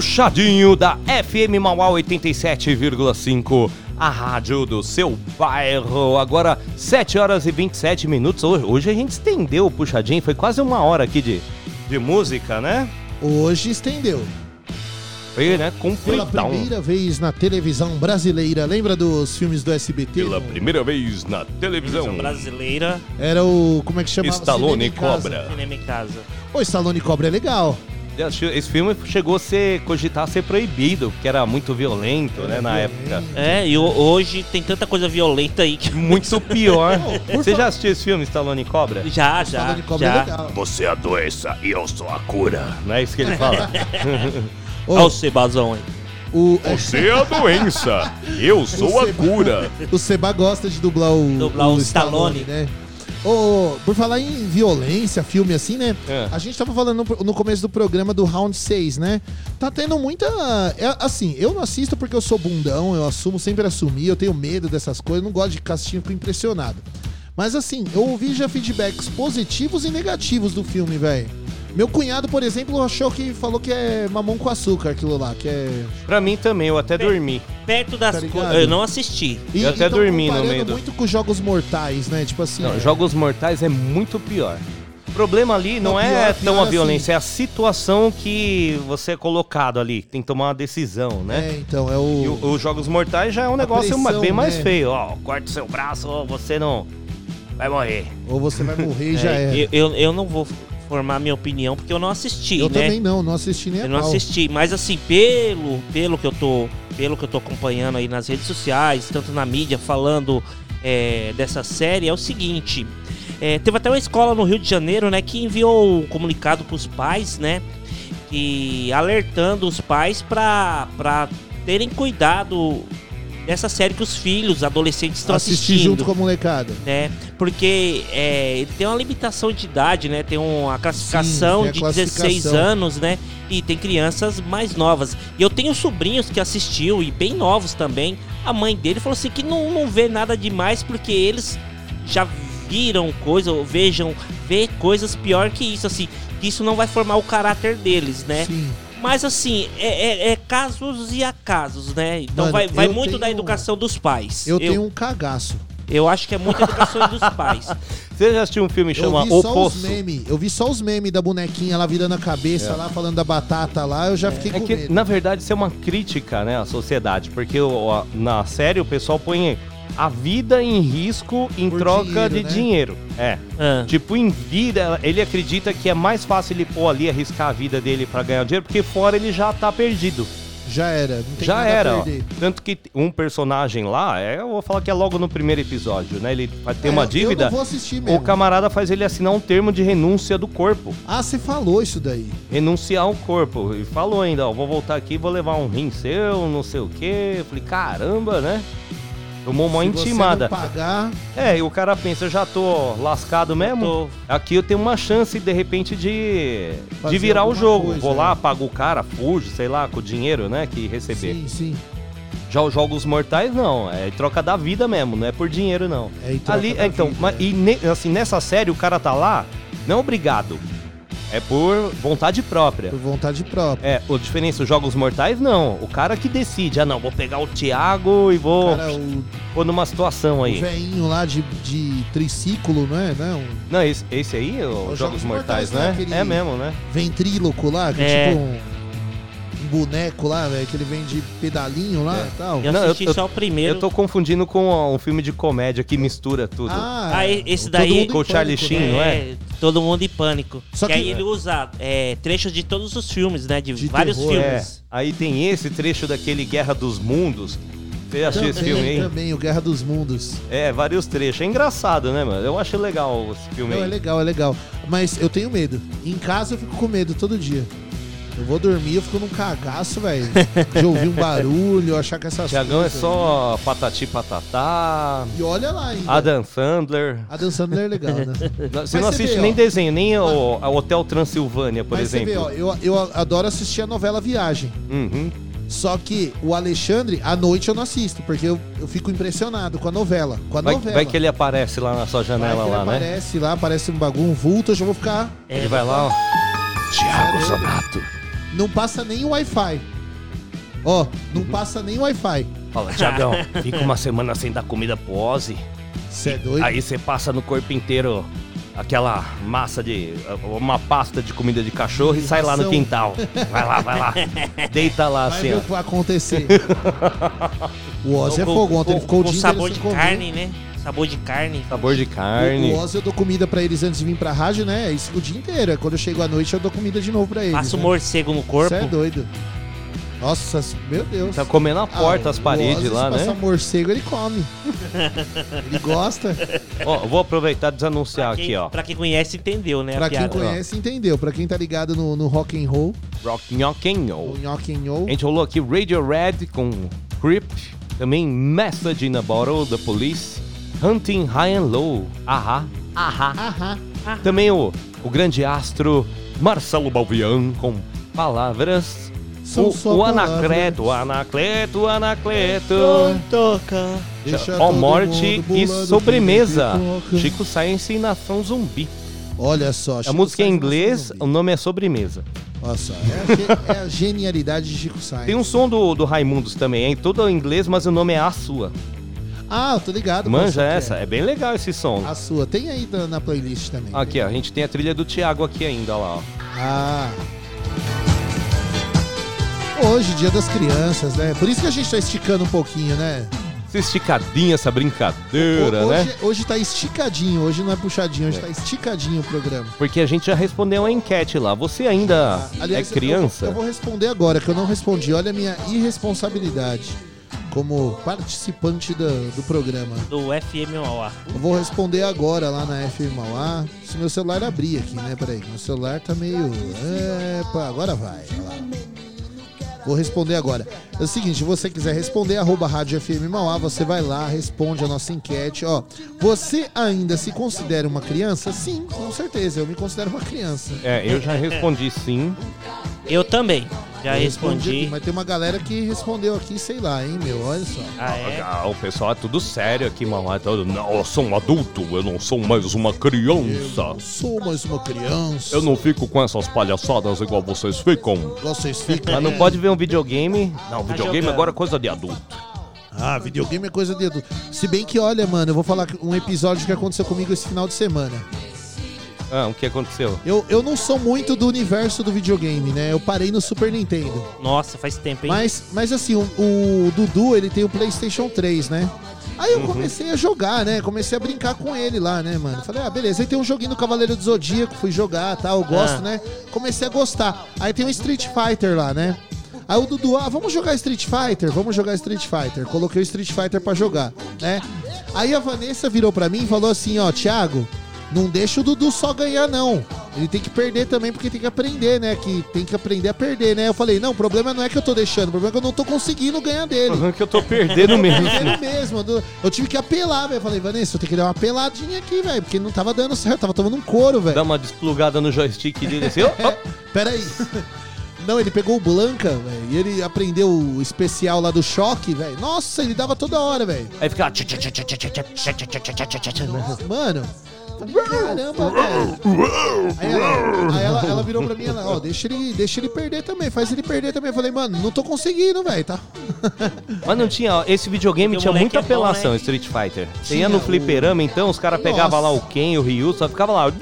Puxadinho da FM Mauá 87,5, a rádio do seu bairro. Agora, 7 horas e 27 minutos. Hoje, hoje a gente estendeu o puxadinho, foi quase uma hora aqui de, de música, né? Hoje estendeu. Foi, né? Pela Completão. primeira vez na televisão brasileira, lembra dos filmes do SBT? Pela primeira vez na televisão. brasileira. Era o. Como é que chamava? Stallone Cinema em Casa. Cobra. Cinema em casa. Pô, Stallone Cobra é legal. Esse filme chegou a ser cogitar ser proibido, porque era muito violento, né, na época. É, e ho- hoje tem tanta coisa violenta aí que. Muito pior. Você já assistiu esse filme, Stallone Cobra? Já, já. Stallone Cobra é já. legal. Você é a doença e eu sou a cura. Não é isso que ele fala? Olha o Sebazão aí. O, Você é a doença, eu sou a Seba- cura. O Seba gosta de dublar o, Dublar o Stallone. né? Ô, por falar em violência, filme assim, né? É. A gente tava falando no, começo do programa do Round 6, né? Tá tendo muita. é, assim, eu não assisto porque eu sou bundão, eu assumo, sempre assumi, eu tenho medo dessas coisas, não gosto de ficar assistindo, fico impressionado. Mas assim, eu ouvi já feedbacks positivos e negativos do filme, velho. Meu cunhado, por exemplo, achou que falou que é mamão com açúcar aquilo lá, que é. Pra mim também, eu até dormi. Perto das Tá coisas. Eu não assisti. E, Eu até tão dormi no meio do- muito com jogos mortais, né? Tipo assim. Não, é- Jogos Mortais é muito pior. O problema ali não, Não, é pior, tão pior a assim. violência, é a situação que você é colocado ali. Tem que tomar uma decisão, né? É, então, é o. E os Jogos Mortais já é um negócio pressão, bem mais né? feio. Ó, corta o seu braço, ou você não vai morrer. Ou você vai morrer e já É, é. eu, eu, eu não vou formar minha opinião porque eu não assisti, Eu né? também não, não assisti nem Eu não assisti, mas assim, pelo, pelo que eu tô, pelo que eu tô acompanhando aí nas redes sociais, tanto na mídia falando é, dessa série, é o seguinte: É, teve até uma escola no Rio de Janeiro, né, que enviou um comunicado pros pais, né, que alertando os pais pra terem cuidado dessa série que os filhos, adolescentes estão Assistir assistindo. junto com a molecada. né? Porque é, tem uma limitação de idade, né? Tem uma classificação tem a de classificação. 16 anos, né? E tem crianças mais novas. E eu tenho sobrinhos que assistiu e bem novos também. A mãe dele falou assim que não, não vê nada demais porque eles já viram coisa, ou vejam, vê coisas pior que isso, assim, que isso não vai formar o caráter deles, né? Sim. Mas assim, é, é- é casos e acasos, né? Então Mano, vai, vai eu muito da tenho- educação dos pais. Eu, tenho um cagaço. Eu acho que é muita educação dos pais. Você já assistiu um filme que Eu chama O Poço? memes. Eu vi só os memes da bonequinha lá virando a cabeça É. lá, falando da batata lá, eu já fiquei É com que, medo. na verdade, isso é uma crítica, né, à sociedade. Porque o- a- na série o pessoal põe a vida em risco em Por troca dinheiro, de né? dinheiro. É. Ah. Tipo, em vida, ele acredita que é mais fácil ele pôr ali, arriscar a vida dele pra ganhar dinheiro, porque fora ele já tá perdido. Já era, não tem Já era, ó. Tanto que um personagem lá, é, eu vou falar que é logo no primeiro episódio, né? Ele vai ter É, uma dívida. Eu não vou assistir O mesmo. camarada faz ele assinar um termo de renúncia do corpo. Ah, você falou isso daí. Renunciar ao corpo. E falou ainda, ó, vou voltar aqui, vou levar um rim seu, não sei o quê. Eu falei, caramba, né? Tomou uma Se intimada. Você não pagar, É, e o cara pensa, eu já tô lascado mesmo. tô. Aqui eu tenho uma chance, de repente, de, Fazer de virar o jogo. coisa, Vou lá, é. pago o cara, fujo, sei lá, com o dinheiro, né, que receber. sim, sim. Já os jogos mortais, não. É troca da vida mesmo, não é por dinheiro, não. É Ali, é, então, vida, mas, é. e ne- assim, nessa série o cara tá lá, não obrigado. É por vontade própria. Por vontade própria. É, a diferença, os jogos mortais, não. O cara que decide, ah, não, vou pegar o Thiago e vou Cara, o, pôr numa situação o aí. veinho lá de, de triciclo, não é? Não, Não, esse, esse aí, os Os Jogos Jogos Mortais, Mortais, né? né? Aquele- É mesmo, né? ventríloco lá, que É. é tipo um, boneco lá, velho, que ele vem de pedalinho lá e tal. Eu Não, assisti eu- só o primeiro. Eu tô confundindo com um filme de comédia que mistura tudo. Ah, Ah, esse todo daí- mundo Com o Charlie Sheen, né? não é? Todo mundo em pânico. Só que, que- aí ele usa é, trechos de todos os filmes, né? De, De vários terror, É, filmes. aí tem esse trecho daquele Guerra dos Mundos. Você assistiu esse filme Também, aí? também, o Guerra dos Mundos. É, vários trechos. É engraçado, né, mano? Eu acho legal esse filme Não, é aí. legal, é legal. Mas eu tenho medo. Em casa eu fico com medo todo dia. Eu vou dormir, eu fico num cagaço, velho. De ouvir um barulho, achar que essas Tiagão é coisas- só patati patatá. E olha lá ainda. Adam Sandler. A Dan Sandler é legal, né? Você Mas não assiste vê, nem ó. desenho, nem o, a Hotel Transilvânia, por Mas exemplo. vê, ó, eu, eu adoro assistir a novela Viagem. Uhum. Só que o Alexandre, à noite eu não assisto, porque eu, eu fico impressionado com a novela. Com a Vai, novela. vai que ele aparece lá na sua janela lá, né? aparece lá, aparece um bagulho, um vulto, eu já vou ficar. Ele vai lá, ó. Thiago Zonato. Não passa nem o Wi-Fi. Ó, não Uhum. passa nem o Wi-Fi. Fala, Tiagão, fica uma semana sem dar comida pro Ozzy. Você é doido? Aí você passa no corpo inteiro aquela massa de. uma pasta de comida de cachorro e sai lá no quintal. Vai lá, vai lá. Deita lá Vai assim, ver ó. o que vai acontecer. o Ozzy é fogo. Ontem ele com- ficou o com dia sabor de sem comer. carne, né? Sabor de carne. Sabor de carne. O, o Ozzy eu dou comida pra eles antes de vir pra rádio, né? É Isso o dia inteiro. Quando eu chego à noite eu dou comida de novo pra eles. Passa o né? morcego no corpo. Você é doido. Nossa, meu Deus. Tá comendo a porta, Ah, as paredes lá, se passar né? morcego, ele come. ele gosta. Ó, vou aproveitar e desanunciar Quem- aqui, ó. Pra quem conhece, entendeu, né? a Pra quem piada. conhece, entendeu. Pra quem tá ligado no, no rock and roll, Rock Knocking o rock and roll. A gente rolou aqui Radio Red com Creep, também Message in a Bottle, The Police, Hunting High and Low, Ahá, Ahá. Ahá. Também o, o grande astro Marcelo Balvian com Palavras. São O, só o palavras. Anacleto, o Anacleto, o Anacleto. Toca. Ó, Morte e Sobremesa. Chico Science e Nação Zumbi. Olha só. A Chico música é em inglês, o nome é Sobremesa. Olha só. É a, é a genialidade de Chico Sainz. Tem um som do, do Raimundos também, é em todo em inglês, mas o nome é A Sua. Ah, eu tô ligado. Manja que é. essa? É bem legal esse som. A sua. Tem aí na, na playlist também. Aqui, ó, a gente tem a trilha do Thiago aqui ainda, ó lá, ó. Ah. Hoje, dia das crianças, né? Por isso que a gente tá esticando um pouquinho, né? Essa esticadinha, essa brincadeira, hoje, né? hoje tá esticadinho, hoje não é puxadinho, hoje tá esticadinho o programa. Porque a gente já respondeu a enquete lá. Você ainda Aliás, é criança? Eu, eu vou responder agora, que eu não respondi. Olha a minha irresponsabilidade. Como participante do, do programa. Do FM Mauá. Eu vou responder agora lá na FM Mauá. Se meu celular abrir aqui, né? Peraí, meu celular tá meio. Epa, agora vai. Vou responder agora. É o seguinte, se você quiser responder, arroba Rádio FM Mauá, você vai lá, responde a nossa enquete. Ó, você ainda se considera uma criança? Sim, com certeza, eu me considero uma criança. É, eu já respondi sim. Eu também. Já Eu respondi. aqui, mas tem uma galera que respondeu aqui, sei lá, hein, meu, olha só. Ah, é? Ah, o pessoal é tudo sério aqui, mamãe. Todo, não, eu sou um adulto, eu não sou mais uma criança. Sou mais uma criança. Eu não fico com essas palhaçadas igual vocês ficam. Vocês ficam. Mas não pode ver um videogame. Não, videogame jogando. agora é coisa de adulto. Ah, videogame é coisa de adulto. Se bem que, olha, mano, eu vou falar um episódio que aconteceu comigo esse final de semana. Ah, o que aconteceu? Eu, eu não sou muito do universo do videogame, né? Eu parei no Super Nintendo. Nossa, faz tempo, hein? Mas, mas assim, o, o Dudu, ele tem o PlayStation 3, né? Aí eu Uhum. comecei a jogar, né? Comecei a brincar com ele lá, né, mano? Falei, ah, beleza. Aí tem um joguinho do Cavaleiro do Zodíaco, fui jogar tal, eu gosto, Ah. né? Comecei a gostar. Aí tem um Street Fighter lá, né? Aí o Dudu, ah, vamos jogar Street Fighter? Vamos jogar Street Fighter. Coloquei o Street Fighter pra jogar, né? Aí a Vanessa virou pra mim e falou assim, ó, Thiago, não deixa o Dudu só ganhar, não. Ele tem que perder também, porque tem que aprender, né? Que tem que aprender a perder, né? Eu falei, não, o problema não é que eu tô deixando, o problema é que eu não tô conseguindo ganhar dele. O problema é que eu tô perdendo mesmo. Perdendo mesmo. Eu- tive que apelar, velho. Eu Falei, Vanessa, eu tenho que dar uma apeladinha aqui, velho, porque não tava dando certo, tava tomando um couro, velho. Dá uma desplugada no joystick dele assim, ó, aí. Não, ele pegou o Blanca, velho, e ele aprendeu o especial lá do choque, velho. Nossa, ele dava toda hora, velho. Aí fica. Mano. Falei, Caramba, velho. Aí, ela, aí ela, ela virou pra mim, ela, ó, deixa ele, deixa ele perder também, faz ele perder também. Eu falei, mano, não tô conseguindo, velho, tá? Mas não tinha, ó, esse videogame Porque tinha muita é bom, apelação, né? Street Fighter. Você Tinha ia no fliperama, então, os caras pegavam lá o Ken, o Ryu, só ficava lá.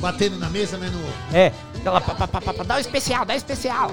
Batendo na mesa, né? No... É, aquela. pá, pá, pá, pá, pá, Dá o especial, dá o especial.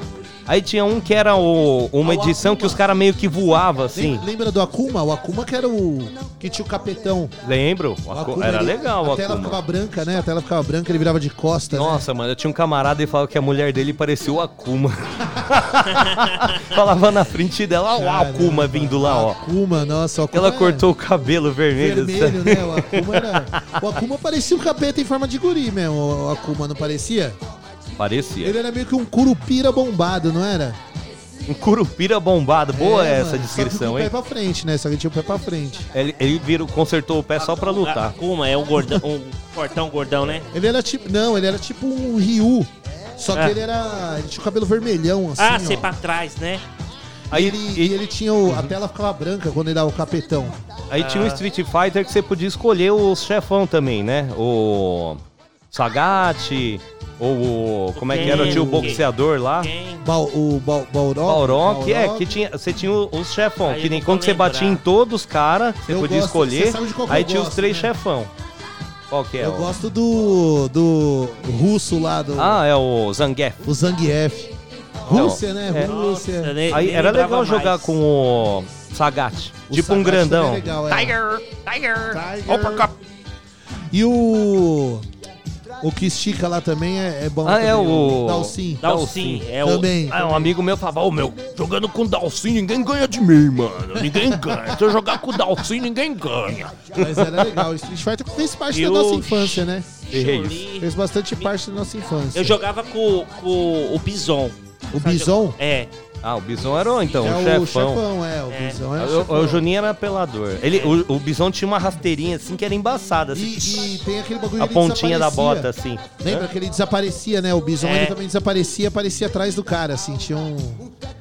Aí tinha um que era o- uma Ah, o edição que os caras meio que voavam assim. Lem- Lembra do Akuma? O Akuma que era o. que tinha o capetão. Lembro? O O Aku- Akuma, Era ele- legal o A tela Akuma. ficava branca, né? A tela ficava branca, ele virava de costa. né? Nossa, mano, eu tinha um camarada e falava que a mulher dele parecia o Akuma. Falava na frente dela, ó, o Akuma vindo lá, ó. Akuma, nossa, o Akuma Ela é cortou o cabelo vermelho. vermelho, né? O Akuma era. O Akuma parecia um capeta em forma de guri mesmo. O Akuma não parecia? Parecia. Ele era meio que um curupira bombado, não era? Um curupira bombado. Boa É, essa mano, descrição, só que com o hein? pé pra frente, né? Só que tinha o pé pra frente. Ele, ele virou, consertou o pé só pra lutar. Akuma é um gordão, um fortão gordão, né? Ele era tipo. Não, ele era tipo um Ryu. Só que É. ele era. Ele tinha o cabelo vermelhão, assim. ah, ó. sei pra trás, né? Aí ele, e ele tinha o, a tela ficava branca quando ele dava o capetão. Aí tinha o Street Fighter que você podia escolher o chefão também, né? O Sagat, ou o. Como é que era? Tinha o boxeador lá. Bal, o Bal, Balrog. Balrog, é, que tinha, você tinha os chefão, Aí que eu nem quando você batia em todos os caras, você Eu podia gosto- escolher. você sabe de qual que Aí eu tinha os gosto, três né? chefão. Qual que é? Eu o- gosto do. do russo lá, do. Ah, é o Zangief. O Zangief. Rússia, né? É. Rússia. Nem- Aí nem era lembrava legal jogar mais. com o Sagat. O tipo um Sagat grandão. é legal, é. Tiger, Tiger, Tiger. E o. O que estica lá também é, é bom. Ah, é também, o. Dalsin. Dalsin, é o- Também. Ah, um amigo meu falava, ô meu, jogando com o Dalsin ninguém ganha de mim, mano. Ninguém ganha. Se eu jogar com o Dalsin, ninguém ganha. Mas era legal. O Street Fighter fez parte E da nossa infância, né? Chun-Li. Fez bastante parte da nossa infância. Eu jogava com, com o Bison. O Bison? É. Ah, o Bison era o, então, é o o chefão. chefão, é. O Bison é o O, chefão. o Juninho era apelador. Ele, o, o Bison tinha uma rasteirinha assim que era embaçada. Assim, E, e tem aquele bagulho a pontinha da bota, assim. Lembra Hã? que ele desaparecia, né? O Bison É. ele também desaparecia, aparecia atrás do cara, assim, tinha um...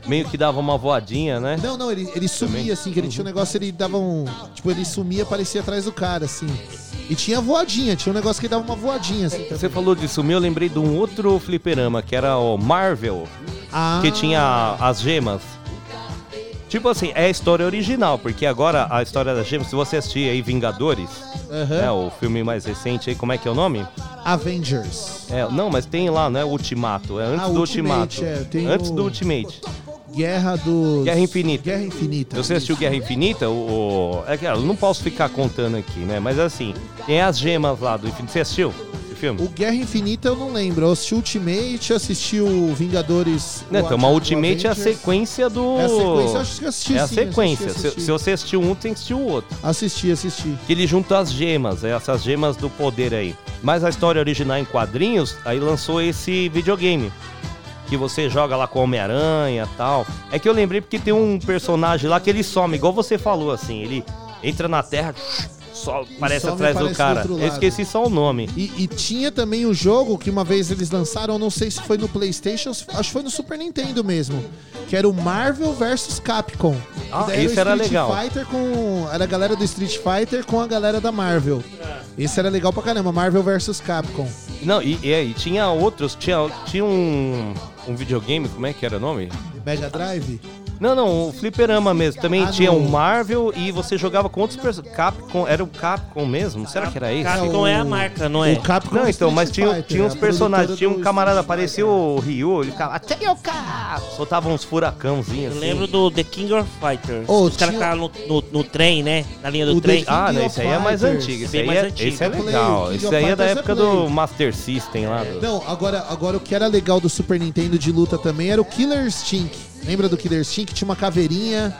Meio que dava uma voadinha, né? Não, não, ele, ele sumia, assim, que ele tinha um negócio, ele dava um... Tipo, ele sumia, aparecia atrás do cara, assim. E tinha voadinha, tinha um negócio que dava uma voadinha, assim, também. Você falou de sumir, eu lembrei de um outro fliperama, que era o Marvel, Ah, que tinha as gemas. Tipo assim, é a história original, porque agora a história das gemas, se você assistir aí Vingadores, Aham. né, o filme mais recente aí, como é que é o nome? Avengers. É, não, mas tem lá, não é Ultimato, é antes Ah, do Ultimate, Ultimato. é, antes o- do Ultimate. Guerra dos... Guerra Infinita. Guerra Infinita. Você assistiu Guerra Infinita? O, é que eu não posso ficar contando aqui, né? Mas assim, tem as gemas lá do Infinito. Você assistiu filme? O Guerra Infinita eu não lembro. Eu assisti Ultimate, assisti o Vingadores. Não, o então, mas Ultimate é a sequência do. É a sequência, eu acho que assisti É a sim, sequência. assisti, Se- assisti. Se, você assistiu um, tem que assistir o outro. Assisti, assisti. Que ele junta as gemas, é, essas gemas do poder aí. Mas a história original em quadrinhos, aí lançou esse videogame. Que você joga lá com Homem-Aranha tal. É que eu lembrei porque tem um personagem lá que ele some, igual você falou assim. Ele entra na Terra, só aparece some, atrás do aparece do cara. outro Eu esqueci só o nome. E, e tinha também o jogo que uma vez eles lançaram, não sei se foi no PlayStation, acho que foi no Super Nintendo mesmo, que era o Marvel vs Capcom. Ah, esse o era Street legal. Fighter com era a galera do Street Fighter com a galera da Marvel. Esse era legal pra caramba, Marvel vs Capcom. Não, e, e, e tinha outros, tinha, tinha um, um videogame, como é que era o nome? Mega Drive? Não, não, o fliperama mesmo. Também Ah, tinha o Marvel e você jogava com outros personagens. Capcom, era o Capcom mesmo? Será que era esse? Capcom é a marca, não é? O Capcom Não, é então, mas tinha, Fighter, tinha uns personagens. Tinha um camarada, parecia o Ryu, ele ficava. Até eu cá! Soltava uns furacãozinhos Eu assim. lembro do The King of Fighters. Oh, Os caras ficavam no, no, no trem, né? Na linha do O trem. Ah, não, esse aí é mais antigo. Esse aí mais é, antigo. esse é legal. Esse aí é da é época do Master System lá. do- Não, agora, agora o que era legal do Super Nintendo de luta também era o Killer Stink. Lembra do Killer Stink? Tinha uma caveirinha.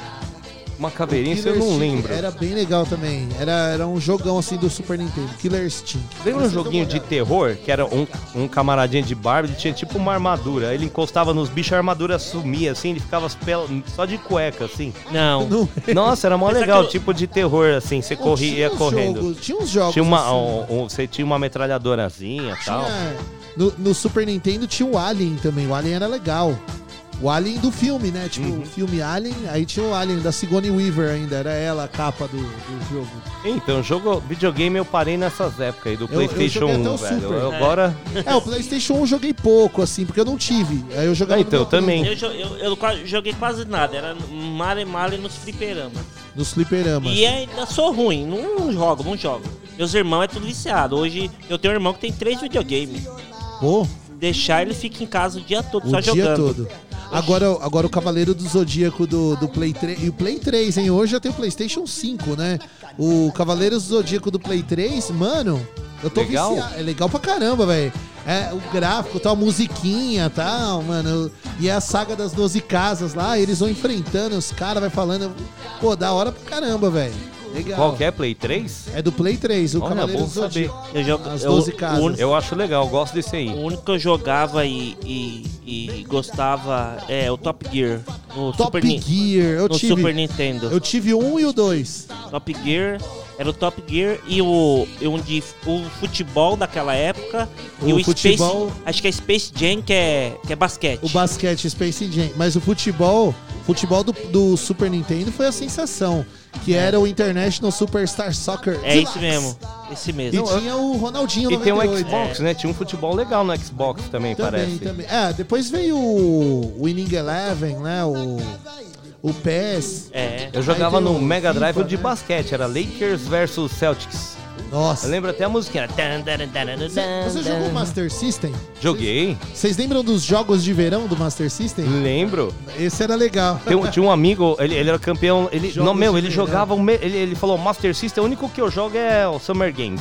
Uma caveirinha, Killer não lembro. Era bem legal também. Era, era um jogão assim do Super Nintendo. Killer Stink. Lembra um joguinho de terror que era um, um camaradinha de Barbie, ele tinha tipo uma armadura. Aí Ele encostava nos bichos, a armadura sumia assim, ele ficava pel- só de cueca assim. Não. Não. Nossa, era mó Mas legal, aquilo- tipo de terror assim, você corria ia uns correndo. jogos- tinha uns jogos Tinha uma, assim. um- um- você tinha uma metralhadorazinha e tal. Tinha- no, no Super Nintendo tinha o Alien também. O Alien era legal. O Alien do filme, né? Tipo, Uhum. o filme Alien, aí tinha o Alien da Sigourney Weaver ainda. Era ela a capa do, do jogo. Então, jogo videogame eu parei nessas épocas aí do Eu- eu PlayStation até 1, o velho. Super. Eu Agora. É, o PlayStation 1 eu joguei pouco, assim, porque eu não tive. Aí eu jogava Ah, então, também. Eu, eu, eu joguei quase nada. Era male male nos fliperamas. Nos fliperamas. E ainda sou ruim. Não jogo, não jogo. Meus irmãos é tudo viciado. Hoje eu tenho um irmão que tem três videogames. Pô, Deixar ele fica em casa o dia todo o só dia jogando. todo. Agora, agora o Cavaleiro do Zodíaco do, do Play 3. E o Play 3, hein? Hoje já tem o PlayStation 5, né? O Cavaleiro do Zodíaco do Play 3, mano, eu tô Legal? viciado. É legal pra caramba, velho. É, o gráfico, tal, a musiquinha tal, mano. E é a saga das 12 casas lá, eles vão enfrentando, os caras vai falando. Pô, da hora pra caramba, velho. Legal. Qual que é? Play 3? É do Play 3, o Olha, Cavaleiro bom do saber. Zodíaco. Eu jogo, As eu- 12 o casas. único- Eu acho legal, eu gosto desse aí. O único que eu jogava e, e, e gostava é o Top Gear. No Top Super, Ni- Gear, eu no tive. Super Nintendo. Eu tive um e o dois. Top Gear era o Top Gear e o, e um de, o futebol daquela época. e O o futebol- Space. Acho que é Space Jam, que é, que é basquete. O basquete Space Jam. Mas o futebol, futebol do, do Super Nintendo foi a sensação. Que era o International Superstar Soccer. É Deluxe. isso mesmo. Esse E mesmo. tinha o Ronaldinho E tem um 98. Xbox, né? Tinha um futebol legal no Xbox também, Também, parece. também. É, depois veio o Winning Eleven, né? O, o PES. É. Eu jogava tem no o Mega Drive FIFA, o de né? basquete, era Lakers versus Celtics. Nossa. Eu lembro até a musiquinha. Você jogou Master System? Joguei, Vocês lembram dos jogos de verão do Master System? lembro. Esse era legal. Tem um- tinha um amigo, ele, ele era campeão. Ele, Jogos não, meu, de ele verão. jogava. me- ele, ele falou: Master System, o único que eu jogo é o Summer Games.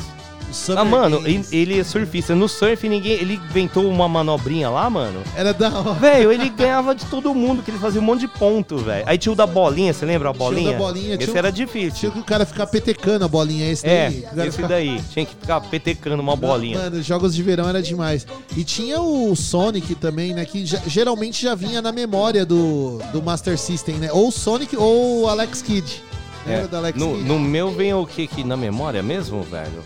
Summer ah, mano, ele, ele é surfista. No surf, ninguém. Ele inventou uma manobrinha lá, mano. Era da hora. Velho, ele ganhava de todo mundo, que ele fazia um monte de ponto, velho. Aí tinha o da bolinha, você lembra a Tinha o da bolinha? bolinha, Esse tinha era Tinha difícil. que o cara ficar petecando a bolinha, esse É, daí. Cara esse ficar- daí. Tinha que ficar petecando uma bolinha. Mano, jogos de verão era demais. E tinha o Sonic também, né? Que já- geralmente já vinha na memória do, do Master System, né? Ou o Sonic ou o Alex Kidd. É, no, Kidd? no meu vem o que aqui na memória mesmo, velho?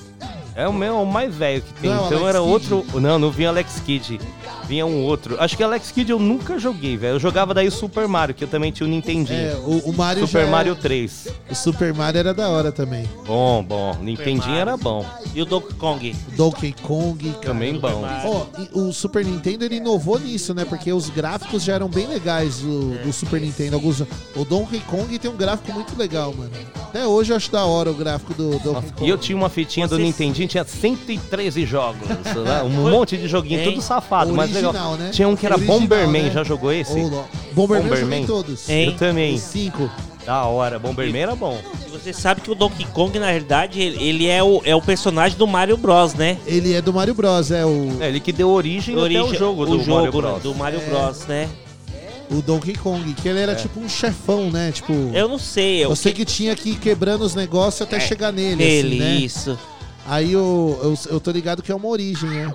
É o meu, o mais velho que tem. Não é então Alex era Kidd? outro. Não, não vinha Alex Kidd. Vinha um outro. Acho que Alex Kidd eu nunca joguei, velho. Eu jogava daí o Super Mario, que eu também tinha o Nintendinho. É, o, o Mario Super já Mario era- 3. O Super Mario era da hora também. Bom, bom. Nintendinho era bom. E o Donkey Kong. Donkey Kong, cara. Também bom. Ó, e o Super Nintendo ele inovou nisso, né? Porque os gráficos já eram bem legais do, É. do Super Nintendo. Alguns, o Donkey Kong tem um gráfico muito legal, mano. Até hoje eu acho da hora o gráfico do Donkey Kong. E eu tinha uma fitinha do Nintendinho, tinha 113 jogos. né? Um monte de joguinho, tudo safado, mas legal. Né? Tinha um que era Original, Bomberman, né? já jogou esse? Lo- Bomberman eu joguei todos. Hein? Eu também. Os cinco. Da hora, Bomberman era bom. Você sabe que o Donkey Kong, na realidade, ele, é, o, é o personagem do Mario Bros, né? Ele é do Mario Bros, é o. É, ele que deu origem, até o jogo o do jogo, Mario né, Bros. do Mario É. Bros, né? O Donkey Kong, que ele era É. tipo um chefão, né? Tipo. Eu não sei. Eu, Você que tinha que ir quebrando os negócios até chegar nele, Nele, assim, né? isso. Aí eu, eu, eu tô ligado que é uma origem, né?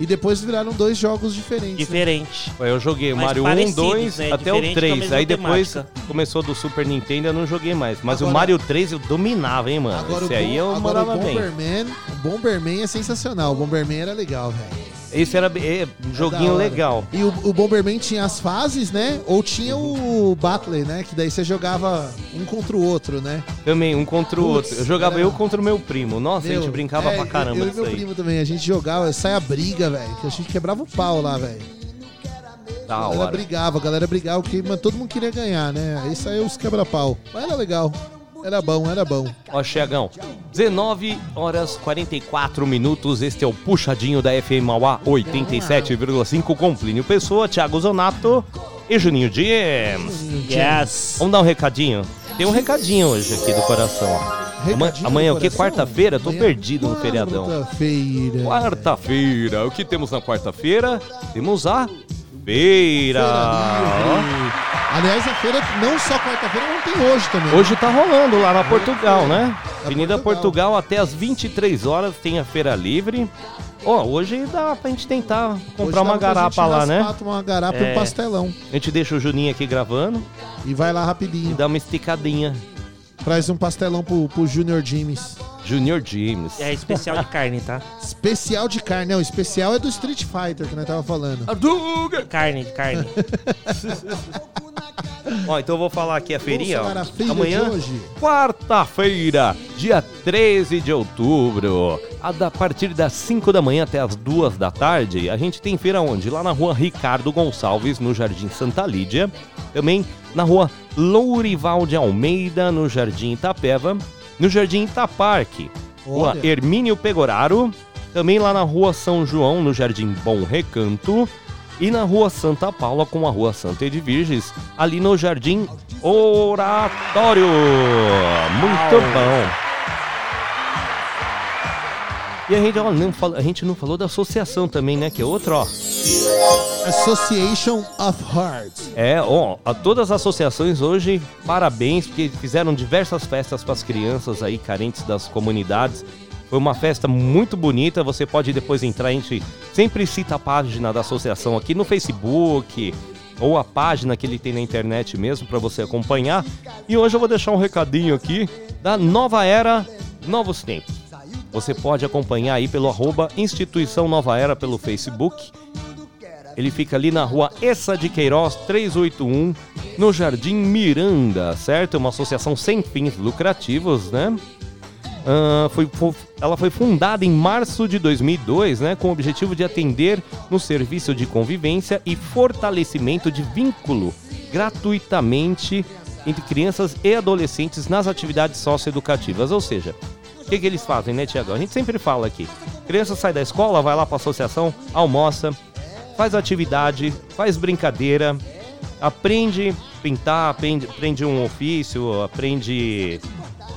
E depois viraram dois jogos diferentes. né? Diferente. Eu joguei o Mario 1, parecidos, 2, né? até o Diferente a 3. mesma Aí depois temática. começou do Super Nintendo, eu não joguei mais. Mas o Agora- Mario 3 eu dominava, hein, mano. Agora, Esse o, aí Bom- eu agora o mandava bem. Bomberman, o Bomberman é sensacional. O Bomberman era legal, velho. Esse era é, um Da joguinho legal. E o, o Bomberman tinha as fases, né? Ou tinha o Battle, né? Que daí você jogava um contra o outro, né? Também, um contra o Putz, outro. Eu jogava era- eu contra o meu primo. Nossa, a gente Meu, brincava é, pra caramba Eu, eu e meu aí. primo também, a gente jogava, saia briga, velho. Que a gente quebrava o pau lá, velho. Da A galera hora. brigava, a galera brigava, porque mas todo mundo queria ganhar, né? Aí saiu os quebra-pau. Mas era legal. Era bom, era bom. Ó, Chegão, 19 horas 44 minutos. Este é o puxadinho da FM Mauá 87,5 com Plínio Pessoa, Thiago Zonato e Juninho James. Yes. Vamos dar um recadinho? Tem um recadinho hoje aqui do coração. ó. Ama- Recadinho Amanhã é do o que? coração? Quarta-feira? Tô Amanhã- perdido no feriadão. Quarta-feira. Quarta-feira. O que temos na quarta-feira? Temos a feira. Ó. Aliás, a feira, não só quarta-feira, não tem hoje também. Hoje tá rolando lá na Portugal, né? Na Avenida Portugal. até as 23 horas tem a feira livre. Ó, hoje dá pra gente tentar comprar uma garapa lá, né? raspar Uma garapa e É. um pastelão. A gente deixa o Juninho aqui gravando E vai lá rapidinho. e dá uma esticadinha. Traz um pastelão pro, pro Junior James. Junior James. É especial de carne, tá? Especial de carne. Não, o especial é do Street Fighter que nós tava falando. Carne, carne. Ó, então eu vou falar aqui a feirinha, ó. Amanhã, de hoje. quarta-feira, dia 13 de outubro, a da- a partir das 5 da manhã até as 2 da tarde, a gente tem feira onde? Lá na rua Ricardo Gonçalves, no Jardim Santa Lídia. Também na rua Lourival de Almeida, no Jardim Itapeva. No Jardim Itaparque, rua Olha. Hermínio Pegoraro. Também lá na rua São João, no Jardim Bom Recanto. E na rua Santa Paula com a rua Santa Edvirges, ali no Jardim Oratório. Muito bom. E a gente, ó, não fala- a gente não falou da associação também, né? Que é outra, ó. Association of Hearts. É, ó, a todas as associações hoje, parabéns, porque fizeram diversas festas para as crianças aí carentes das comunidades. Foi uma festa muito bonita, você pode depois entrar, a gente sempre cita a página da associação aqui no Facebook, ou a página que ele tem na internet mesmo para você acompanhar. E hoje eu vou deixar um recadinho aqui da Nova Era, Novos Tempos. Você pode acompanhar aí pelo arroba Instituição Nova Era pelo Facebook. Ele fica ali na rua Essa de Queiroz 381, no Jardim Miranda, certo? É uma associação sem fins lucrativos, né? Ah, foi, fo- ela foi fundada em março de 2002, né, com o objetivo de atender no serviço de convivência e fortalecimento de vínculo gratuitamente entre crianças e adolescentes nas atividades socioeducativas. Ou seja, o que, que eles fazem, né, Tiago? A gente sempre fala aqui: criança sai da escola, vai lá para a associação, almoça, faz atividade, faz brincadeira, aprende pintar, aprende, aprende um ofício, aprende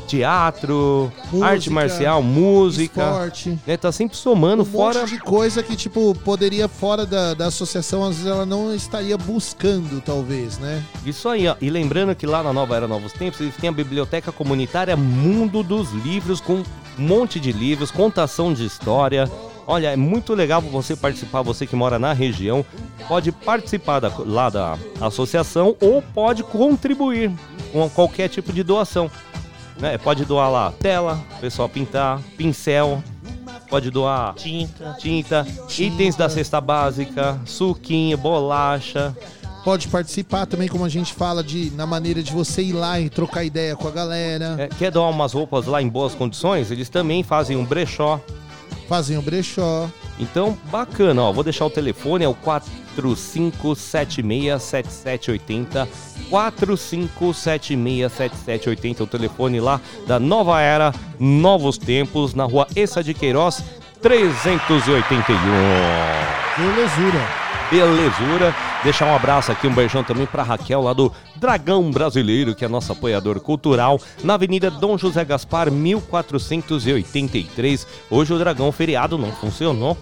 teatro, Música, arte marcial, música. esporte. Né, tá sempre somando um fora. monte de coisa que, tipo, poderia fora da, da associação, às vezes ela não estaria buscando, talvez, né? Isso aí, ó. E lembrando que lá na Nova Era Novos Tempos, eles têm a biblioteca comunitária Mundo dos Livros, com um monte de livros, contação de história. Olha, é muito legal você participar, você que mora na região, pode participar da- lá da associação ou pode contribuir com qualquer tipo de doação. Né? Pode doar lá tela, o pessoal pintar, pincel, pode doar tinta, tinta, itens da cesta básica, suquinho, bolacha. Pode participar também, como a gente fala, de na maneira de você ir lá e trocar ideia com a galera. É, quer doar umas roupas lá em boas condições? Eles também fazem um brechó. Fazem o brechó. Então, bacana, ó. Vou deixar o telefone, é o 45767780. 45767780, o telefone lá da Nova Era, Novos Tempos, na rua Essa de Queiroz, 381. Belezura. Belezura. Deixar um abraço aqui, um beijão também pra Raquel lá do Dragão Brasileiro, que é nosso apoiador cultural, na Avenida Dom José Gaspar, 1483. Hoje o Dragão feriado não funcionou.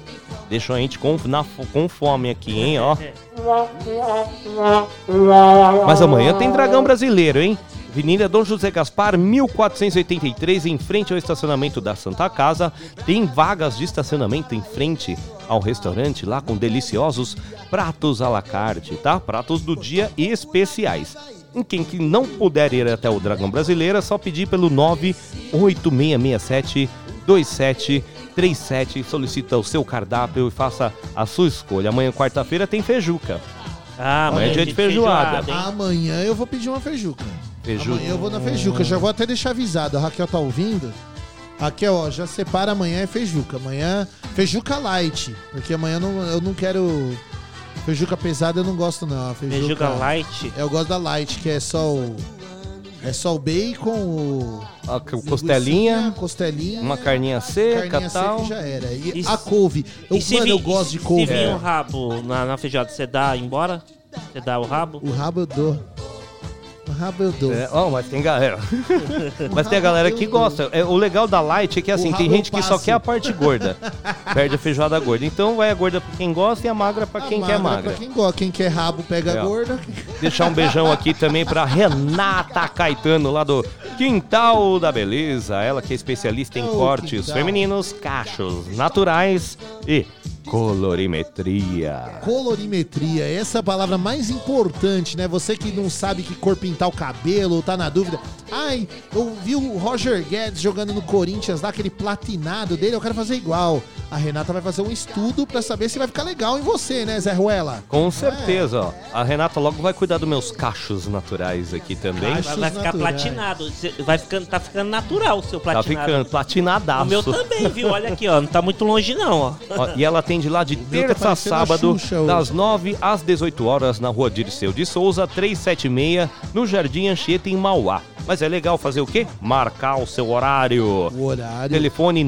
Deixou a gente com, na, com fome aqui, hein, ó. Mas amanhã tem Dragão Brasileiro, hein? Avenida Dom José Gaspar, 1483, em frente ao estacionamento da Santa Casa. Tem vagas de estacionamento em frente ao restaurante lá com deliciosos pratos à la carte, tá? Pratos do dia e especiais. Em quem que não puder ir até o Dragão Brasileiro, é só pedir pelo 98667 2737 solicita o seu cardápio e faça a sua escolha. Amanhã, quarta-feira, tem feijuca. Ah, amanhã é dia de feijoada. Amanhã eu vou pedir uma feijuca. Feijuca. Amanhã eu vou na feijuca. Já vou até deixar avisado. A Raquel tá ouvindo. Raquel, ó, já separa amanhã é feijuca. Amanhã, feijuca light. Porque amanhã eu não, eu não quero. Feijuca pesada eu não gosto, não. A Feijuca, Feijuca light? Eu gosto da light, que é só o. É só o bacon, o. A costelinha, costelinha, uma carninha seca carninha e tal. seca já era. E, E a se- couve. Eu, E se mano, vi- eu gosto de Se couve. vir um rabo na, na feijoada, você dá embora? Você dá o rabo? O rabo eu dou. Rabo eu dou. É, ó, mas tem galera. mas tem a galera que gosta. É, o legal da light é que assim, tem gente que só quer a parte gorda. Perde a feijoada gorda. Então vai a gorda pra quem gosta e a magra pra quem quer magra. Pra quem gosta, quem quer rabo pega É, ó. gorda. Deixar um beijão aqui também pra Renata Caetano, lá do Quintal da Beleza. Ela que é especialista em Ô, cortes quintal. femininos, cachos naturais e colorimetria. Colorimetria, essa é palavra mais importante, né? Você que não sabe que cor pintar o cabelo tá na dúvida. Ai, eu vi o Roger Guedes jogando no Corinthians lá, aquele platinado dele, eu quero fazer igual. A Renata vai fazer um estudo pra saber se vai ficar legal em você, né, Zé Ruela? Com certeza, ó. A Renata logo vai cuidar dos meus cachos naturais aqui também. Vai, vai ficar naturais. platinado. Vai ficando, tá ficando natural o seu Tá platinado. ficando platinadaço. O meu também, viu? Olha aqui, ó. Não tá muito longe, não, ó. Ó, e ela atende lá de tá terça a sábado, das 9 às 18 horas, na rua Dirceu de Souza, 376, no Jardim Anchieta, em Mauá. Mas é legal fazer o quê? Marcar o seu horário. O horário. Telefone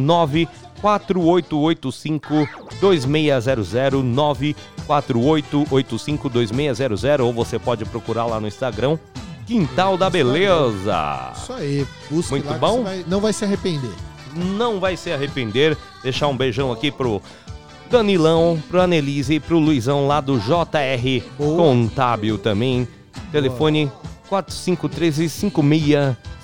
94885 2600 94885 2600 ou você pode procurar lá no Instagram Quintal da Beleza. Isso aí, busque Muito bom? vai- não vai se arrepender. não vai se arrepender. Deixar um beijão aqui pro Danilão, pro Anelise e pro Luizão lá do JR Contábil também. Telefone 4513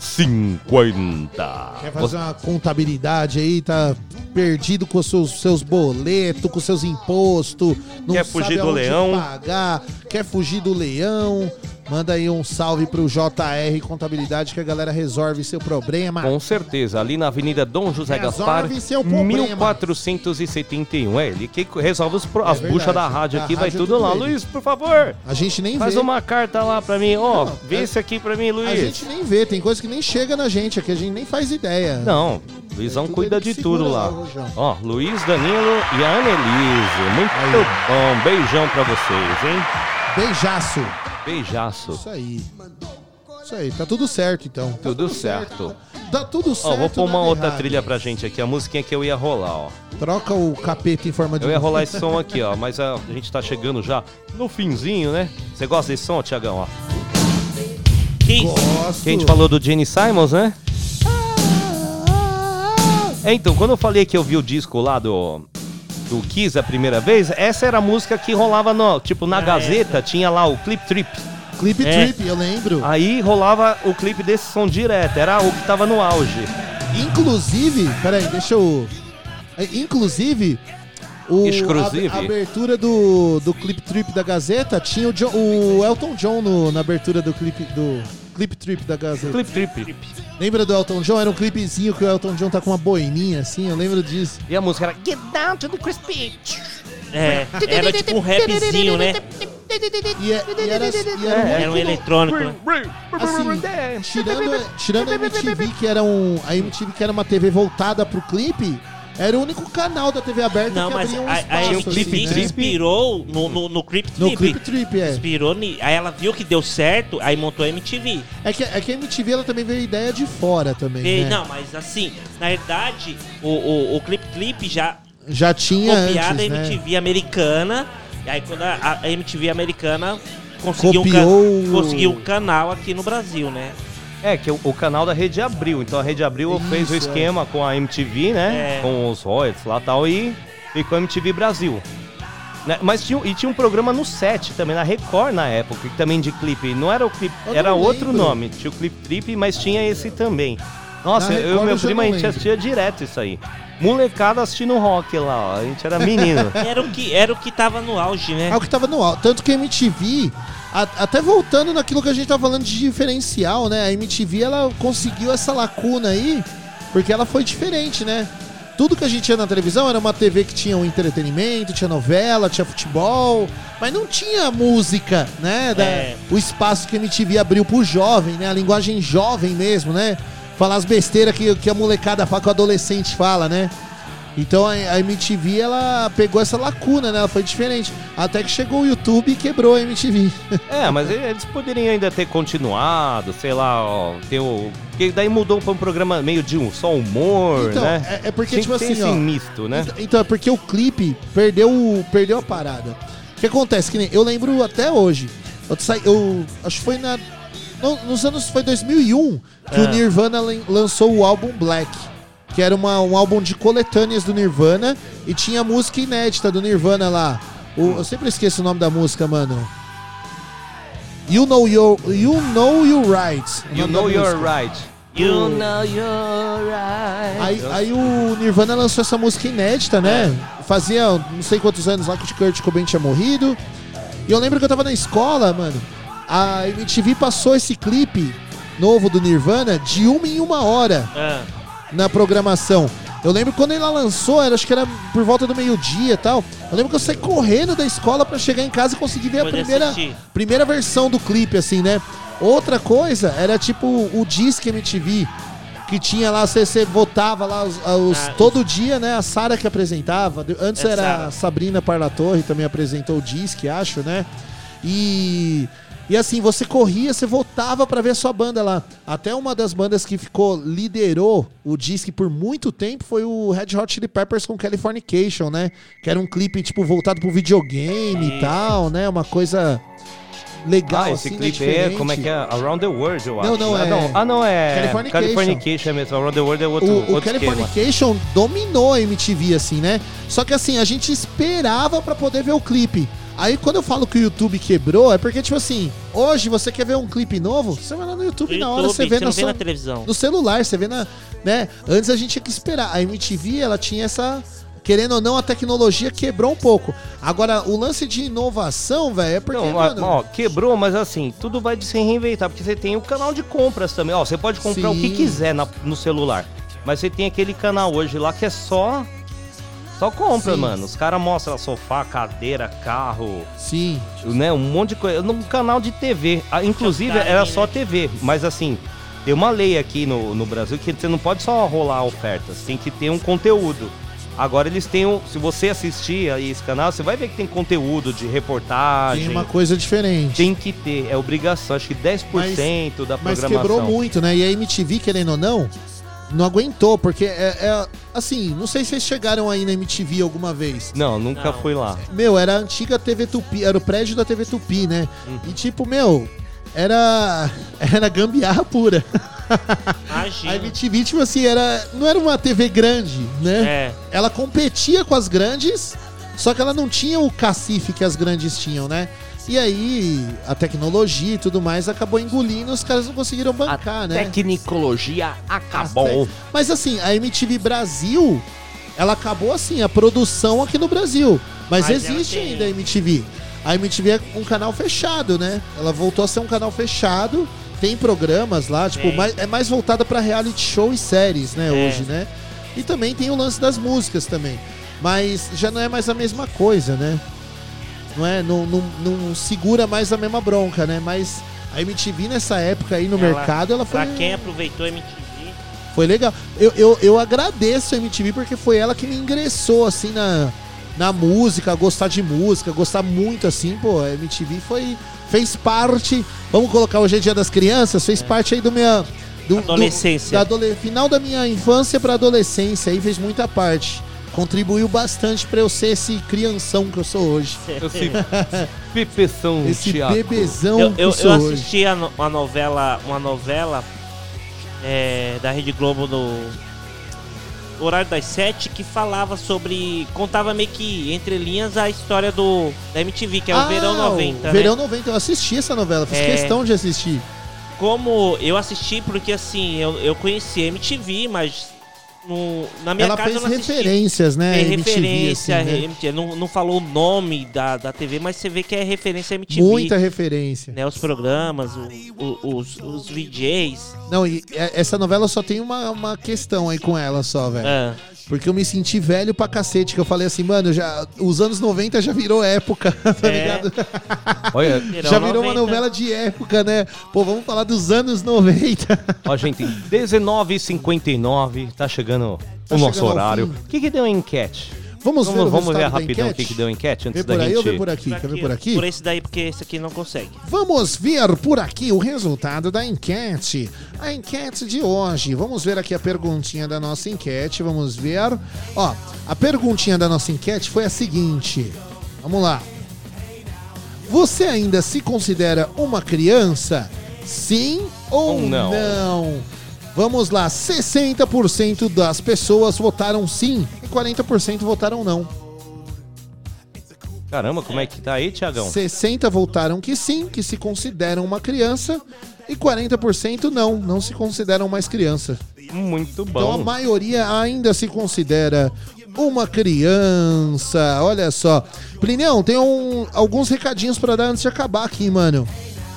5650. Quer fazer uma contabilidade aí, tá perdido com os seus, seus boletos, com os seus impostos, não Quer sabe fugir do leão? pagar, quer fugir do leão, manda aí um salve pro JR Contabilidade que a galera resolve seu problema. Com certeza, ali na Avenida Dom José Resolve Gaspar, seu problema. 1471. É ele que resolve os pro- É as buchas da rádio Da aqui, vai rádio é tudo lá. ele. Luiz, por favor, A gente nem faz vê. uma carta lá pra mim. Ó, Não, vê é- esse aqui pra mim, Luiz. A gente nem vê, tem coisa que nem chega na gente, aqui a gente nem faz ideia. Não, Luizão tudo cuida de tudo lá. Ó, Luiz, Danilo e a Annelise. Muito bom. Beijão pra vocês, hein? Beijaço. Beijaço. Isso aí. Isso aí, tá tudo certo então. Tá Tudo certo. Tá tudo Ó, certo. vou pôr uma outra errado. trilha pra gente aqui. A musiquinha que eu ia rolar, ó. Troca o capeta em forma de. Eu ia rolar esse som aqui, ó. Mas a, a gente tá chegando já no finzinho, né? Você gosta desse som, Tiagão, ó? Gosto. Que a gente falou do Jenny Simons, né? É, então, quando eu falei que eu vi o disco lá do, do Kiss a primeira vez, essa era a música que rolava no, tipo, na Ah, Gazeta, tinha lá o Clip Trip. Clip É. Trip, eu lembro. Aí rolava o clipe desse som direto, era o que tava no auge. Inclusive, peraí, deixa eu. é, Inclusive, o, a, a abertura do, do Clip Trip da Gazeta tinha o, Jo- o Elton John no- na abertura do clipe do Clip Trip da Gazeta. Clip Trip. Lembra do Elton John? Era um clipezinho que o Elton John tá com uma boininha assim, eu lembro disso. E a música era Get down to the crispy. É, era tipo um rapzinho, né? E, é- e era, e era, Era um eletrônico, né? Assim, tirando, tirando a MTV, que era um. A MTV que era uma TV voltada pro clipe, era o único canal da TV aberta Não, que abria um a, a espaço, MTV assim, né? inspirou no, no, no Clip Trip. No Clip Trip, é. Inspirou, aí ela viu que deu certo, aí montou a MTV. É que, é que a MTV ela também veio ideia de fora também, E, né? Não, mas assim, na verdade, o, o, o Clip Clip já Já tinha copiado antes, a né? MTV americana E aí quando a, a MTV americana conseguiu um, Copiou ca- conseguiu um canal aqui no Brasil, né? É, que o, o canal da Rede Abril. Então a Rede Abril fez o Isso, esquema com a MTV, né? É. Com os royalties lá e tal, e ficou a MTV Brasil. Né, Mas tinha, e tinha um programa no set também, na Record na época, que também de clipe. Não era o clipe, Eu era outro lembro. nome. Tinha o Clip Trip, mas tinha esse também. Nossa, Na eu e meu primo, a gente assistia direto isso aí. Molecada assistindo rock lá, ó. A gente era menino. Era o que, era o que tava no auge, né? É o que tava no alto. Tanto que a MTV, até voltando naquilo que a gente tá falando de diferencial, né? A MTV, ela conseguiu essa lacuna aí, porque ela foi diferente, né? Tudo que a gente tinha na televisão era uma TV que tinha um entretenimento, tinha novela, tinha futebol, mas não tinha música, né? Da- É. O espaço que a MTV abriu pro jovem, né? A linguagem jovem mesmo, né? Falar as besteiras que, que a molecada fala, que o adolescente fala, né? Então a, a MTV ela pegou essa lacuna, né? Ela foi diferente. Até que chegou o YouTube e quebrou a MTV. É, mas eles poderiam ainda ter continuado, sei lá, ó, ter o. Porque daí mudou pra um programa meio de um só humor, Então, né? é, é porque, tipo que ter assim, esse ó. misto, né? Então, então, é porque o clipe perdeu, o- perdeu a parada. O que acontece? Que nem, eu lembro até hoje. Eu, saí, eu acho que foi na. não, nos anos. Foi 2001 que o Ah. Nirvana lan- lançou o álbum Black. Que era uma, um álbum de coletâneas do Nirvana. E tinha música inédita do Nirvana lá. O- eu sempre esqueço o nome da música, mano. You Know Your, you know You're Right. You know you're right. You know you're right. Aí, aí o Nirvana lançou essa música inédita, né? Fazia não sei quantos anos lá que o Kurt Cobain tinha morrido. E eu lembro que eu tava na escola, mano. A MTV passou esse clipe novo do Nirvana de uma em uma hora Ah, na programação. Eu lembro quando ela lançou, era, acho que era por volta do meio-dia e tal. Eu lembro que eu saí correndo da escola pra chegar em casa e conseguir ver a primeira, assistir. primeira versão do clipe, assim, né? Outra coisa era tipo o Disque MTV, que tinha lá, você, você votava lá os, os- Ah, todo dia, né? A Sara que apresentava. Antes É era Sara. a Sabrina Parlatorre, também apresentou o Disque, acho, né? E. E assim, você corria, você votava pra ver a sua banda lá. Até uma das bandas que ficou, liderou o disque por muito tempo foi o Red Hot Chili Peppers com Californication, né? Que era um clipe, tipo, voltado pro videogame e tal, né? Uma coisa legal, Ah, esse assim, né? clipe é, como é que é? Around the World, eu Não, acho. não, ah, é- não. Ah, não, é. Californication. Californication mesmo. Around the World é outro, o, o outro esquema. Californication dominou a MTV, assim, né? Só que assim, a gente esperava pra poder ver o clipe. Aí quando eu falo que o YouTube quebrou, é porque, tipo assim, hoje você quer ver um clipe novo, você vai lá no YouTube, na hora YouTube, você vê, você na, não vê sua- na televisão. no celular, você vê na. né? Antes a gente tinha que esperar. A MTV, ela tinha essa. Querendo ou não, a tecnologia quebrou um pouco. Agora, o lance de inovação, velho, é porque, Não, mano. ó, quebrou, mas assim, tudo vai de se reinventar, porque você tem o canal de compras também. Ó, você pode comprar o que Sim. quiser na- no celular. Mas você tem aquele canal hoje lá que é só. Só compra, Sim. mano. Os caras mostram sofá, cadeira, carro. Sim. Né, um monte de coisa. Num canal de TV. Ah, Inclusive, era né? só TV. Mas assim, tem uma lei aqui no, no Brasil que você não pode só rolar ofertas. Tem que ter um conteúdo. Agora eles têm um. Se você assistir aí esse canal, você vai ver que tem conteúdo de reportagem. Tem uma coisa diferente. Tem que ter, é obrigação. Acho que 10% da Mas programação. quebrou muito, né? E a MTV, querendo ou não, não aguentou, porque é, é- assim, não sei se vocês chegaram aí na MTV alguma vez. Não, nunca fui lá. Meu, era a antiga TV Tupi, era o prédio da TV Tupi, né? Uhum. E tipo, meu, era era gambiarra pura. A Imagina. MTV, tipo assim, era, não era uma TV grande, né? É. Ela competia com as grandes, só que ela não tinha o cacife que as grandes tinham, né? E aí, a tecnologia e tudo mais acabou engolindo, os caras não conseguiram bancar, né? Tecnicologia acabou. Mas assim, a MTV Brasil, ela acabou assim, a produção aqui no Brasil. Mas, Mas existe tem- ainda a MTV. A MTV é um canal fechado, né? Ela voltou a ser um canal fechado. Tem programas lá, tipo, mais- é mais voltada pra reality show e séries, né, É. hoje, né? E também tem o lance das músicas também. Mas já não é mais a mesma coisa, né? Não é? Não, não, não segura mais a mesma bronca, né? Mas a MTV nessa época aí no Ela- mercado, ela foi. Pra quem aproveitou a MTV, Foi legal. Eu, eu, eu agradeço a MTV porque foi ela que me ingressou, assim, na, na música, gostar de música, gostar muito, assim, pô, a MTV foi. Fez parte. Vamos colocar hoje é dia das crianças, fez parte aí do minha. Do, Adolescência. do- da adole- final da minha infância pra adolescência aí fez muita parte. Contribuiu bastante pra eu ser esse crianção que eu sou hoje. Esse pepeção, Esse Thiago. bebezão Eu, que eu, sou eu hoje. assisti a no- uma novela, uma novela é, da Rede Globo no horário das sete que falava sobre. contava meio que entre linhas a história do da MTV, que é o Ah, Verão 90. o né? Verão 90, eu assisti essa novela, fiz É. questão de assistir. Como eu assisti, porque assim, eu, eu conheci a MTV, mas no, na minha Ela casa fez referências, né? Tem MTV, referência, assim, né? MTV, não, não falou o nome da, da TV, mas você vê que é referência MTV. Muita referência. Né, os programas, o- o- os, os VJs. Não, e é- essa novela só tem uma, uma questão aí com ela só, velho. É. Porque eu me senti velho pra cacete, que eu falei assim, mano, já, os anos 90 já virou época, tá É. ligado? Olha, já virou uma novela de época, né? Pô, vamos falar dos anos 90. Ó, gente, 19h59, tá chegando Tá o nosso horário. O que, que deu a enquete? Vamos ver o vamos ver resultado da rapidão o que, que deu a enquete antes Vê da por aí gente. ou vê por aqui? Quer ver por aqui? Por esse daí, porque esse aqui não consegue. Vamos ver por aqui o resultado da enquete. A enquete de hoje. Vamos ver aqui a perguntinha da nossa enquete. Vamos ver. Ó, a perguntinha da nossa enquete foi a seguinte. Vamos lá. Você ainda se considera uma criança? Sim ou Ou não? não? Vamos lá, 60% das pessoas votaram sim e 40% votaram não. Caramba, como é que tá aí, Tiagão? 60 votaram que sim, que se consideram uma criança, e 40% não, não se consideram mais criança. Muito Então a bom. maioria ainda se considera uma criança. Olha só. Plinião, tem um- alguns recadinhos pra dar antes de acabar aqui, mano.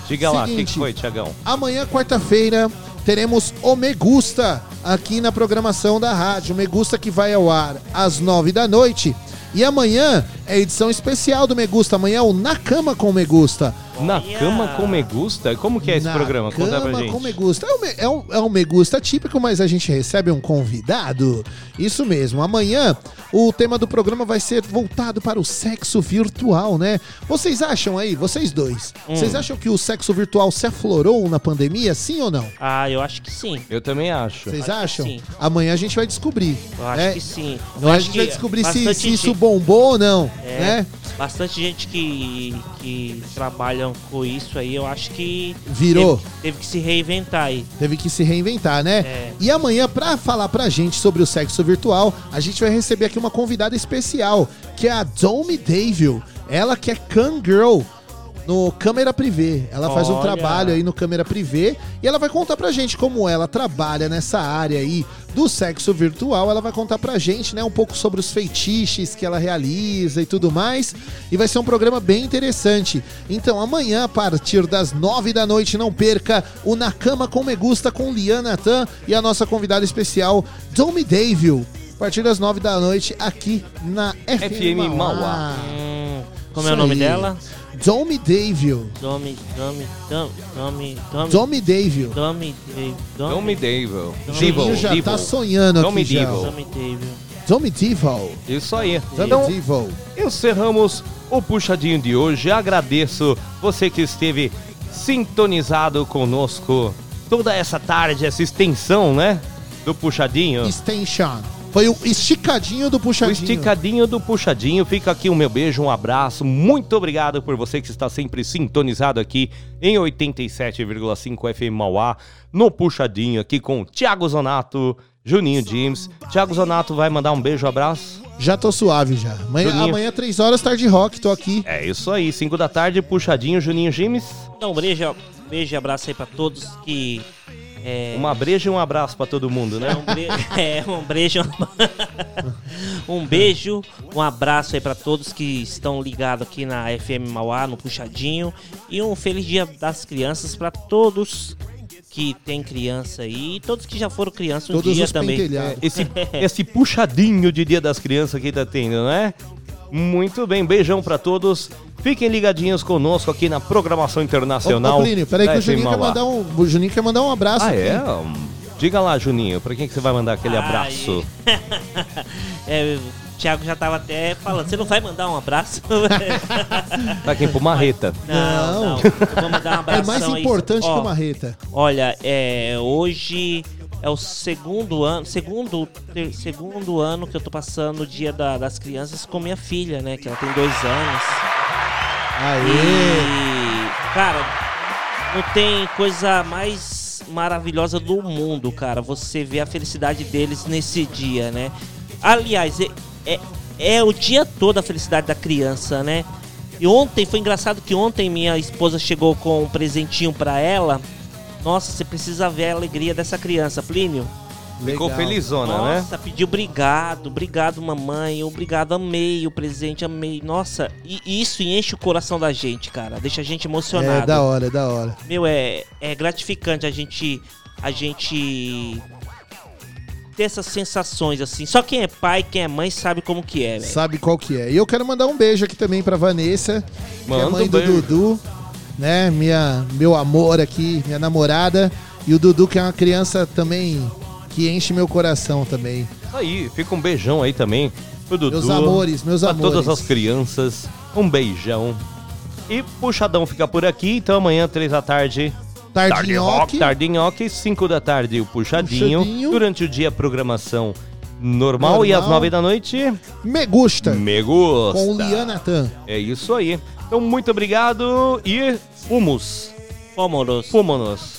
Diga lá, o que, Seguinte. que foi, Tiagão? Amanhã, quarta-feira, teremos o Me Gusta aqui na programação da rádio. O Me Gusta que vai ao ar às nove da noite. E amanhã é edição especial do Me Gusta. Amanhã é o Na Cama com o Me Gusta. Na cama com me gusta? Como que é esse Na programa? Conta pra Cama gente. com Me Gusta. É um, é, um, é um Me Gusta típico, mas a gente recebe um convidado. Isso mesmo. Amanhã o tema do programa vai ser voltado para o sexo virtual, né? Vocês acham aí, vocês dois, Hum. vocês acham que o sexo virtual se aflorou na pandemia, sim ou não? Ah, eu acho que sim. Eu também acho. Vocês Acho que acham? sim. Amanhã a gente vai descobrir. Eu acho né? que sim. Eu Amanhã a acho gente que vai descobrir se, bastante se isso gente- bombou ou não, É, né? Bastante gente que, que com isso aí, eu acho que. Virou. Teve, teve que se reinventar aí. Teve que se reinventar, né? É. E amanhã, pra falar pra gente sobre o sexo virtual, a gente vai receber aqui uma convidada especial, que é a Domi Davil. Ela que é Can Girl no Câmera Privé. Ela faz um Olha. trabalho aí no Câmera Privé e ela vai contar pra gente como ela trabalha nessa área aí do sexo virtual. Ela vai contar pra gente, né, um pouco sobre os feitiços que ela realiza e tudo mais. E vai ser um programa bem interessante. Então, amanhã, a partir das nove da noite, não perca o Na Cama com Me Gusta com Liana Tan e a nossa convidada especial, Domi Davil. A partir das nove da noite, aqui na FM, FM Mauá. Mauá. Hum, como é Isso o nome aí. dela? Domi Davil. Domi, Domi, Domi, Domi, Domi. Domi Davil. Domi, Domi, Domi Devil. Juninho já tá sonhando Domi aqui já. Devil. Domi Devil. Domi Devil. Isso aí. Domi Então, Devil. encerramos o puxadinho de hoje. Agradeço você que esteve sintonizado conosco toda essa tarde, essa extensão, né? Do puxadinho. Extension. Foi o esticadinho do O puxadinho. esticadinho do puxadinho. Fica aqui o meu beijo, um abraço. Muito obrigado por você que está sempre sintonizado aqui em 87,5 FM Mauá, no puxadinho aqui com Thiago Zonato, Juninho James. Thiago Zonato vai mandar um beijo, abraço. Já tô suave já. Amanhã, Juninho. amanhã 3 horas, tarde rock, tô aqui. É isso aí, 5 da tarde, puxadinho, Juninho James. Então, um beijo, beijo e abraço aí pra todos que. É, Uma breja e um abraço pra todo mundo, né? um, é, um beijo. um beijo, um abraço aí pra todos que estão ligados aqui na FM Mauá, no Puxadinho. E um feliz dia das crianças pra todos que tem criança aí. E todos que já foram criança um Todos dia os também. pentelhados. Esse, esse puxadinho de Dia das Crianças que tá tendo, né? Muito bem, beijão pra todos. Fiquem ligadinhos conosco aqui na programação internacional. Ô, ô Plínio, peraí que o Juninho, quer mandar um, o Juninho quer mandar um abraço Ah, aqui. é? Diga lá, Juninho, pra quem que você vai mandar aquele Ai. abraço? É, o Thiago já tava até falando, você não vai mandar um abraço? Pra quem? Pro Marreta. Não, Não. não. Eu vou mandar um É abração mais aí. importante Ó, que uma reta. Olha, é, hoje É o segundo ano, segundo, ter- segundo ano que eu tô passando o dia da- das crianças com minha filha, né? Que ela tem dois anos. E, cara, não tem coisa mais maravilhosa do mundo, cara. Você vê a felicidade deles nesse dia, né? Aliás, é, é, é o dia todo a felicidade da criança, né? E ontem, foi engraçado que ontem minha esposa chegou com um presentinho pra ela. Nossa, você precisa ver a alegria dessa criança, Plínio. Ficou felizona, né? Nossa, pediu obrigado, obrigado mamãe, obrigado, amei o presente, amei. Nossa, e isso enche o coração da gente, cara, deixa a gente emocionado. É da hora, é da hora. Meu, é, é gratificante a gente, a gente ter essas sensações assim. Só quem é pai, quem é mãe sabe como que é, velho. Sabe qual que é. E eu quero mandar um beijo aqui também pra Vanessa, que é Manda mãe um do beijo. Dudu, né? Minha, meu amor aqui, minha namorada. E o Dudu, que é uma criança também que enche meu coração também. Aí, fica um beijão aí também pro Dudu. Meus amores, meus pra amores. todas as crianças, um beijão. E Puxadão fica por aqui, então amanhã, três da tarde... Tardinhoque. Tardinhoque, 5 da tarde, o puxadinho. Puxadinho. Durante o dia, programação normal. E às Normal. 9 da noite... Me gusta. Me gusta. Com o Lianatan. É isso aí. Então, muito obrigado e fomos. Fomos. Fomos.